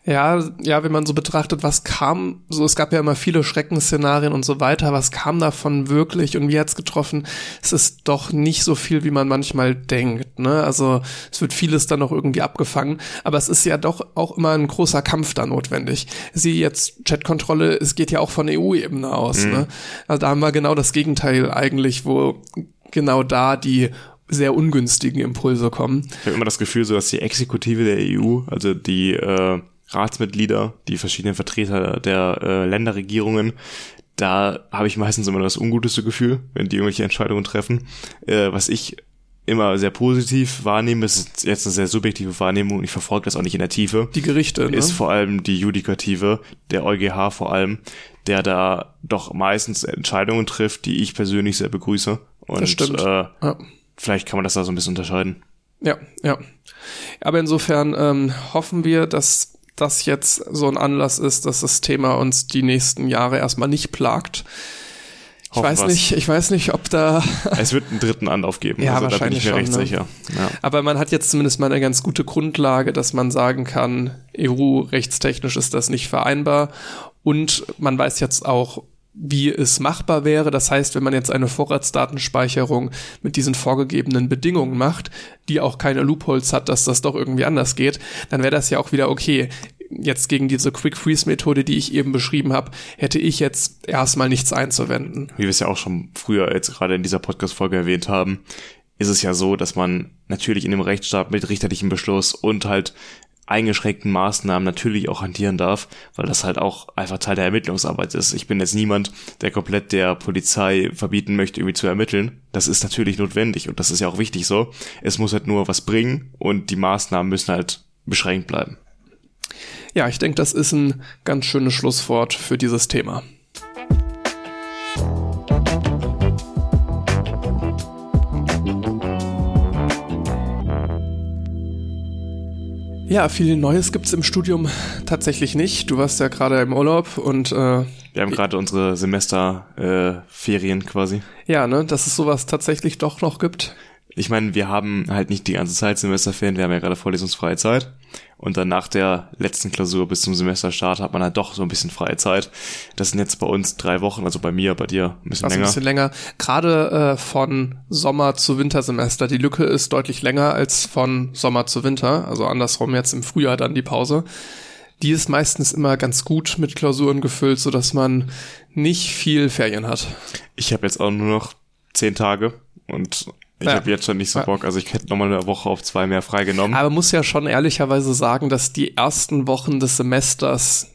Ja, ja, wenn man so betrachtet, was kam, so es gab ja immer viele Schreckensszenarien und so weiter, was kam davon wirklich und wie hat's getroffen? Es ist doch nicht so viel, wie man manchmal denkt, ne? Also es wird vieles dann noch irgendwie abgefangen, aber es ist ja doch auch immer ein großer Kampf da notwendig. Sie jetzt Chatkontrolle, es geht ja auch von EU-Ebene aus, mhm. ne? Also da haben wir genau das Gegenteil eigentlich, wo genau da die sehr ungünstigen Impulse kommen. Ich habe immer das Gefühl, so dass die Exekutive der EU, also die äh, Ratsmitglieder, die verschiedenen Vertreter der äh, Länderregierungen, da habe ich meistens immer das unguteste Gefühl, wenn die irgendwelche Entscheidungen treffen. Äh, was ich immer sehr positiv wahrnehme, ist jetzt eine sehr subjektive Wahrnehmung, ich verfolge das auch nicht in der Tiefe. Die Gerichte, ne? Ist vor allem die Judikative, der EuGH vor allem, der da doch meistens Entscheidungen trifft, die ich persönlich sehr begrüße. Und Das stimmt. Äh, Ja. vielleicht kann man das da so ein bisschen unterscheiden. Ja, ja. Aber insofern ähm, hoffen wir, dass das jetzt so ein Anlass ist, dass das Thema uns die nächsten Jahre erstmal nicht plagt. Ich Hoffen weiß nicht, ich weiß nicht, ob da, Es wird einen dritten Anlauf geben. Ja, also da bin ich mir wahrscheinlich recht schon, ne? sicher. Ja. aber man hat jetzt zumindest mal eine ganz gute Grundlage, dass man sagen kann, EU-rechtstechnisch ist das nicht vereinbar und man weiß jetzt auch, wie es machbar wäre. Das heißt, wenn man jetzt eine Vorratsdatenspeicherung mit diesen vorgegebenen Bedingungen macht, die auch keine Loopholes hat, dass das doch irgendwie anders geht, dann wäre das ja auch wieder okay. Jetzt gegen diese Quick Freeze Methode, die ich eben beschrieben habe, hätte ich jetzt erstmal nichts einzuwenden. wie wir es ja auch schon früher jetzt gerade in dieser Podcast-Folge erwähnt haben, ist es ja so, dass man natürlich in dem Rechtsstaat mit richterlichem Beschluss und halt eingeschränkten Maßnahmen natürlich auch hantieren darf, weil das halt auch einfach Teil der Ermittlungsarbeit ist. Ich bin jetzt niemand, der komplett der Polizei verbieten möchte, irgendwie zu ermitteln. Das ist natürlich notwendig und das ist ja auch wichtig so. Es muss halt nur was bringen und die Maßnahmen müssen halt beschränkt bleiben. Ja, ich denke, das ist ein ganz schönes Schlusswort für dieses Thema. Ja, viel Neues gibt's im Studium tatsächlich nicht. Du warst ja gerade im Urlaub und äh, Wir haben gerade unsere Semesterferien äh, quasi. ja, ne, dass es sowas tatsächlich doch noch gibt. Ich meine, wir haben halt nicht die ganze Zeit Semesterferien, wir haben ja gerade vorlesungsfreie Zeit. Und dann nach der letzten Klausur bis zum Semesterstart hat man halt doch so ein bisschen freie Zeit. Das sind jetzt bei uns drei Wochen, also bei mir, bei dir ein bisschen Also ein länger. bisschen länger. Gerade äh, von Sommer zu Wintersemester. Die Lücke ist deutlich länger als von Sommer zu Winter. Also andersrum jetzt im Frühjahr dann die Pause. Die ist meistens immer ganz gut mit Klausuren gefüllt, so dass man nicht viel Ferien hat. Ich habe jetzt auch nur noch zehn Tage und ich Ja. habe jetzt schon nicht so. Bock. Also ich hätte nochmal eine Woche auf zwei mehr freigenommen. Aber muss ja schon ehrlicherweise sagen, dass die ersten Wochen des Semesters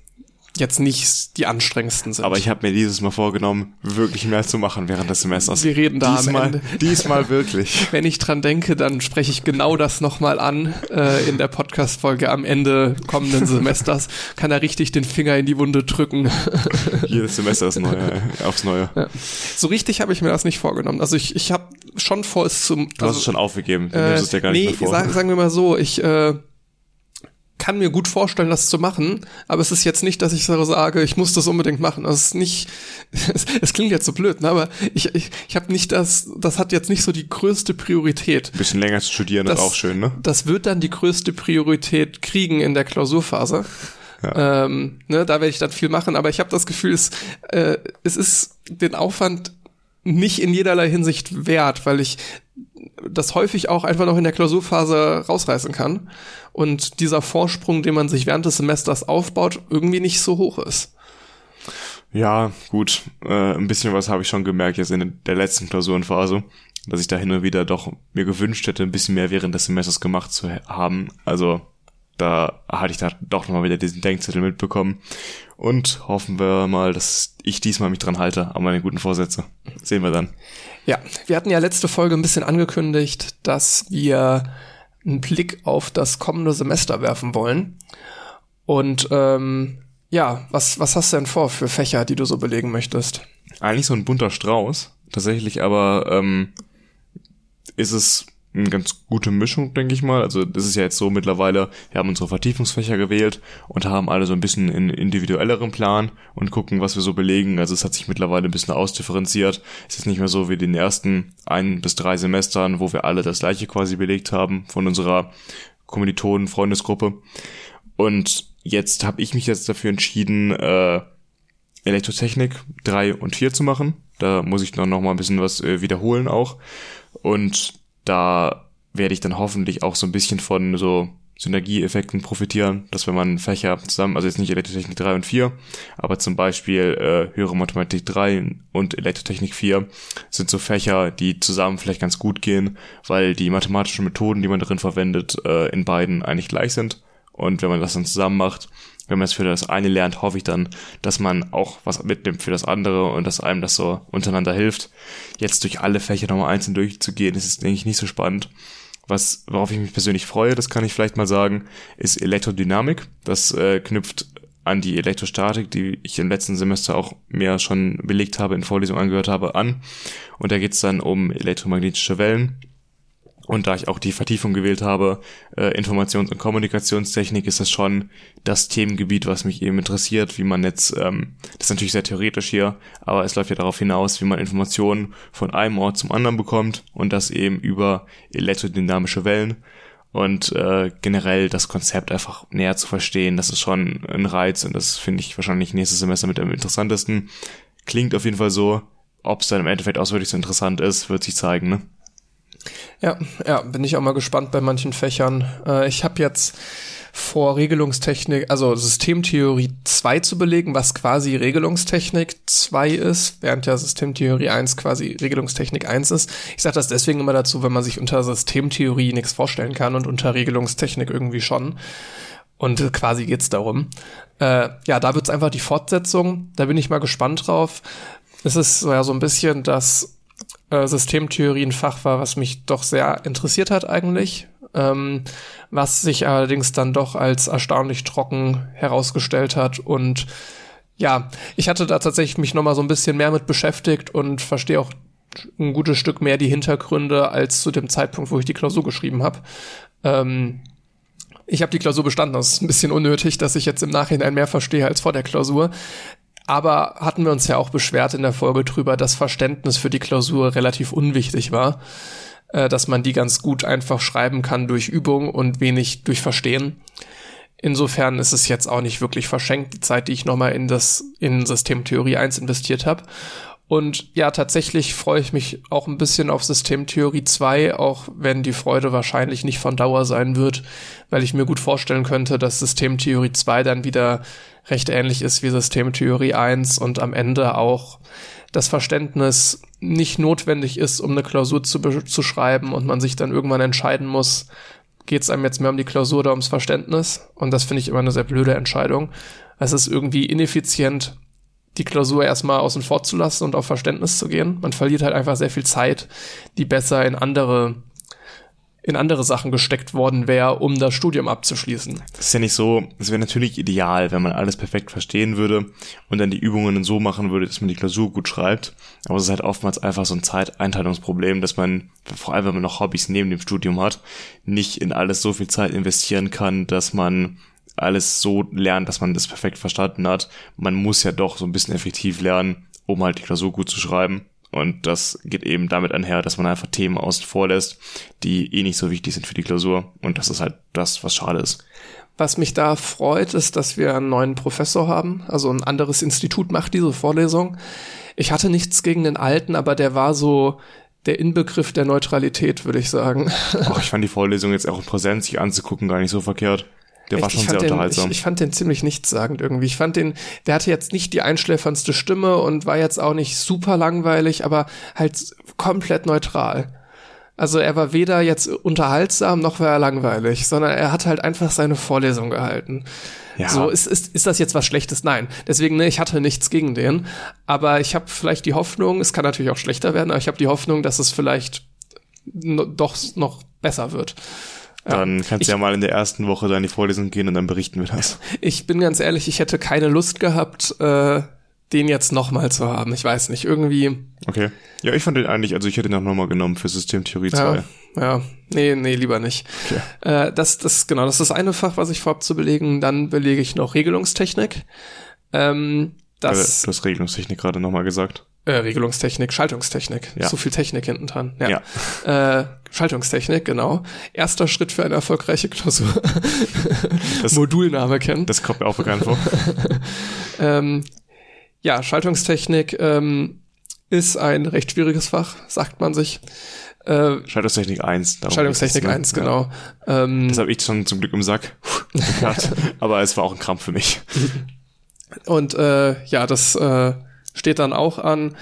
jetzt nicht die anstrengendsten sind. Aber ich habe mir dieses Mal vorgenommen, wirklich mehr zu machen während des Semesters. Wir reden da am diesmal, Ende. Diesmal wirklich. Wenn ich dran denke, dann spreche ich genau das nochmal an äh, in der Podcast-Folge am Ende kommenden Semesters. Kann er richtig den Finger in die Wunde drücken. Jedes Semester ist neu, äh, aufs Neue. so richtig habe ich mir das nicht vorgenommen. Also ich, ich habe schon vor, es zum... Du hast es schon aufgegeben. Du äh, nimmst es dir gar nicht nee, mehr vor. Sagen, sagen wir mal so, ich äh, kann mir gut vorstellen, das zu machen, aber es ist jetzt nicht, dass ich so sage, ich muss das unbedingt machen. Das ist nicht, es, es klingt jetzt so blöd, ne? aber ich, ich, ich habe nicht das, das hat jetzt nicht so die größte Priorität. Ein bisschen länger zu studieren Das- ist auch schön, ne? Das wird dann die größte Priorität kriegen in der Klausurphase. Ähm, ne, da werde ich dann viel machen, aber ich habe das Gefühl, es, äh, es ist den Aufwand nicht in jederlei Hinsicht wert, weil ich das häufig auch einfach noch in der Klausurphase rausreißen kann und dieser Vorsprung, den man sich während des Semesters aufbaut, irgendwie nicht so hoch ist. Ja, gut. Äh, ein bisschen was habe ich schon gemerkt jetzt in der letzten Klausurenphase, dass ich da hin und wieder doch mir gewünscht hätte, ein bisschen mehr während des Semesters gemacht zu ha- haben. Also da hatte ich da doch nochmal wieder diesen Denkzettel mitbekommen. Und hoffen wir mal, dass ich diesmal mich dran halte an meine guten Vorsätze. Sehen wir dann. Ja, wir hatten ja letzte Folge ein bisschen angekündigt, dass wir einen Blick auf das kommende Semester werfen wollen. Und ähm, ja, was, was hast du denn vor für Fächer, die du so belegen möchtest? Eigentlich so ein bunter Strauß. Tatsächlich aber ähm, ist es eine ganz gute Mischung, denke ich mal. Also das ist ja jetzt so mittlerweile, wir haben unsere Vertiefungsfächer gewählt und haben alle so ein bisschen einen individuelleren Plan und gucken, was wir so belegen. Also es hat sich mittlerweile ein bisschen ausdifferenziert. Es ist nicht mehr so wie den ersten ein bis drei Semestern, wo wir alle das gleiche quasi belegt haben von unserer Kommilitonen-Freundesgruppe. Und jetzt habe ich mich jetzt dafür entschieden, äh, Elektrotechnik 3 und 4 zu machen. Da muss ich noch, noch mal ein bisschen was äh, wiederholen auch. Und da werde ich dann hoffentlich auch so ein bisschen von so Synergieeffekten profitieren, dass wenn man Fächer zusammen, also jetzt nicht Elektrotechnik 3 und 4, aber zum Beispiel äh, höhere Mathematik 3 und Elektrotechnik 4 sind so Fächer, die zusammen vielleicht ganz gut gehen, weil die mathematischen Methoden, die man darin verwendet, äh, in beiden eigentlich gleich sind. Und wenn man das dann zusammen macht, wenn man es für das eine lernt, hoffe ich dann, dass man auch was mitnimmt für das andere und dass einem das so untereinander hilft. Jetzt durch alle Fächer nochmal einzeln durchzugehen, ist es, denke ich, nicht so spannend. Was, worauf ich mich persönlich freue, das kann ich vielleicht mal sagen, ist Elektrodynamik. Das äh, knüpft an die Elektrostatik, die ich im letzten Semester auch mehr schon belegt habe, in Vorlesungen angehört habe, an. Und da geht es dann um elektromagnetische Wellen. Und da ich auch die Vertiefung gewählt habe, äh, Informations- und Kommunikationstechnik, ist das schon das Themengebiet, was mich eben interessiert, wie man jetzt, ähm, das ist natürlich sehr theoretisch hier, aber es läuft ja darauf hinaus, wie man Informationen von einem Ort zum anderen bekommt und das eben über elektrodynamische Wellen und äh, generell das Konzept einfach näher zu verstehen, das ist schon ein Reiz und das finde ich wahrscheinlich nächstes Semester mit am interessantesten. Klingt auf jeden Fall so. Ob es dann im Endeffekt wirklich so interessant ist, wird sich zeigen, ne? Ja, ja, bin ich auch mal gespannt bei manchen Fächern. Äh, ich habe jetzt vor Regelungstechnik, also Systemtheorie 2 zu belegen, was quasi Regelungstechnik 2 ist, während ja Systemtheorie 1 quasi Regelungstechnik 1 ist. Ich sage das deswegen immer dazu, wenn man sich unter Systemtheorie nichts vorstellen kann und unter Regelungstechnik irgendwie schon. Und quasi geht's darum. Äh, ja, da wird's einfach die Fortsetzung. Da bin ich mal gespannt drauf. Es ist ja so ein bisschen das äh, Systemtheorie ein Fach war, was mich doch sehr interessiert hat eigentlich ähm, was sich allerdings dann doch als erstaunlich trocken herausgestellt hat und ja, ich hatte da tatsächlich mich noch mal so ein bisschen mehr mit beschäftigt und verstehe auch ein gutes Stück mehr die Hintergründe als zu dem Zeitpunkt, wo ich die Klausur geschrieben habe. Ähm, ich habe die Klausur bestanden, das ist ein bisschen unnötig, dass ich jetzt im Nachhinein mehr verstehe als vor der Klausur. Aber hatten wir uns ja auch beschwert in der Folge drüber, dass Verständnis für die Klausur relativ unwichtig war äh, dass man die ganz gut einfach schreiben kann durch Übung und wenig durch Verstehen. Insofern ist es jetzt auch nicht wirklich verschenkt, die Zeit, die ich nochmal in das, in Systemtheorie 1 investiert habe. Und ja, tatsächlich freue ich mich auch ein bisschen auf Systemtheorie 2, auch wenn die Freude wahrscheinlich nicht von Dauer sein wird, weil ich mir gut vorstellen könnte, dass Systemtheorie 2 dann wieder recht ähnlich ist wie Systemtheorie 1 und am Ende auch das Verständnis nicht notwendig ist, um eine Klausur zu, zu schreiben und man sich dann irgendwann entscheiden muss, geht es einem jetzt mehr um die Klausur oder ums Verständnis? Und das finde ich immer eine sehr blöde Entscheidung. Es ist irgendwie ineffizient, die Klausur erstmal außen vor zu lassen und auf Verständnis zu gehen. Man verliert halt einfach sehr viel Zeit, die besser in andere in andere Sachen gesteckt worden wäre, um das Studium abzuschließen. Das ist ja nicht so, es wäre natürlich ideal, wenn man alles perfekt verstehen würde und dann die Übungen so machen würde, dass man die Klausur gut schreibt. Aber es ist halt oftmals einfach so ein Zeiteinteilungsproblem, dass man, vor allem wenn man noch Hobbys neben dem Studium hat, nicht in alles so viel Zeit investieren kann, dass man alles so lernt, dass man das perfekt verstanden hat. Man muss ja doch so ein bisschen effektiv lernen, um halt die Klausur gut zu schreiben. Und das geht eben damit einher, dass man einfach Themen außen vor lässt, die eh nicht so wichtig sind für die Klausur. Und das ist halt das, was schade ist. Was mich da freut, ist, dass wir einen neuen Professor haben. Also ein anderes Institut macht diese Vorlesung. Ich hatte nichts gegen den alten, aber der war so der Inbegriff der Neutralität, würde ich sagen. Ach, ich fand die Vorlesung jetzt auch in Präsenz sich anzugucken gar nicht so verkehrt. Der Echt, war schon sehr den, unterhaltsam. Ich, ich, fand den ziemlich nichtssagend irgendwie. Ich fand den, der hatte jetzt nicht die einschläferndste Stimme und war jetzt auch nicht super langweilig, aber halt komplett neutral. Also er war weder jetzt unterhaltsam noch war er langweilig, sondern er hat halt einfach seine Vorlesung gehalten. Ja. So ist, ist, ist das jetzt was Schlechtes? Nein. Deswegen, ne, ich hatte nichts gegen den. Aber ich habe vielleicht die Hoffnung, es kann natürlich auch schlechter werden, aber ich habe die Hoffnung, dass es vielleicht doch noch besser wird. Dann kannst du ja mal in der ersten Woche da in die Vorlesung gehen und dann berichten wir das. Ich bin ganz ehrlich, ich hätte keine Lust gehabt, äh, den jetzt nochmal zu haben. Ich weiß nicht, irgendwie. Okay. Ja, ich fand den eigentlich, also ich hätte ihn auch nochmal genommen für Systemtheorie 2. Ja, ja, nee, nee, lieber nicht. Okay. Äh, das, das, genau, das ist das eine Fach, was ich vorhab zu belegen. Dann belege ich noch Regelungstechnik. Ähm, das, äh, du hast Regelungstechnik gerade nochmal gesagt. Äh, Regelungstechnik, Schaltungstechnik. Ja. So viel Technik hinten dran. Ja. ja. Äh, Schaltungstechnik, genau. Erster Schritt für eine erfolgreiche Klausur. Das, Modulname kennen. Das kommt mir auch bekannt vor. ähm, ja, Schaltungstechnik ähm, ist ein recht schwieriges Fach, sagt man sich. Äh, Schaltungstechnik 1. Schaltungstechnik 1, ne? genau. Ja. Ähm, das habe ich schon zum Glück im Sack. aber es war auch ein Krampf für mich. Und äh, ja, das äh, steht dann auch an.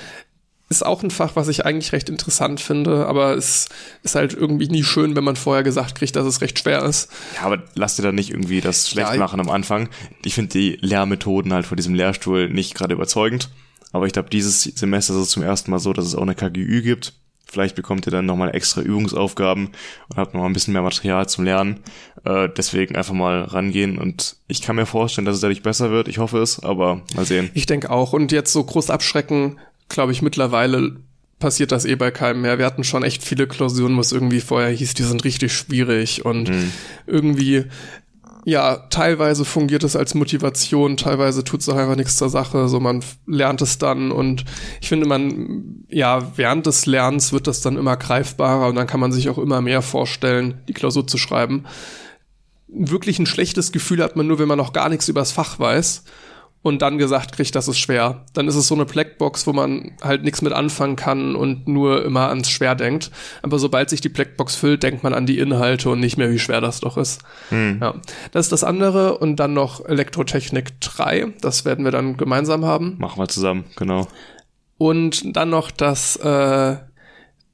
Ist auch ein Fach, was ich eigentlich recht interessant finde, aber es ist halt irgendwie nie schön, wenn man vorher gesagt kriegt, dass es recht schwer ist. Ja, aber lass dir da nicht irgendwie das schlecht ja, machen am Anfang. Ich finde die Lehrmethoden halt vor diesem Lehrstuhl nicht gerade überzeugend. Aber ich glaube, dieses Semester ist es zum ersten Mal so, dass es auch eine KGÜ gibt Vielleicht bekommt ihr dann nochmal extra Übungsaufgaben und habt nochmal ein bisschen mehr Material zum Lernen. Äh, deswegen einfach mal rangehen und ich kann mir vorstellen, dass es dadurch besser wird. Ich hoffe es, aber mal sehen. Ich denke auch. Und jetzt so groß abschrecken, glaube ich, mittlerweile passiert das eh bei keinem mehr. Wir hatten schon echt viele Klausuren, wo es irgendwie vorher hieß, die sind richtig schwierig und mhm. irgendwie ja, teilweise fungiert es als Motivation, teilweise tut es auch einfach nichts zur Sache, so man lernt es dann und ich finde man, ja, während des Lernens wird das dann immer greifbarer und dann kann man sich auch immer mehr vorstellen, die Klausur zu schreiben. Wirklich ein schlechtes Gefühl hat man nur, wenn man noch gar nichts übers Fach weiß und dann gesagt kriegt, das ist schwer. Dann ist es so eine Blackbox, wo man halt nichts mit anfangen kann und nur immer ans Schwer denkt. Aber sobald sich die Blackbox füllt, denkt man an die Inhalte und nicht mehr, wie schwer das doch ist. Hm. Ja. Das ist das andere und dann noch Elektrotechnik 3. Das werden wir dann gemeinsam haben. Machen wir zusammen, genau. Und dann noch das, äh,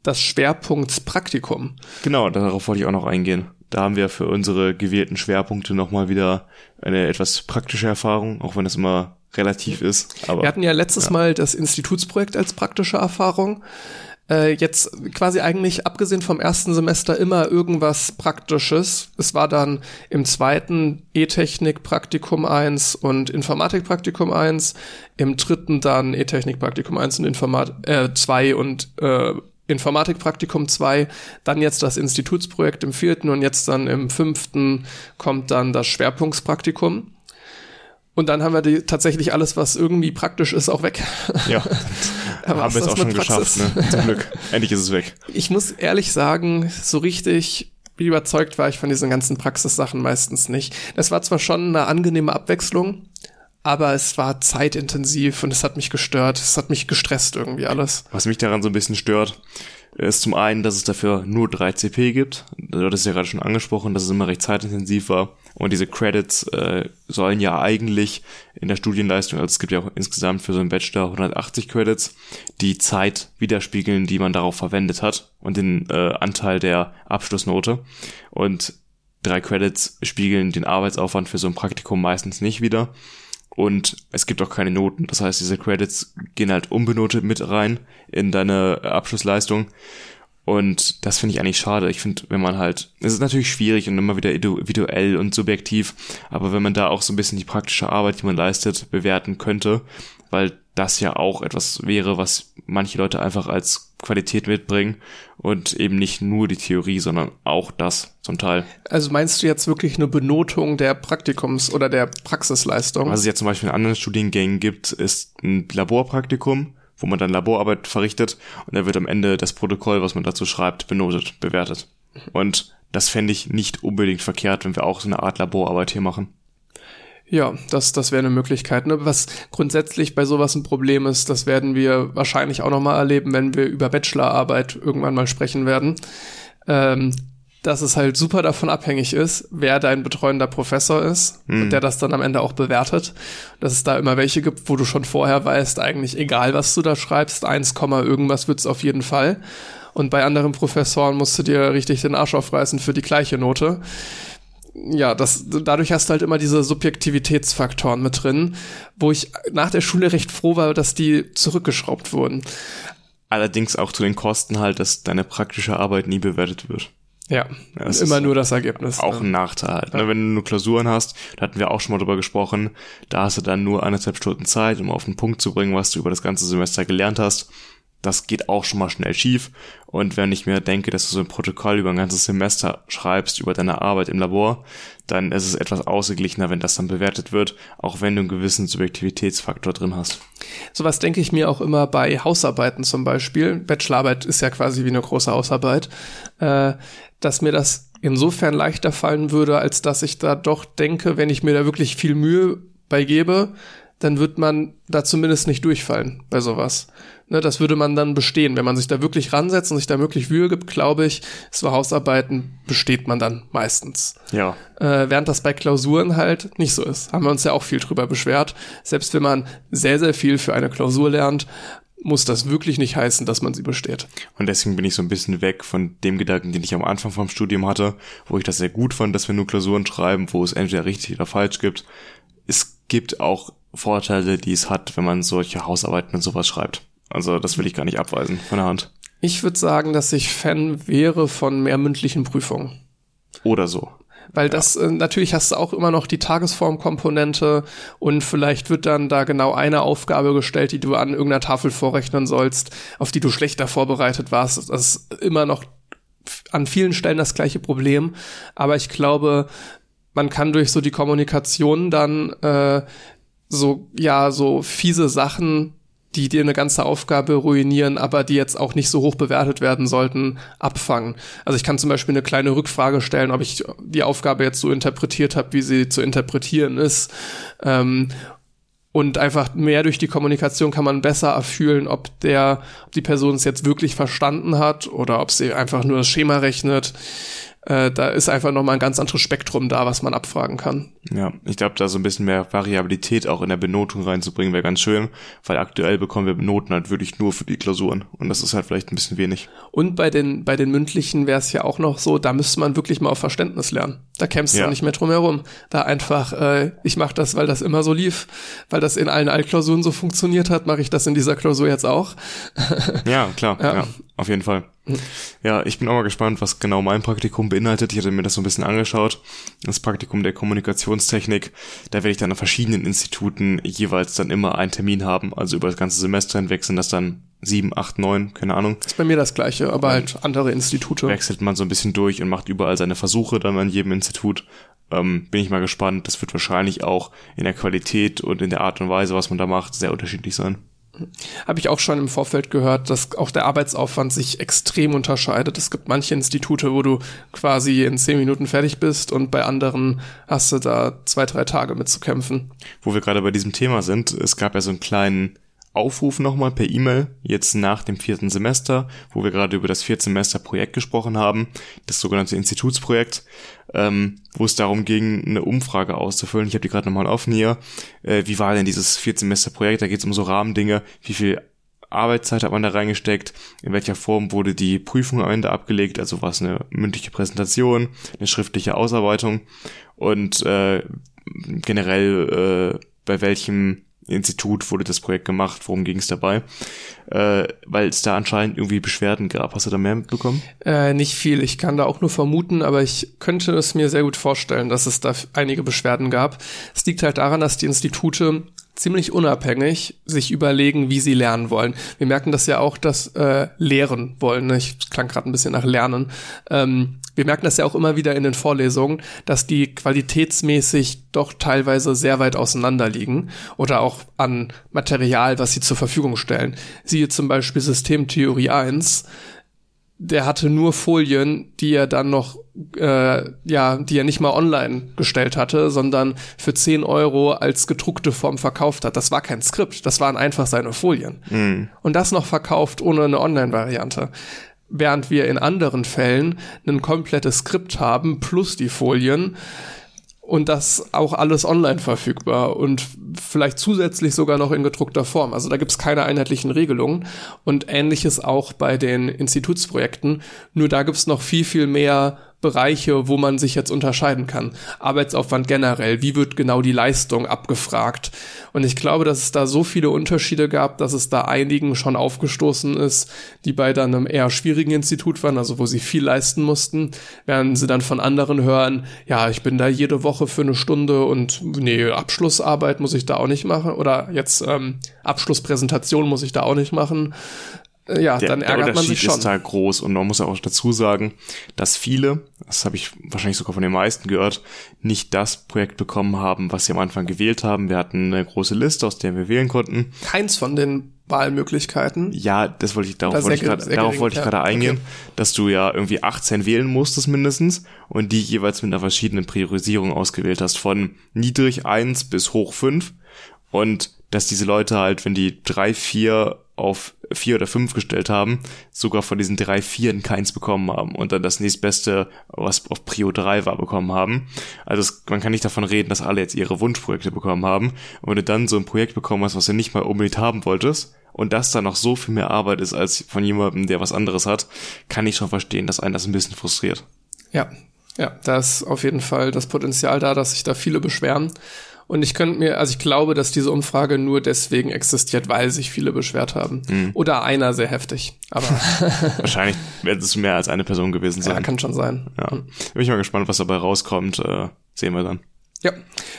das Schwerpunktspraktikum. Genau, darauf wollte ich auch noch eingehen. Da haben wir für unsere gewählten Schwerpunkte nochmal wieder eine etwas praktische Erfahrung, auch wenn es immer relativ ist. Aber, wir hatten ja letztes ja. Mal das Institutsprojekt als praktische Erfahrung. Äh, jetzt quasi eigentlich abgesehen vom ersten Semester immer irgendwas Praktisches. Es war dann im zweiten E-Technik Praktikum 1 und Informatik Praktikum 1, im dritten dann E-Technik Praktikum 1 und Informat äh, 2 und äh, Informatikpraktikum 2, dann jetzt das Institutsprojekt im vierten und jetzt dann im fünften kommt dann das Schwerpunktspraktikum. Und dann haben wir die, tatsächlich alles, was irgendwie praktisch ist, auch weg. Ja, haben wir es auch schon Praxis. geschafft, ne? Zum Glück. Endlich ist es weg. Ich muss ehrlich sagen, so richtig überzeugt war ich von diesen ganzen Praxissachen meistens nicht. Das war zwar schon eine angenehme Abwechslung, aber es war zeitintensiv und es hat mich gestört. Es hat mich gestresst irgendwie alles. Was mich daran so ein bisschen stört, ist zum einen, dass es dafür nur drei CP gibt. Du hattest ja gerade schon angesprochen, dass es immer recht zeitintensiv war. Und diese Credits äh, sollen ja eigentlich in der Studienleistung, also es gibt ja auch insgesamt für so einen Bachelor 180 Credits, die Zeit widerspiegeln, die man darauf verwendet hat und den äh, Anteil der Abschlussnote. Und drei Credits spiegeln den Arbeitsaufwand für so ein Praktikum meistens nicht wieder und es gibt auch keine Noten. Das heißt, diese Credits gehen halt unbenotet mit rein in deine Abschlussleistung. Und das finde ich eigentlich schade. Ich finde, wenn man halt, es ist natürlich schwierig und immer wieder individuell und subjektiv, aber wenn man da auch so ein bisschen die praktische Arbeit, die man leistet, bewerten könnte, weil das ja auch etwas wäre, was manche Leute einfach als Qualität mitbringen und eben nicht nur die Theorie, sondern auch das zum Teil. Also meinst du jetzt wirklich eine Benotung der Praktikums- oder der Praxisleistung? Was es ja zum Beispiel in anderen Studiengängen gibt, ist ein Laborpraktikum, wo man dann Laborarbeit verrichtet und da wird am Ende das Protokoll, was man dazu schreibt, benotet, bewertet. Und das fände ich nicht unbedingt verkehrt, wenn wir auch so eine Art Laborarbeit hier machen. Ja, das, das wäre eine Möglichkeit. Ne? Was grundsätzlich bei sowas ein Problem ist, das werden wir wahrscheinlich auch nochmal erleben, wenn wir über Bachelorarbeit irgendwann mal sprechen werden. Ähm, dass es halt super davon abhängig ist, wer dein betreuender Professor ist mhm. und der das dann am Ende auch bewertet. Dass es da immer welche gibt, wo du schon vorher weißt, eigentlich egal, was du da schreibst, 1, irgendwas wird's auf jeden Fall. Und bei anderen Professoren musst du dir richtig den Arsch aufreißen für die gleiche Note ja, das, dadurch hast du halt immer diese Subjektivitätsfaktoren mit drin, wo ich nach der Schule recht froh war, dass die zurückgeschraubt wurden. Allerdings auch zu den Kosten halt, dass deine praktische Arbeit nie bewertet wird. Ja, ja immer nur das Ergebnis. Auch ein Nachteil halt. Ne? Ja. Wenn du nur Klausuren hast, da hatten wir auch schon mal drüber gesprochen, da hast du dann nur anderthalb Stunden Zeit, um auf den Punkt zu bringen, was du über das ganze Semester gelernt hast das geht auch schon mal schnell schief. Und wenn ich mir denke, dass du so ein Protokoll über ein ganzes Semester schreibst, über deine Arbeit im Labor, dann ist es etwas ausgeglichener, wenn das dann bewertet wird, auch wenn du einen gewissen Subjektivitätsfaktor drin hast. Sowas denke ich mir auch immer bei Hausarbeiten zum Beispiel. Bachelorarbeit ist ja quasi wie eine große Hausarbeit, äh, dass mir das insofern leichter fallen würde, als dass ich da doch denke, wenn ich mir da wirklich viel Mühe beigebe, dann wird man da zumindest nicht durchfallen bei sowas. Ne, das würde man dann bestehen. Wenn man sich da wirklich ransetzt und sich da wirklich Mühe gibt, glaube ich, so Hausarbeiten besteht man dann meistens. Ja. Äh, während das bei Klausuren halt nicht so ist. Haben wir uns ja auch viel drüber beschwert. Selbst wenn man sehr, sehr viel für eine Klausur lernt, muss das wirklich nicht heißen, dass man sie besteht. Und deswegen bin ich so ein bisschen weg von dem Gedanken, den ich am Anfang vom Studium hatte, wo ich das sehr gut fand, dass wir nur Klausuren schreiben, wo es entweder richtig oder falsch gibt. Es gibt auch Vorteile, die es hat, wenn man solche Hausarbeiten und sowas schreibt. Also das will ich gar nicht abweisen von der Hand. Ich würde sagen, dass ich Fan wäre von mehr mündlichen Prüfungen. Oder so. Weil das, äh, natürlich hast du auch immer noch die Tagesformkomponente und vielleicht wird dann da genau eine Aufgabe gestellt, die du an irgendeiner Tafel vorrechnen sollst, auf die du schlechter vorbereitet warst. Das ist immer noch an vielen Stellen das gleiche Problem. Aber ich glaube, man kann durch so die Kommunikation dann äh, so, ja, so fiese Sachen die dir eine ganze Aufgabe ruinieren, aber die jetzt auch nicht so hoch bewertet werden sollten, abfangen. Also ich kann zum Beispiel eine kleine Rückfrage stellen, ob ich die Aufgabe jetzt so interpretiert habe, wie sie zu interpretieren ist. Ähm, und einfach mehr durch die Kommunikation kann man besser erfühlen, ob der, ob die Person es jetzt wirklich verstanden hat oder ob sie einfach nur das Schema rechnet äh, da ist einfach nochmal ein ganz anderes Spektrum da, was man abfragen kann. Ja, ich glaube, da so ein bisschen mehr Variabilität auch in der Benotung reinzubringen, wäre ganz schön, weil aktuell bekommen wir Noten halt wirklich nur für die Klausuren und das ist halt vielleicht ein bisschen wenig. Und bei den, bei den mündlichen wäre es ja auch noch so, da müsste man wirklich mal auf Verständnis lernen. Da kämpfst ja. du nicht mehr drum herum. Da einfach, äh, ich mache das, weil das immer so lief, weil das in allen Altklausuren so funktioniert hat, mache ich das in dieser Klausur jetzt auch. ja, klar, ja. ja auf jeden Fall. Ja, ich bin auch mal gespannt, was genau mein Praktikum beinhaltet. Ich hatte mir das so ein bisschen angeschaut. Das Praktikum der Kommunikationstechnik. Da werde ich dann an verschiedenen Instituten jeweils dann immer einen Termin haben. Also über das ganze Semester hinweg sind das dann sieben, acht, neun, keine Ahnung. ist bei mir das gleiche, aber halt andere Institute. Wechselt man so ein bisschen durch und macht überall seine Versuche dann an jedem Institut. Ähm, bin ich mal gespannt. Das wird wahrscheinlich auch in der Qualität und in der Art und Weise, was man da macht, sehr unterschiedlich sein. Habe ich auch schon im Vorfeld gehört, dass auch der Arbeitsaufwand sich extrem unterscheidet. Es gibt manche Institute, wo du quasi in zehn Minuten fertig bist und bei anderen hast du da zwei, drei Tage mitzukämpfen. Wo wir gerade bei diesem Thema sind, es gab ja so einen kleinen Aufruf nochmal per E-Mail, jetzt nach dem vierten Semester, wo wir gerade über das Viertsemester-Projekt gesprochen haben, das sogenannte Institutsprojekt, ähm, wo es darum ging, eine Umfrage auszufüllen. Ich habe die gerade nochmal offen hier. Äh, wie war denn dieses Viertsemester-Projekt? Da geht es um so Rahmendinge, wie viel Arbeitszeit hat man da reingesteckt, in welcher Form wurde die Prüfung am Ende abgelegt, also war es eine mündliche Präsentation, eine schriftliche Ausarbeitung und äh, generell äh, bei welchem Institut wurde das Projekt gemacht, worum ging es dabei? Äh, weil es da anscheinend irgendwie Beschwerden gab. Hast du da mehr mitbekommen? Äh, nicht viel. Ich kann da auch nur vermuten, aber ich könnte es mir sehr gut vorstellen, dass es da einige Beschwerden gab. Es liegt halt daran, dass die Institute ziemlich unabhängig sich überlegen, wie sie lernen wollen. Wir merken das ja auch, dass äh, Lehren wollen. Ne? Ich klang gerade ein bisschen nach Lernen. Ähm, wir merken das ja auch immer wieder in den Vorlesungen, dass die qualitätsmäßig doch teilweise sehr weit auseinander liegen oder auch an Material, was sie zur Verfügung stellen. Siehe zum Beispiel Systemtheorie 1 der hatte nur Folien, die er dann noch, äh, ja, die er nicht mal online gestellt hatte, sondern für 10 Euro als gedruckte Form verkauft hat. Das war kein Skript, das waren einfach seine Folien. Mhm. Und das noch verkauft ohne eine Online-Variante während wir in anderen Fällen ein komplettes Skript haben plus die Folien und das auch alles online verfügbar und vielleicht zusätzlich sogar noch in gedruckter Form. Also da gibt's keine einheitlichen Regelungen und ähnliches auch bei den Institutsprojekten. Nur da gibt's noch viel, viel mehr Bereiche, wo man sich jetzt unterscheiden kann. Arbeitsaufwand generell, wie wird genau die Leistung abgefragt? Und ich glaube, dass es da so viele Unterschiede gab, dass es da einigen schon aufgestoßen ist, die bei dann einem eher schwierigen Institut waren, also wo sie viel leisten mussten, während sie dann von anderen hören, ja, ich bin da jede Woche für eine Stunde und nee, Abschlussarbeit muss ich da auch nicht machen oder jetzt ähm, Abschlusspräsentation muss ich da auch nicht machen. Äh, ja, der, dann ärgert der man sich schon. ist halt groß und man muss auch dazu sagen, dass viele, das habe ich wahrscheinlich sogar von den meisten gehört, nicht das Projekt bekommen haben, was sie am Anfang gewählt haben. Wir hatten eine große Liste, aus der wir wählen konnten. Keins von den Wahlmöglichkeiten. Ja, das wollte ich darauf wollte ich gerade darauf wollte ich gerade eingehen, okay. dass du ja irgendwie 18 wählen musstest mindestens und die jeweils mit einer verschiedenen Priorisierung ausgewählt hast von niedrig eins bis hoch fünf und dass diese Leute halt, wenn die drei, vier auf vier oder fünf gestellt haben, sogar von diesen drei Vieren keins bekommen haben und dann das nächstbeste, was auf Prio 3 war, bekommen haben. Also es, man kann nicht davon reden, dass alle jetzt ihre Wunschprojekte bekommen haben. Und wenn du dann so ein Projekt bekommen hast, was du nicht mal unbedingt haben wolltest, und das dann noch so viel mehr Arbeit ist als von jemandem, der was anderes hat, kann ich schon verstehen, dass einen das ein bisschen frustriert. Ja, ja, da ist auf jeden Fall das Potenzial da, dass sich da viele beschweren. Und ich könnte mir, also ich glaube, dass diese Umfrage nur deswegen existiert, weil sich viele beschwert haben. Mhm. Oder einer sehr heftig. Aber Wahrscheinlich wird es mehr als eine Person gewesen ja, sein. kann schon sein. Ja. Bin ich mal gespannt, was dabei rauskommt. Äh, sehen wir dann. Ja,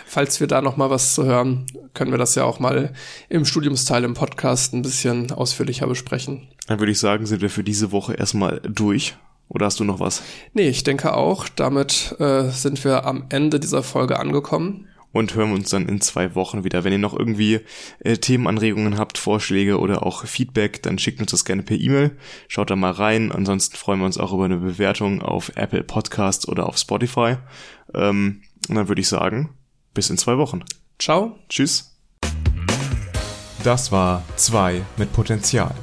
falls wir da noch mal was zu hören, können wir das ja auch mal im Studiumsteil im Podcast ein bisschen ausführlicher besprechen. Dann würde ich sagen, sind wir für diese Woche erstmal durch. Oder hast du noch was? Nee, ich denke auch, damit äh, sind wir am Ende dieser Folge angekommen. Und hören wir uns dann in zwei Wochen wieder. Wenn ihr noch irgendwie äh, Themenanregungen habt, Vorschläge oder auch Feedback, dann schickt uns das gerne per E-Mail. Schaut da mal rein. Ansonsten freuen wir uns auch über eine Bewertung auf Apple Podcasts oder auf Spotify. Ähm, und dann würde ich sagen, bis in zwei Wochen. Ciao. Tschüss. Das war 2 mit Potenzial.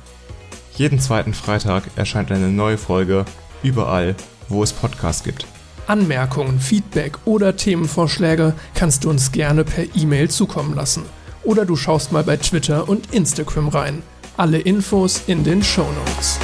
Jeden zweiten Freitag erscheint eine neue Folge überall, wo es Podcasts gibt. Anmerkungen, Feedback oder Themenvorschläge kannst du uns gerne per E-Mail zukommen lassen. Oder du schaust mal bei Twitter und Instagram rein. Alle Infos in den Show Notes.